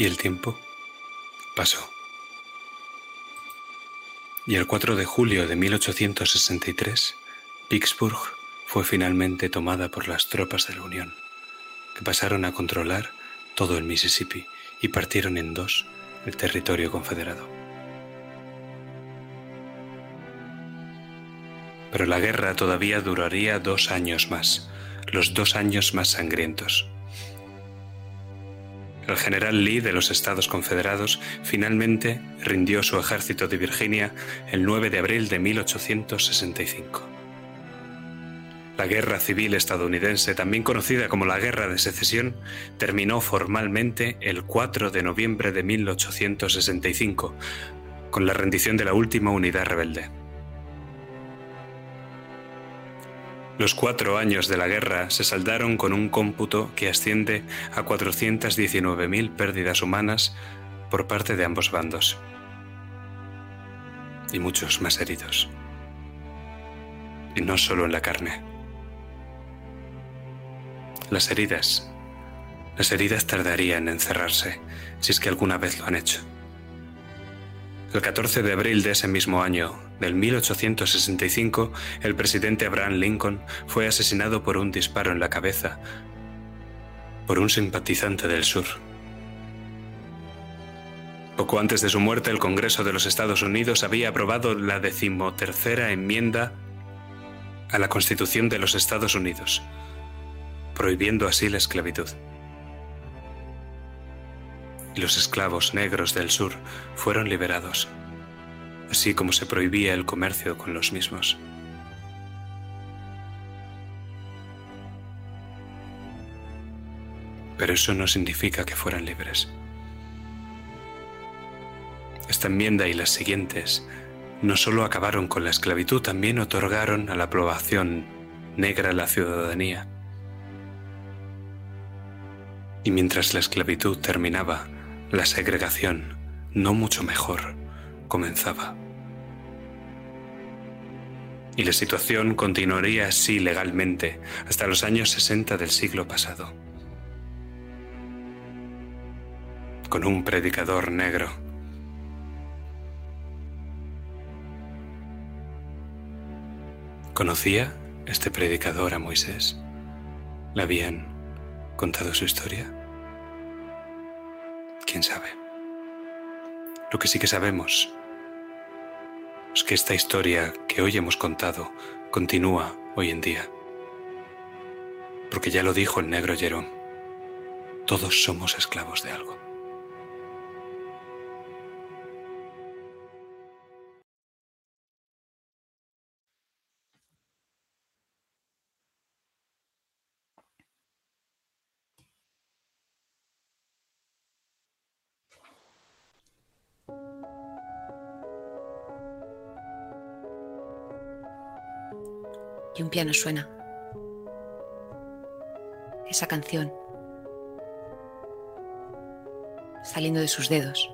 Y el tiempo pasó. Y el 4 de julio de 1863, Vicksburg fue finalmente tomada por las tropas de la Unión, que pasaron a controlar todo el Mississippi y partieron en dos el territorio confederado. Pero la guerra todavía duraría dos años más, los dos años más sangrientos. El general Lee de los Estados Confederados finalmente rindió su ejército de Virginia el 9 de abril de 1865. La Guerra Civil Estadounidense, también conocida como la Guerra de Secesión, terminó formalmente el 4 de noviembre de 1865, con la rendición de la última unidad rebelde. Los cuatro años de la guerra se saldaron con un cómputo que asciende a 419.000 pérdidas humanas por parte de ambos bandos. Y muchos más heridos. Y no solo en la carne. Las heridas Las heridas tardarían en cerrarse, si es que alguna vez lo han hecho. El 14 de abril de ese mismo año, del 1865, el presidente Abraham Lincoln fue asesinado por un disparo en la cabeza por un simpatizante del sur. Poco antes de su muerte, el Congreso de los Estados Unidos había aprobado la decimotercera enmienda a la Constitución de los Estados Unidos, prohibiendo así la esclavitud. Y los esclavos negros del sur fueron liberados, así como se prohibía el comercio con los mismos. Pero eso no significa que fueran libres. Esta enmienda y las siguientes no solo acabaron con la esclavitud, también otorgaron a la población negra la ciudadanía. Y mientras la esclavitud terminaba, la segregación, no mucho mejor, comenzaba. Y la situación continuaría así legalmente hasta los años 60 del siglo pasado. Con un predicador negro ¿Conocía este predicador a Moisés? ¿Le habían contado su historia? ¿Quién sabe? Lo que sí que sabemos es que esta historia que hoy hemos contado continúa hoy en día. Porque ya lo dijo el negro Jerón, todos somos esclavos de algo. Un piano suena. Esa canción. Saliendo de sus dedos.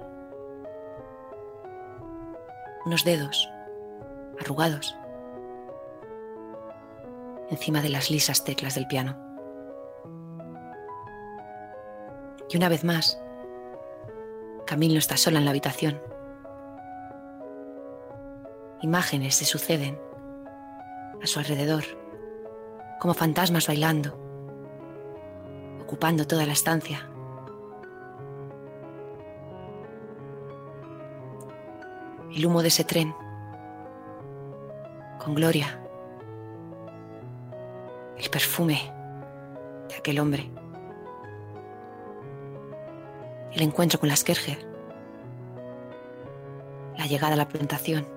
Unos dedos arrugados. Encima de las lisas teclas del piano. Y una vez más, Camille está sola en la habitación. Imágenes se suceden a su alrededor, como fantasmas bailando, ocupando toda la estancia. El humo de ese tren, con gloria, el perfume de aquel hombre, el encuentro con las Kerger, la llegada a la plantación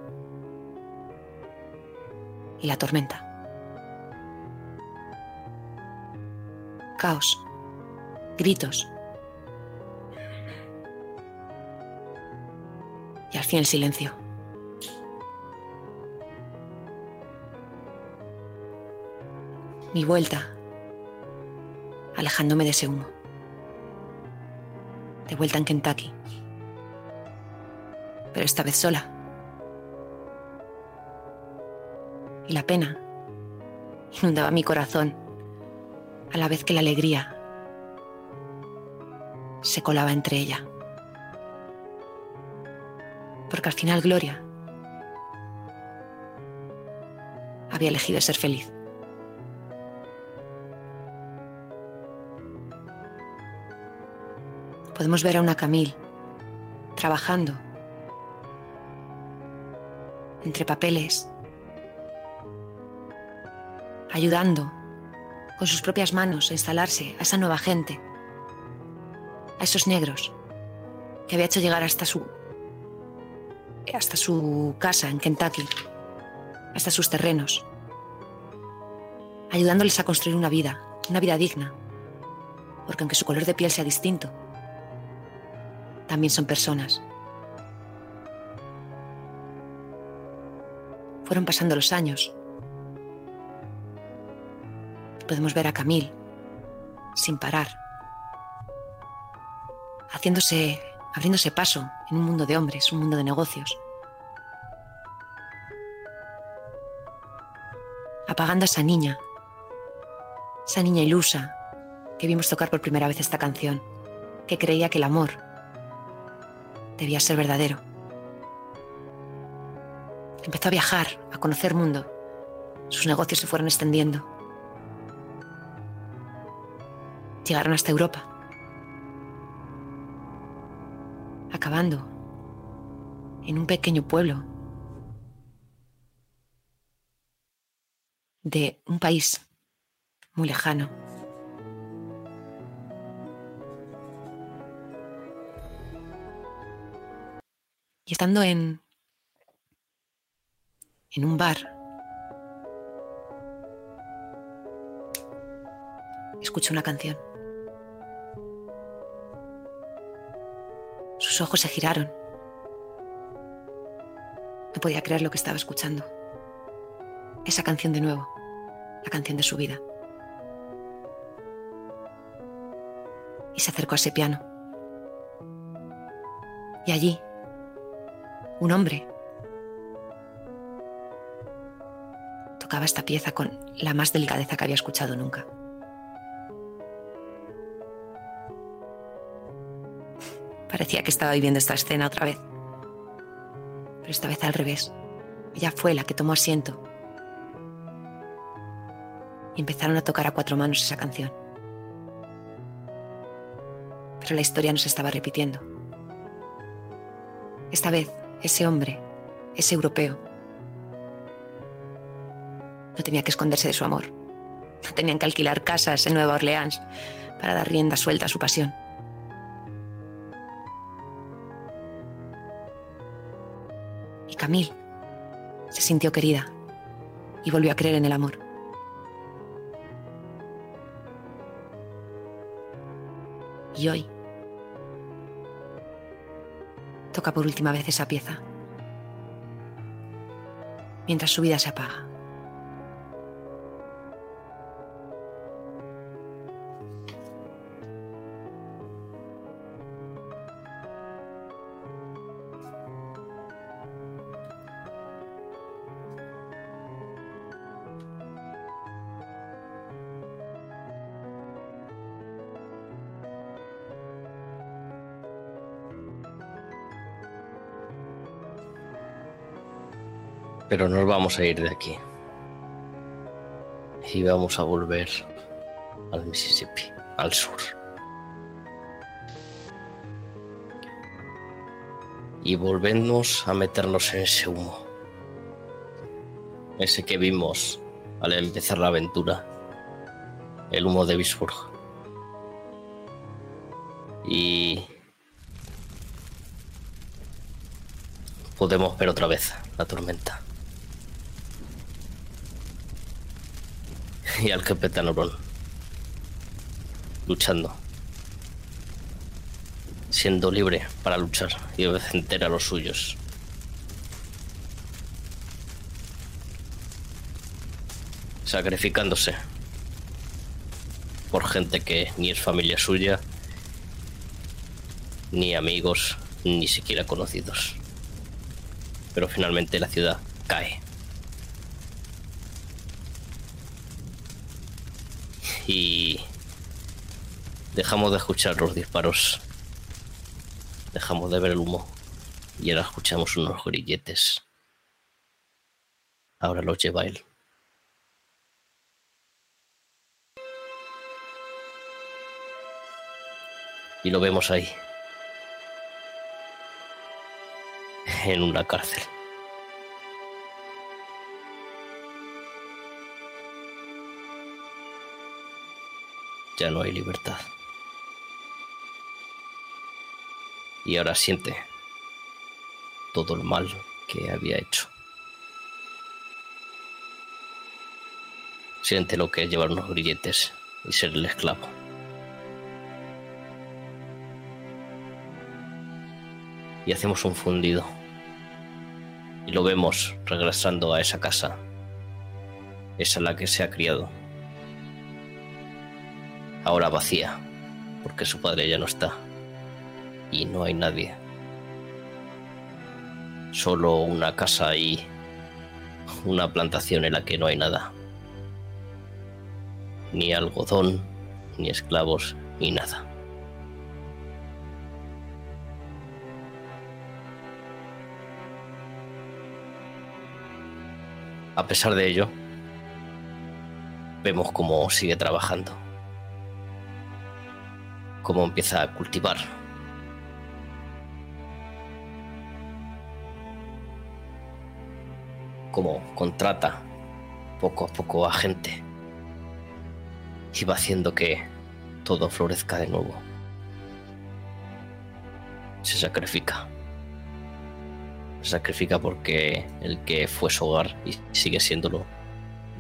y la tormenta. Caos, gritos. Y al fin el silencio. Mi vuelta, alejándome de ese humo. De vuelta en Kentucky. Pero esta vez sola. Y la pena inundaba mi corazón a la vez que la alegría se colaba entre ella. Porque al final Gloria había elegido ser feliz. Podemos ver a una Camille trabajando entre papeles ayudando con sus propias manos a instalarse a esa nueva gente, a esos negros que había hecho llegar hasta su hasta su casa en Kentucky, hasta sus terrenos, ayudándoles a construir una vida, una vida digna, porque aunque su color de piel sea distinto, también son personas. Fueron pasando los años podemos ver a Camille sin parar, haciéndose, abriéndose paso en un mundo de hombres, un mundo de negocios, apagando a esa niña, esa niña ilusa, que vimos tocar por primera vez esta canción, que creía que el amor debía ser verdadero. Empezó a viajar, a conocer mundo. Sus negocios se fueron extendiendo. Llegaron hasta Europa, acabando en un pequeño pueblo de un país muy lejano. Y estando en, en un bar, escuché una canción. Ojos se giraron. No podía creer lo que estaba escuchando. Esa canción de nuevo, la canción de su vida. Y se acercó a ese piano. Y allí, un hombre tocaba esta pieza con la más delicadeza que había escuchado nunca. Parecía que estaba viviendo esta escena otra vez. Pero esta vez al revés. Ella fue la que tomó asiento. Y empezaron a tocar a cuatro manos esa canción. Pero la historia no se estaba repitiendo. Esta vez, ese hombre, ese europeo, no tenía que esconderse de su amor. No tenían que alquilar casas en Nueva Orleans para dar rienda suelta a su pasión. Camille se sintió querida y volvió a creer en el amor. Y hoy toca por última vez esa pieza, mientras su vida se apaga. Pero nos vamos a ir de aquí. Y vamos a volver al Mississippi, al sur. Y volvemos a meternos en ese humo. Ese que vimos al empezar la aventura. El humo de Bisburg. Y podemos ver otra vez la tormenta. (laughs) Y al capitán Oron. Luchando. Siendo libre para luchar y obedecer a los suyos. Sacrificándose por gente que ni es familia suya, ni amigos, ni siquiera conocidos. Pero finalmente la ciudad cae. Y dejamos de escuchar los disparos. Dejamos de ver el humo. Y ahora escuchamos unos grilletes. Ahora los lleva él. Y lo vemos ahí. En una cárcel. Ya no hay libertad. Y ahora siente todo el mal que había hecho. Siente lo que es llevar unos grilletes y ser el esclavo. Y hacemos un fundido. Y lo vemos regresando a esa casa. Esa en la que se ha criado. Ahora vacía, porque su padre ya no está. Y no hay nadie. Solo una casa y una plantación en la que no hay nada. Ni algodón, ni esclavos, ni nada. A pesar de ello, vemos cómo sigue trabajando, cómo empieza a cultivar. Cómo contrata poco a poco a gente y va haciendo que todo florezca de nuevo. Se sacrifica. Se sacrifica porque el que fue su hogar y sigue siéndolo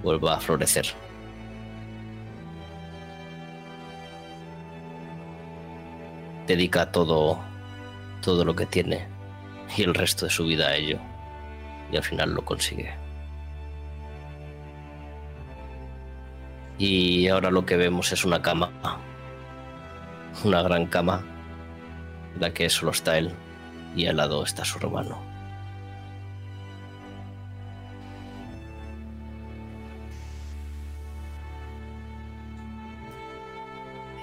vuelva a florecer. Dedica todo, todo lo que tiene y el resto de su vida a ello. Y al final lo consigue. Y ahora lo que vemos es una cama. Una gran cama. En la que solo está él. Y al lado está su hermano.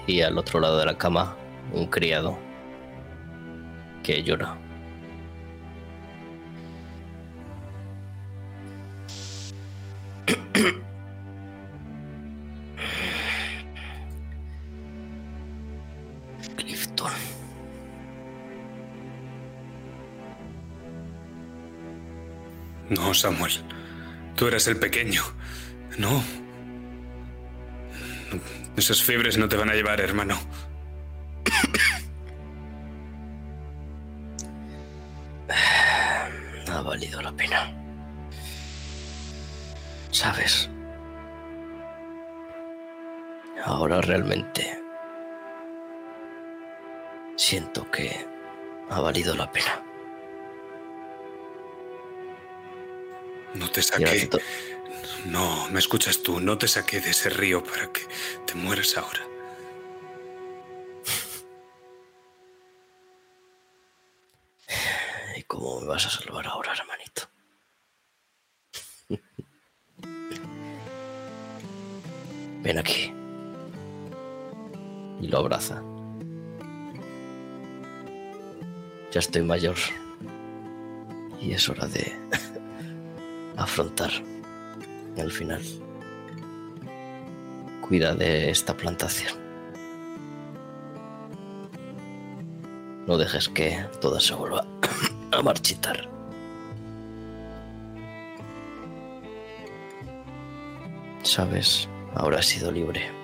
Y al otro lado de la cama, un criado que llora. Clifton. No, Samuel. Tú eres el pequeño. No. Esas fiebres no te van a llevar, hermano. Realmente siento que ha valido la pena. No te saqué. No, me escuchas tú. No te saqué de ese río para que te mueras ahora. ¿Y cómo me vas a salvar ahora, hermanito? (laughs) Ven aquí. Y lo abraza. Ya estoy mayor. Y es hora de (laughs) afrontar el final. Cuida de esta plantación. No dejes que toda se vuelva (coughs) a marchitar. Sabes, ahora he sido libre.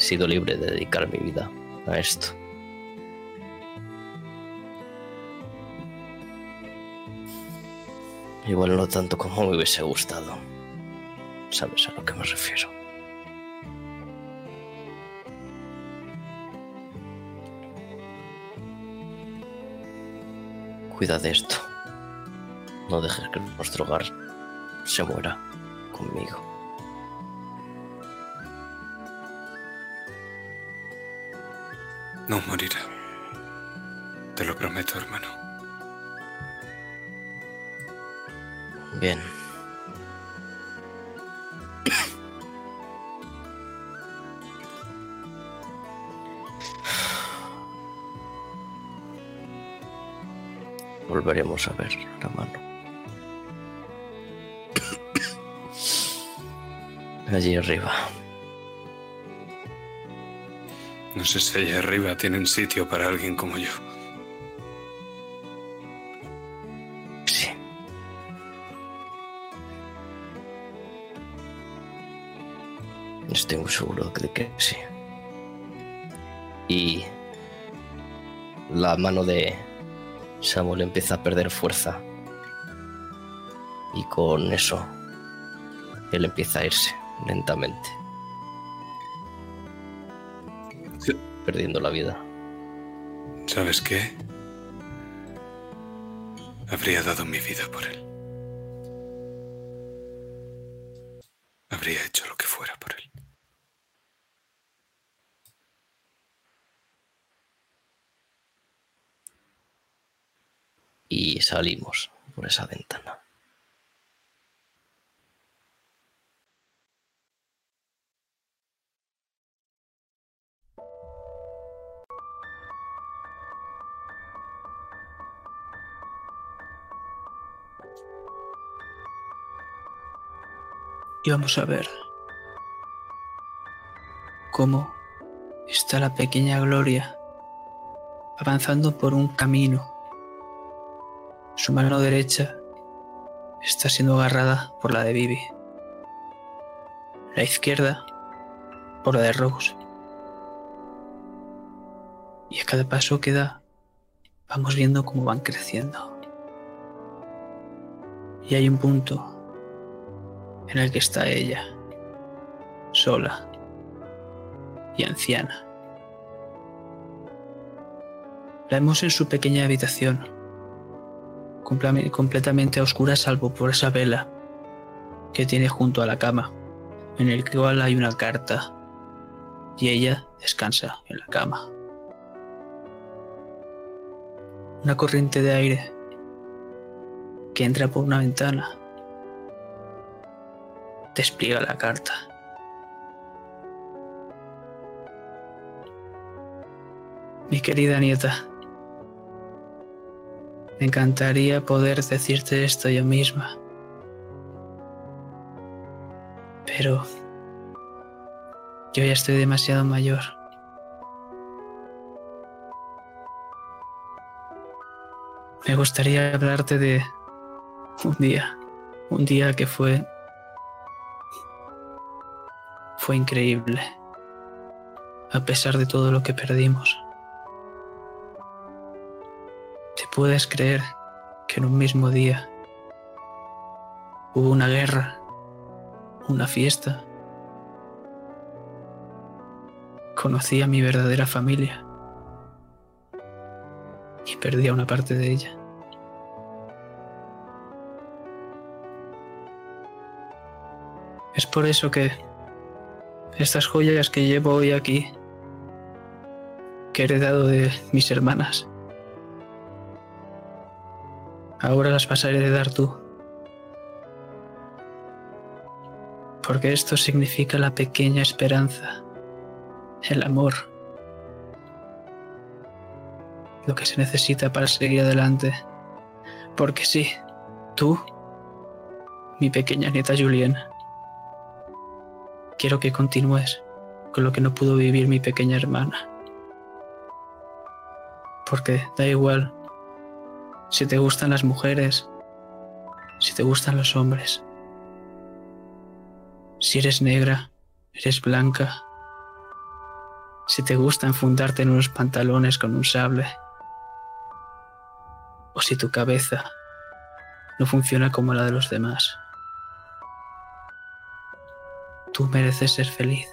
Sido libre de dedicar mi vida a esto. Igual no tanto como me hubiese gustado. ¿Sabes a lo que me refiero? Cuida de esto. No dejes que nuestro hogar se muera conmigo. No morirá. Te lo prometo, hermano. Bien. Volveremos a ver la mano. Allí arriba. No sé si allá arriba tienen sitio para alguien como yo. Sí. Estoy muy seguro de que sí. Y la mano de Samuel empieza a perder fuerza. Y con eso, él empieza a irse lentamente. Perdiendo la vida. ¿Sabes qué? Habría dado mi vida por él. Habría hecho lo que fuera por él. Y salimos por esa ventana. Y vamos a ver cómo está la pequeña Gloria avanzando por un camino. Su mano derecha está siendo agarrada por la de Vivi. La izquierda por la de Rose. Y a cada paso que da, vamos viendo cómo van creciendo. Y hay un punto en el que está ella, sola y anciana. La vemos en su pequeña habitación, comple- completamente a oscuras salvo por esa vela que tiene junto a la cama, en el cual hay una carta, y ella descansa en la cama. Una corriente de aire que entra por una ventana despliega la carta. Mi querida nieta, me encantaría poder decirte esto yo misma. Pero yo ya estoy demasiado mayor. Me gustaría hablarte de un día, un día que fue fue increíble, a pesar de todo lo que perdimos. ¿Te puedes creer que en un mismo día hubo una guerra, una fiesta? Conocí a mi verdadera familia y perdí a una parte de ella. Es por eso que estas joyas que llevo hoy aquí, que he heredado de mis hermanas, ahora las vas a heredar tú. Porque esto significa la pequeña esperanza, el amor, lo que se necesita para seguir adelante. Porque sí, tú, mi pequeña nieta Julien, quiero que continúes con lo que no pudo vivir mi pequeña hermana. Porque da igual si te gustan las mujeres, si te gustan los hombres, si eres negra, eres blanca, si te gusta enfundarte en unos pantalones con un sable, o si tu cabeza no funciona como la de los demás. Tú mereces ser feliz.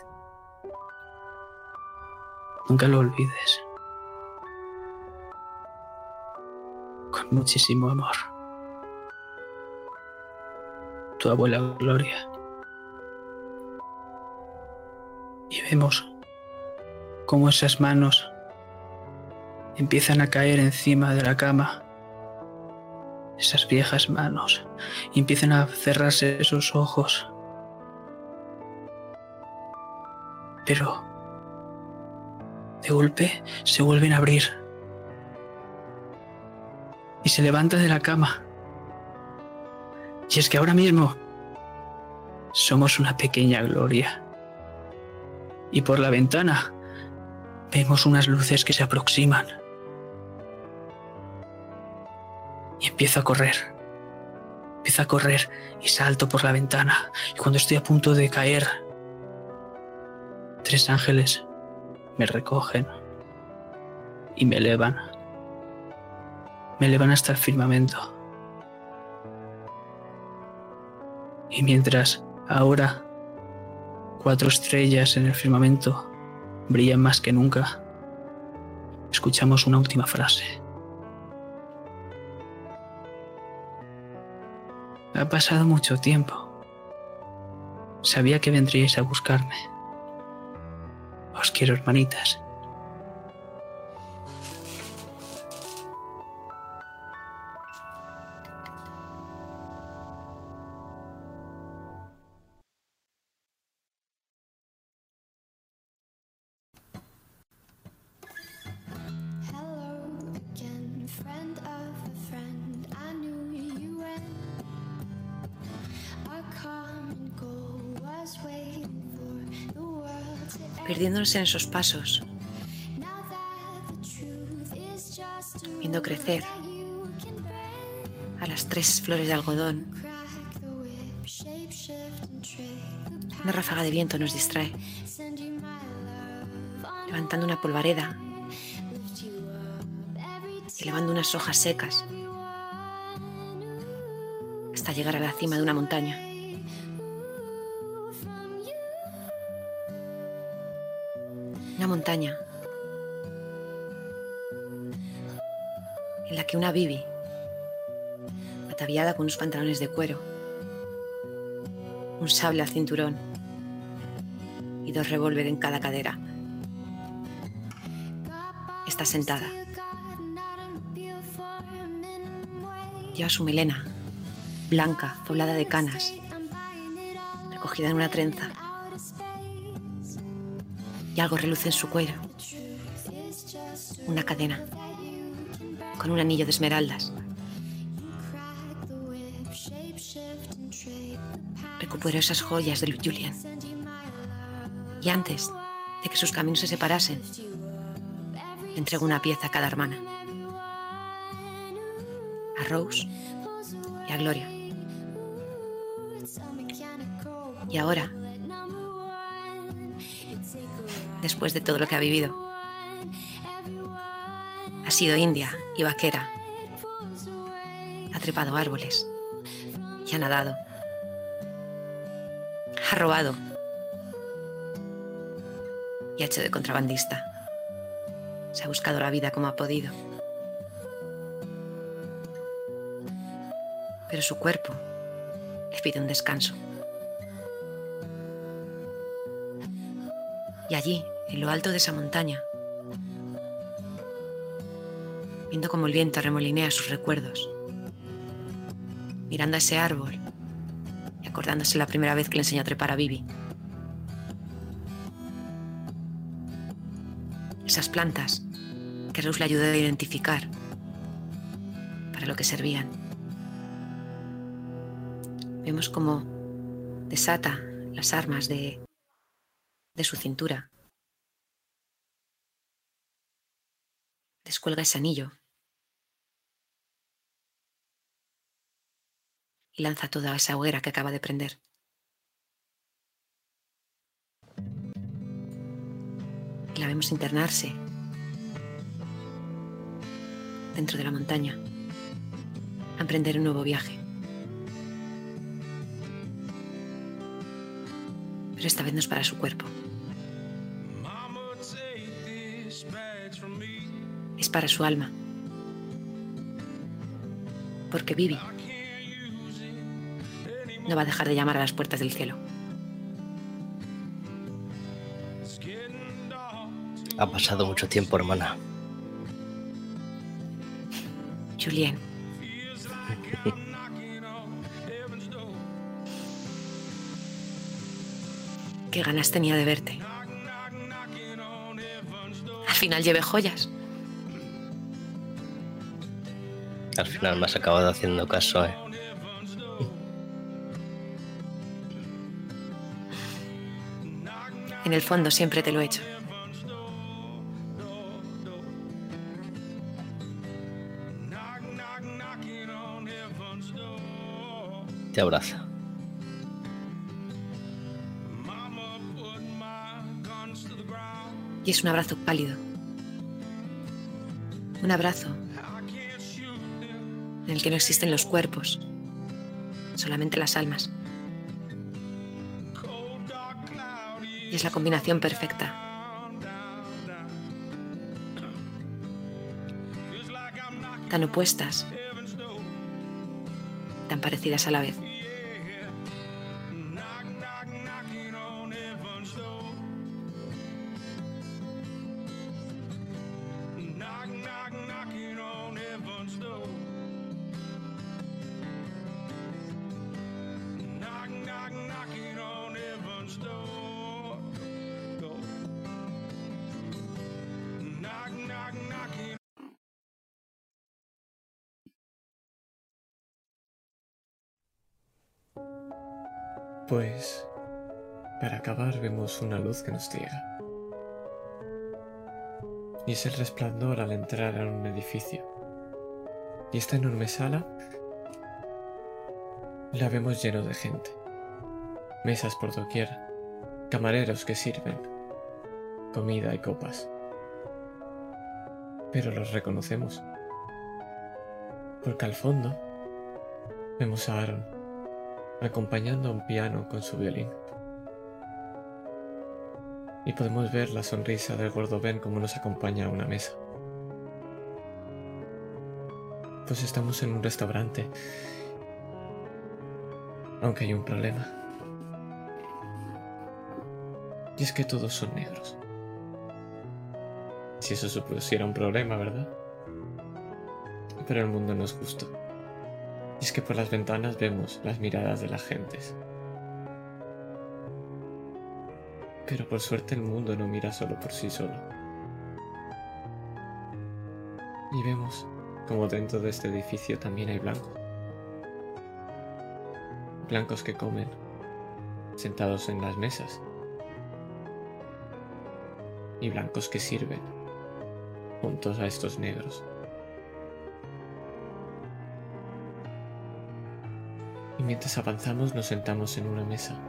Nunca lo olvides. Con muchísimo amor. Tu abuela Gloria. Y vemos cómo esas manos empiezan a caer encima de la cama. Esas viejas manos. Empiezan a cerrarse esos ojos. Pero de golpe se vuelven a abrir. Y se levanta de la cama. Y es que ahora mismo somos una pequeña gloria. Y por la ventana vemos unas luces que se aproximan. Y empiezo a correr. Empiezo a correr y salto por la ventana. Y cuando estoy a punto de caer, tres ángeles me recogen y me elevan. Me elevan hasta el firmamento. Y mientras ahora cuatro estrellas en el firmamento brillan más que nunca, escuchamos una última frase. Ha pasado mucho tiempo. Sabía que vendríais a buscarme. Os quiero, hermanitas. Perdiéndonos en esos pasos, viendo crecer a las tres flores de algodón. Una ráfaga de viento nos distrae, levantando una polvareda elevando unas hojas secas hasta llegar a la cima de una montaña. Montaña en la que una Bibi, ataviada con unos pantalones de cuero, un sable al cinturón y dos revólver en cada cadera, está sentada. Lleva su melena, blanca, poblada de canas, recogida en una trenza. Y algo reluce en su cuello. Una cadena, con un anillo de esmeraldas. Recuperó esas joyas de Julian. Y antes de que sus caminos se separasen, entregó una pieza a cada hermana. A Rose y a Gloria. Y ahora, después de todo lo que ha vivido, ha sido india y vaquera. Ha trepado árboles y ha nadado. Ha robado y ha hecho de contrabandista. Se ha buscado la vida como ha podido. Pero su cuerpo le pide un descanso. Y allí, en lo alto de esa montaña, viendo cómo el viento remolinea sus recuerdos, mirando a ese árbol y acordándose la primera vez que le enseñó a trepar a Bibi. Esas plantas que Rose le ayudó a identificar para lo que servían. Vemos cómo desata las armas de, de su cintura. Descuelga ese anillo y lanza toda esa hoguera que acaba de prender. Y la vemos internarse dentro de la montaña a emprender un nuevo viaje. Pero esta vez no es para su cuerpo. Es para su alma. Porque Vivi no va a dejar de llamar a las puertas del cielo. Ha pasado mucho tiempo, hermana. Julien. (laughs) Qué ganas tenía de verte. Al final llevé joyas. Al final me has acabado haciendo caso, ¿eh? En el fondo siempre te lo he hecho. Te abraza. Y es un abrazo pálido. Un abrazo en el que no existen los cuerpos, solamente las almas. Y es la combinación perfecta. Tan opuestas, tan parecidas a la vez. Una luz que nos ciega. Y es el resplandor al entrar a un edificio. Y esta enorme sala la vemos lleno de gente. Mesas por doquier, camareros que sirven, comida y copas. Pero los reconocemos. Porque al fondo vemos a Aaron acompañando a un piano con su violín. Y podemos ver la sonrisa del gordo Ben como nos acompaña a una mesa. Pues estamos en un restaurante. Aunque hay un problema. Y es que todos son negros. Si eso supusiera un problema, ¿verdad? Pero el mundo no es justo. Y es que por las ventanas vemos las miradas de las gentes. Pero por suerte el mundo no mira solo por sí solo. Y vemos como dentro de este edificio también hay blancos. Blancos que comen, sentados en las mesas. Y blancos que sirven, juntos a estos negros. Y mientras avanzamos nos sentamos en una mesa.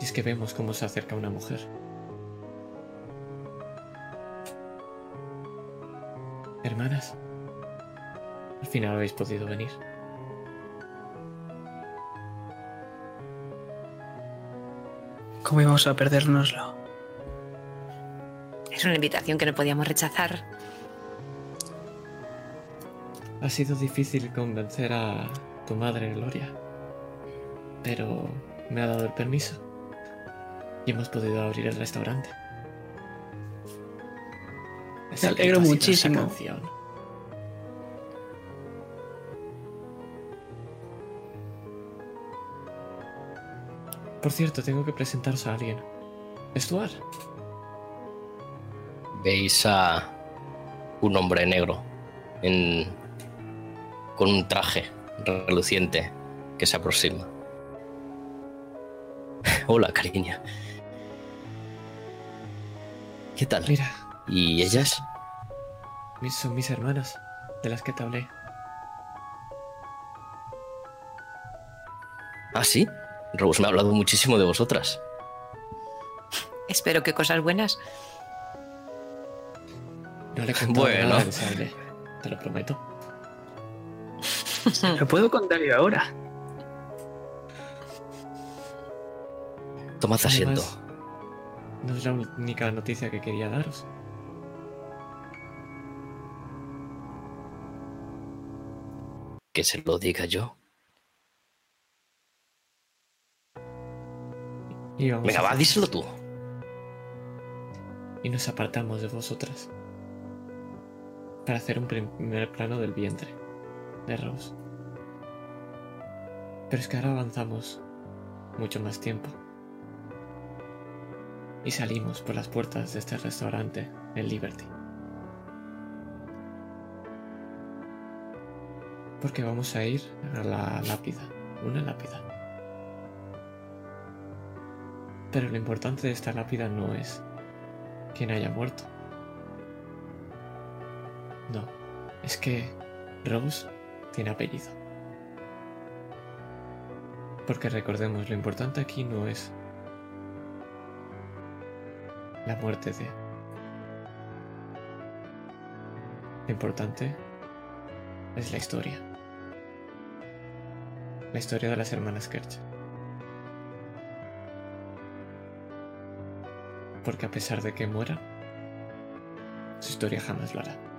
Y es que vemos cómo se acerca una mujer. Hermanas, al final habéis podido venir. ¿Cómo íbamos a perdérnoslo? Es una invitación que no podíamos rechazar. Ha sido difícil convencer a tu madre, Gloria. Pero me ha dado el permiso. Y hemos podido abrir el restaurante. Me alegro muchísimo. canción. Por cierto, tengo que presentaros a alguien. Stuart. Veis a un hombre negro en- con un traje reluciente que se aproxima. (laughs) Hola, cariño. ¿Qué tal? Mira, ¿Y ellas? mis- son mis hermanas, de las que te hablé. Ah, sí. Rose me ha hablado muchísimo de vosotras. Espero que cosas buenas. No le contado Bueno. nada de te lo prometo. (laughs) Lo puedo contar yo ahora. Tomad asiento. Además, no es la única noticia que quería daros. Que se lo diga yo. Y vamos Venga, a va, díselo tú. Y nos apartamos de vosotras. Para hacer un primer plano del vientre de Rose. Pero es que ahora avanzamos mucho más tiempo. Y salimos por las puertas de este restaurante, el Liberty. Porque vamos a ir a la lápida, una lápida. Pero lo importante de esta lápida no es quien haya muerto. No, es que Rose tiene apellido. Porque recordemos, lo importante aquí no es la muerte de... Lo importante es la historia. La historia de las hermanas Kerch. Porque a pesar de que mueran, su historia jamás lo hará.